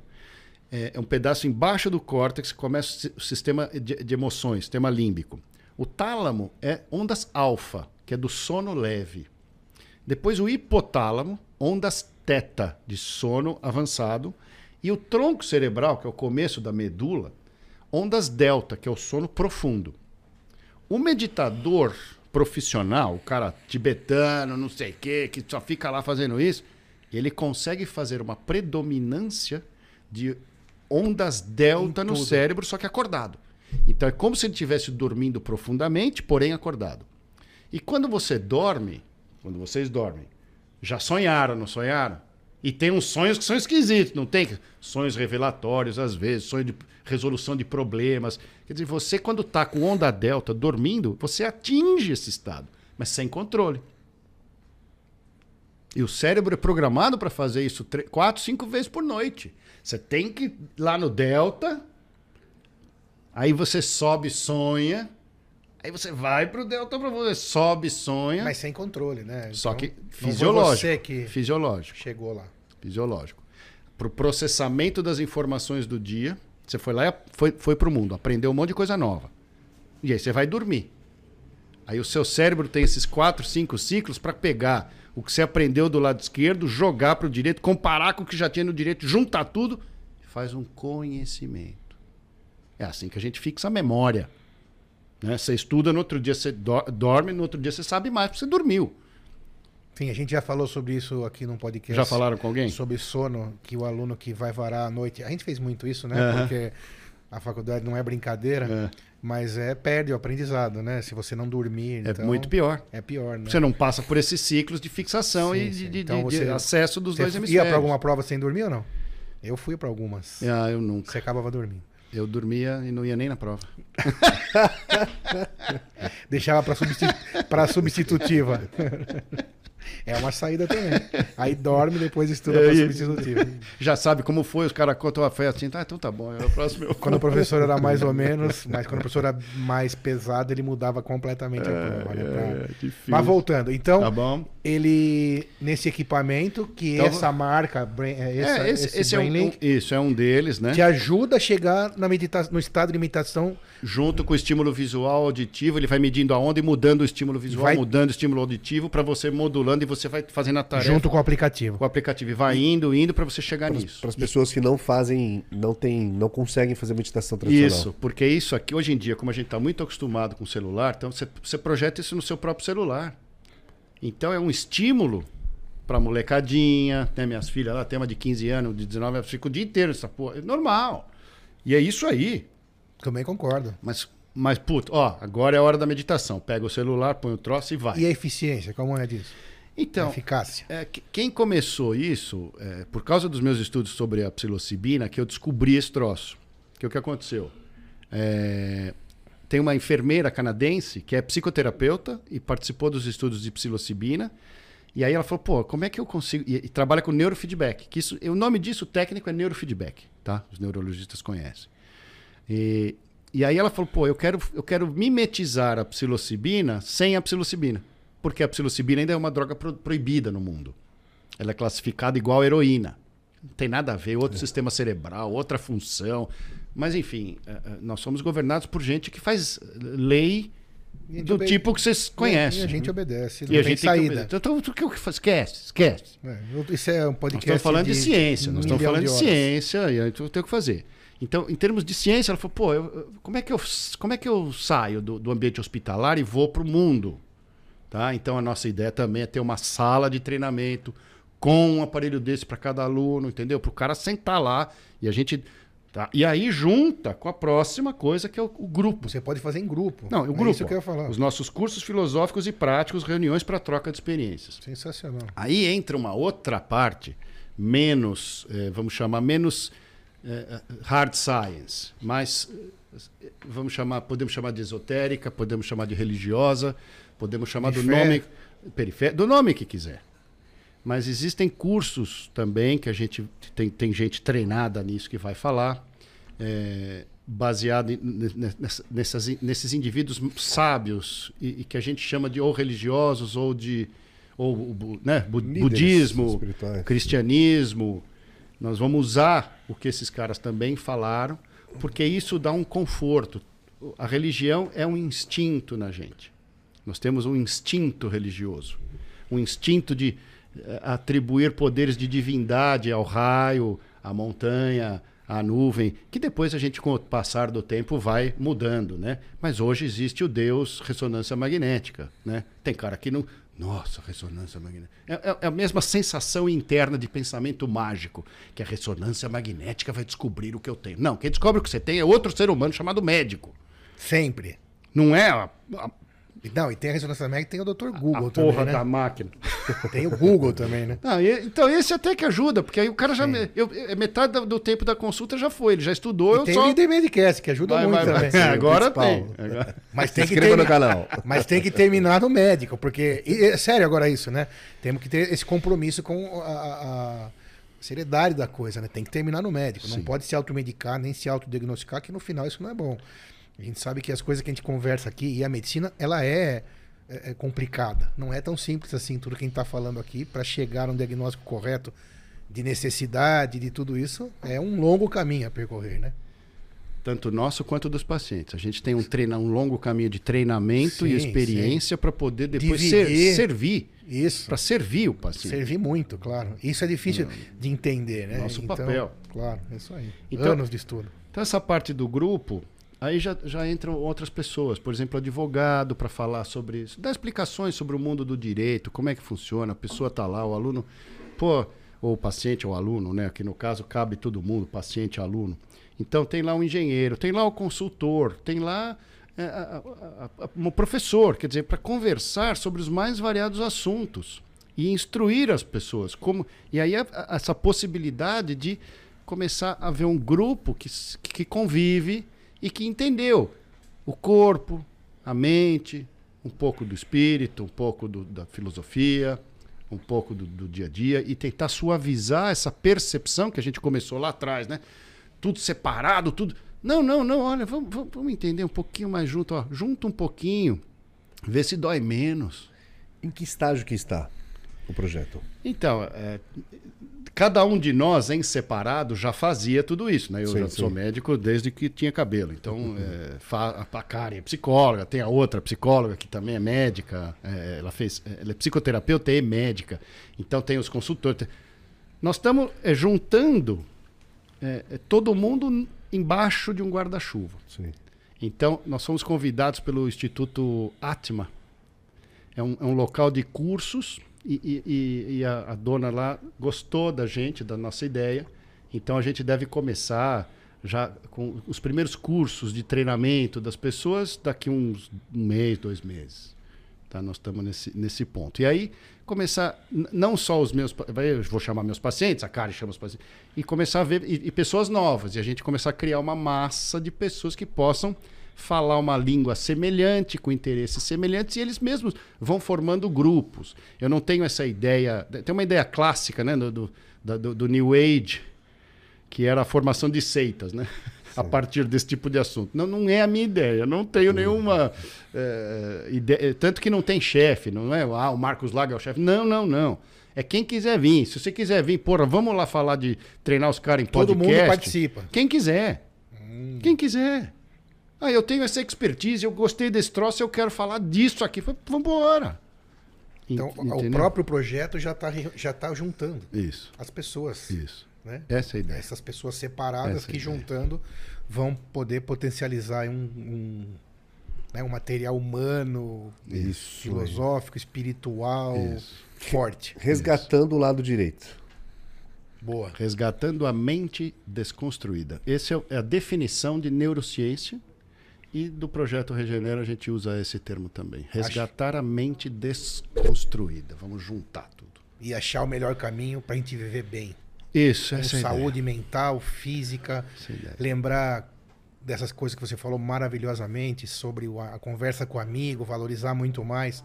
É, é um pedaço embaixo do córtex que começa o sistema de, de emoções, sistema límbico. O tálamo é ondas alfa, que é do sono leve. Depois o hipotálamo, ondas teta, de sono avançado. E o tronco cerebral, que é o começo da medula, ondas delta, que é o sono profundo. O meditador profissional, o cara tibetano, não sei o quê, que só fica lá fazendo isso, ele consegue fazer uma predominância de ondas delta no cérebro, só que acordado. Então é como se ele estivesse dormindo profundamente, porém acordado. E quando você dorme, quando vocês dormem, já sonharam, não sonharam? E tem uns sonhos que são esquisitos, não tem? Sonhos revelatórios, às vezes, sonho de resolução de problemas. Quer dizer, você, quando está com onda delta dormindo, você atinge esse estado, mas sem controle. E o cérebro é programado para fazer isso quatro, cinco vezes por noite. Você tem que ir lá no delta, aí você sobe, sonha, aí você vai pro delta para você sobe, sonha. Mas sem controle, né? Então, Só que fisiológico. Você que fisiológico. Chegou lá. Fisiológico. Pro processamento das informações do dia, você foi lá e foi, foi pro mundo, aprendeu um monte de coisa nova. E aí você vai dormir. Aí o seu cérebro tem esses quatro, cinco ciclos para pegar o que você aprendeu do lado esquerdo, jogar para o direito, comparar com o que já tinha no direito, juntar tudo faz um conhecimento. É assim que a gente fixa a memória. Né? Você estuda, no outro dia você dorme, no outro dia você sabe mais, porque você dormiu. Sim, a gente já falou sobre isso aqui num podcast. Já falaram com alguém? Sobre sono, que o aluno que vai varar à noite. A gente fez muito isso, né? Uhum. Porque a faculdade não é brincadeira. É. Mas é perde o aprendizado, né? Se você não dormir. É então, muito pior. É pior, né? Você não passa por esses ciclos de fixação sim, e de, de, então de, acesso dos dois hemisférios. Ia para alguma prova sem dormir ou não? Eu fui para algumas. Ah, eu nunca. Você acabava dormindo. Eu dormia e não ia nem na prova. Deixava para substitu substitutiva. É uma saída também. Aí dorme depois estuda para substitutivo. Já sabe como foi, os caras contam a fé assim, tá, então tá bom, é o próximo. Eu quando o professor era mais ou menos, mas quando o professor era mais pesado, ele mudava completamente é, a prova. Né, pra... é, difícil. Mas voltando, então, Tá ele nesse equipamento que Então, essa marca, é, essa, É, esse, esse, esse é um, BrainLink, isso é um deles, né? te ajuda a chegar na medita no estado de meditação Junto com o estímulo visual auditivo, ele vai medindo a onda e mudando o estímulo visual, Vai- mudando o estímulo auditivo para você modulando e você vai fazendo a tarefa junto com o aplicativo. com o aplicativo e vai indo, indo para você chegar nisso. Para as pessoas que não fazem, não tem, não conseguem fazer meditação tradicional. Isso, porque isso aqui, hoje em dia, como a gente está muito acostumado com o celular, então você, você projeta isso no seu próprio celular. Então é um estímulo para molecadinha, né? Minhas filhas lá, tem uma de 15 anos, de 19, elas ficam o dia inteiro nessa porra. É normal. E é isso aí. Também concordo. Mas, mas puto, ó, agora é a hora da meditação. Pega o celular, põe o troço e vai. E a eficiência, como é disso? Então, eficácia. é, que- quem começou isso, é, por causa dos meus estudos sobre a psilocibina, que eu descobri esse troço. Que o que aconteceu? É, tem uma enfermeira canadense que é psicoterapeuta e participou dos estudos de psilocibina. E aí ela falou, pô, como é que eu consigo... E, e trabalha com neurofeedback. Que isso, o nome disso técnico é neurofeedback, tá? Os neurologistas conhecem. E, e aí ela falou, pô, eu quero, eu quero mimetizar a psilocibina sem a psilocibina. Porque a psilocibina ainda é uma droga pro- proibida no mundo. Ela é classificada igual heroína. Não tem nada a ver, outro sistema cerebral, outra função. Mas, enfim, eh, eh, nós somos governados por gente que faz lei E a gente do obede- tipo que vocês E conhecem. a gente obedece, não E a gente tem que saída. obedecer. Então, o que eu faço? Esquece, esquece. É, isso é um Nós podcast estamos falando de, ciência, um nós estamos falando de, horas. ciência e aí eu tenho que fazer. Então, em termos de ciência, ela falou, pô, eu- como, é que eu, como é que eu saio do, do ambiente hospitalar e vou para o mundo? Tá? Então, a nossa ideia também é ter uma sala de treinamento com um aparelho desse para cada aluno, entendeu? Para o cara sentar lá e a gente... Tá? E aí junta com a próxima coisa, que é o, o grupo. Você pode fazer em grupo. Não, o É grupo. isso que eu ia falar. Os nossos cursos filosóficos e práticos, reuniões para troca de experiências. Sensacional. Aí entra uma outra parte, menos, eh, vamos chamar, menos eh, hard science, mas eh, vamos chamar, podemos chamar de esotérica, podemos chamar de religiosa, podemos chamar do nome perifé- do nome que quiser. Mas existem cursos também que a gente tem, tem gente treinada nisso que vai falar, eh, baseado nessas, nesses indivíduos sábios e, e que a gente chama de ou religiosos ou de ou né, bu- budismo, cristianismo. Nós vamos usar o que esses caras também falaram, porque isso dá um conforto. A religião é um instinto na gente. Nós temos um instinto religioso, um instinto de eh, atribuir poderes de divindade ao raio, à montanha, à nuvem, que depois a gente, com o passar do tempo, vai mudando, né? Mas hoje existe o Deus ressonância magnética, né? Tem cara que não... Nossa, ressonância magnética. É, é- é a mesma sensação interna de pensamento mágico, que a ressonância magnética vai descobrir o que eu tenho. Não, quem descobre o que você tem é outro ser humano chamado médico. Sempre. Não é a, a- Não, e tem a ressonância magnética, tem o Dr. a Google também, porra né? da máquina. Tem o Google também, né? Não, e- então esse até que ajuda, porque aí o cara já. me- eu- eu- metade do, do tempo da consulta já foi, ele já estudou, E eu tem só. o Líder Medicast, que ajuda Vai, muito vai, vai. também. É, agora tem. Agora- Mas Se tem que inscreva no canal. Mas tem que terminar no médico, porque. e é sério agora isso, né? Temos que ter esse compromisso com a, a- a seriedade da coisa, né? Tem que terminar no médico. Não Sim. pode se automedicar, nem se autodiagnosticar, que no final isso não é bom. A gente sabe que as coisas que a gente conversa aqui, e a medicina, ela é, é- é complicada. Não é tão simples assim, tudo que a gente está falando aqui, para chegar a um diagnóstico correto de necessidade, de tudo isso, é um longo caminho a percorrer, né? Tanto nosso quanto dos pacientes. A gente tem um, treina, um longo caminho de treinamento e Sim, experiência para poder depois ser- servir. Isso. Para servir o paciente. Servir muito, claro. Isso é difícil de entender, né? Nosso Então, papel. Claro, é isso aí. Então- Anos de estudo. Então, essa parte do grupo, aí já, já entram outras pessoas, por exemplo, advogado para falar sobre isso, dar explicações sobre o mundo do direito, como é que funciona, a pessoa está lá, o aluno, pô, ou o paciente ou o aluno, né? Aqui no caso cabe todo mundo, paciente, aluno. Então tem lá um engenheiro, tem lá o consultor, tem lá é, a- a- um professor, quer dizer, para conversar sobre os mais variados assuntos e instruir as pessoas. Como, e aí a- a- essa possibilidade de começar a ver um grupo que, que convive e que entendeu o corpo, a mente, um pouco do espírito, um pouco do- da filosofia, um pouco do, do dia a dia e tentar suavizar essa percepção que a gente começou lá atrás, né? Tudo separado, tudo. Não, não, não, olha, vamos, vamos, vamos entender um pouquinho mais junto, ó. Junta um pouquinho, vê se dói menos. Em que estágio que está o projeto? Então, é, cada um de nós, em separado, já fazia tudo isso, né? Eu Sim, já sim. sou médico desde que tinha cabelo. Então, é, fa- a Karen é psicóloga, tem a outra psicóloga que também é médica. é, ela fez, ela é psicoterapeuta e médica. Então, tem os consultores. Nós estamos é, juntando é, é, todo mundo embaixo de um guarda-chuva. Então, nós fomos convidados pelo Instituto Atma. É um, é um local de cursos e, e- e- a, a dona lá gostou da gente, da nossa ideia. Então, a gente deve começar já com os primeiros cursos de treinamento das pessoas daqui uns um mês, dois meses. Tá? Nós estamos nesse, nesse ponto. E aí, começar, não só os meus, eu vou chamar meus pacientes, a Karen chama os pacientes, e começar a ver, e, e pessoas novas, e a gente começar a criar uma massa de pessoas que possam falar uma língua semelhante, com interesses semelhantes, e eles mesmos vão formando grupos. Eu não tenho essa ideia, tem uma ideia clássica né, do, do, do- New Age, que era a formação de seitas, né? A partir desse tipo de assunto. Não, não é a minha ideia, não tenho nenhuma eh, ideia. Tanto que não tem chefe, não é? Ah, o Marcos Lago é o chefe. Não, não, não. É quem quiser vir. Se você quiser vir, porra, vamos lá falar de treinar os caras em Todo podcast. mundo participa. Quem quiser. Quem quiser. Ah, eu tenho essa expertise, eu gostei desse troço, eu quero falar disso aqui. Vamos embora. Então, Ent- o entendeu? próprio projeto já está já tá juntando Isso, as pessoas. isso. Né? Essa é a ideia. Essas pessoas separadas Essa é que ideia. juntando vão poder potencializar um, um, né, um material humano, Isso. filosófico, espiritual, Isso. forte. Resgatando o lado direito. Boa. Resgatando a mente desconstruída. Essa é a definição de neurociência e do projeto Regenera a gente usa esse termo também. Resgatar a mente desconstruída. Vamos juntar tudo. E achar o melhor caminho para a gente viver bem. Isso, Com essa é saúde mental, física. É ideia. Lembrar dessas coisas que você falou maravilhosamente sobre a conversa com o amigo, valorizar muito mais.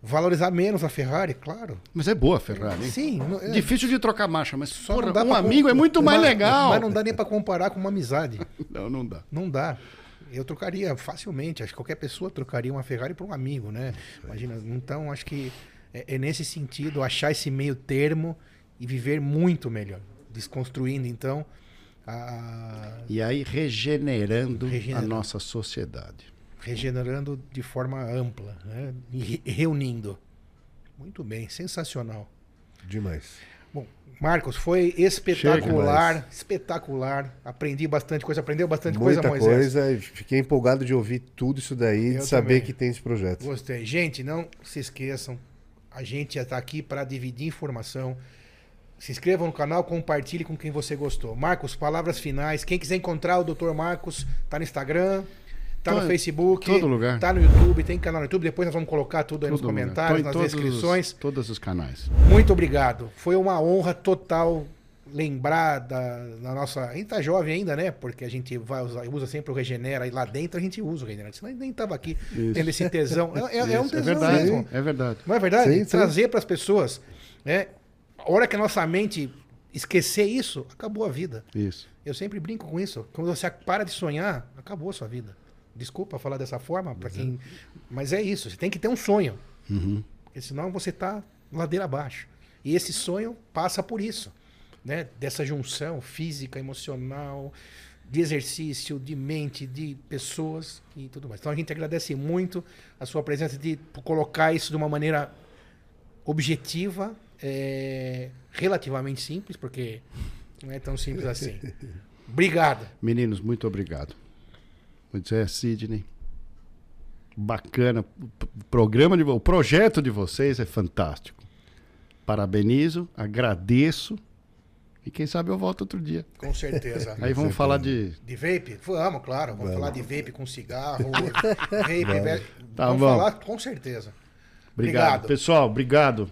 Valorizar menos a Ferrari, claro. Mas é boa a Ferrari, hein? Sim. é- Difícil de trocar marcha, mas só porra, um amigo com- é muito mais mas- legal. Mas não dá nem para comparar com uma amizade. Não, não dá. Não dá. Eu trocaria facilmente. Acho que qualquer pessoa trocaria uma Ferrari por um amigo, né? Imagina. Então, acho que é, é nesse sentido achar esse meio termo e viver muito melhor. Desconstruindo, então, a, E aí regenerando, Regenerando. a nossa sociedade. regenerando de forma ampla, né? E re- reunindo. Muito bem, sensacional. Demais. Marcos, foi espetacular, Chega espetacular. Aprendi bastante coisa, aprendeu bastante Muita coisa, Moisés. coisa. Fiquei empolgado de ouvir tudo isso daí, Eu de saber também. que tem esse projeto. Gostei. Gente, não se esqueçam. A gente está aqui para dividir informação. Se inscrevam no canal, compartilhe com quem você gostou. Marcos, palavras finais. Quem quiser encontrar o Dr. Marcos, tá no Instagram, tá no Tô Facebook, todo lugar. tá no YouTube, tem canal no YouTube. Depois nós vamos colocar tudo aí nos Todo lugar. comentários, nas todos os- descrições. todos os canais. Muito obrigado. Foi uma honra total lembrar da, da nossa. A gente tá jovem ainda, né? Porque a gente vai usar, usa sempre o Regenera e lá dentro a gente usa o Regenera. Senão a gente nem tava aqui Isso. tendo esse tesão. É, é- é um Isso, tesão verdade. mesmo. É verdade. Não é verdade? Sim. Trazer para as pessoas. Né? A hora que a nossa mente esquecer isso, acabou a vida. Isso. Eu sempre brinco com isso. Quando você para de sonhar, acabou a sua vida. Desculpa falar dessa forma para quem, mas é isso. Você tem que ter um sonho, Uhum. porque senão você tá ladeira abaixo. E esse sonho passa por isso, né? Dessa junção física, emocional, de exercício, de mente, de pessoas e tudo mais. Então a gente agradece muito a sua presença de colocar isso de uma maneira objetiva, é, relativamente simples, porque não é tão simples assim. Obrigado. Meninos, muito obrigado. Moisés, Sidney. Bacana. O programa de o projeto de vocês é fantástico. Parabenizo, agradeço. E quem sabe eu volto outro dia. Com certeza. Aí vamos falar de. De vape? Vamos, claro. Vamos, Vamos. falar de vape com cigarro. vape, velho. Tá vamos bom. falar com certeza. Obrigado. Obrigado. Pessoal, obrigado.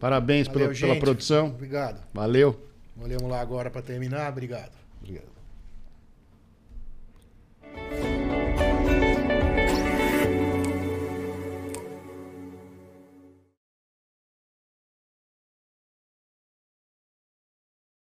Parabéns Valeu, pela, pela produção. Obrigado. Valeu. Olhamos lá agora para terminar. Obrigado. Obrigado.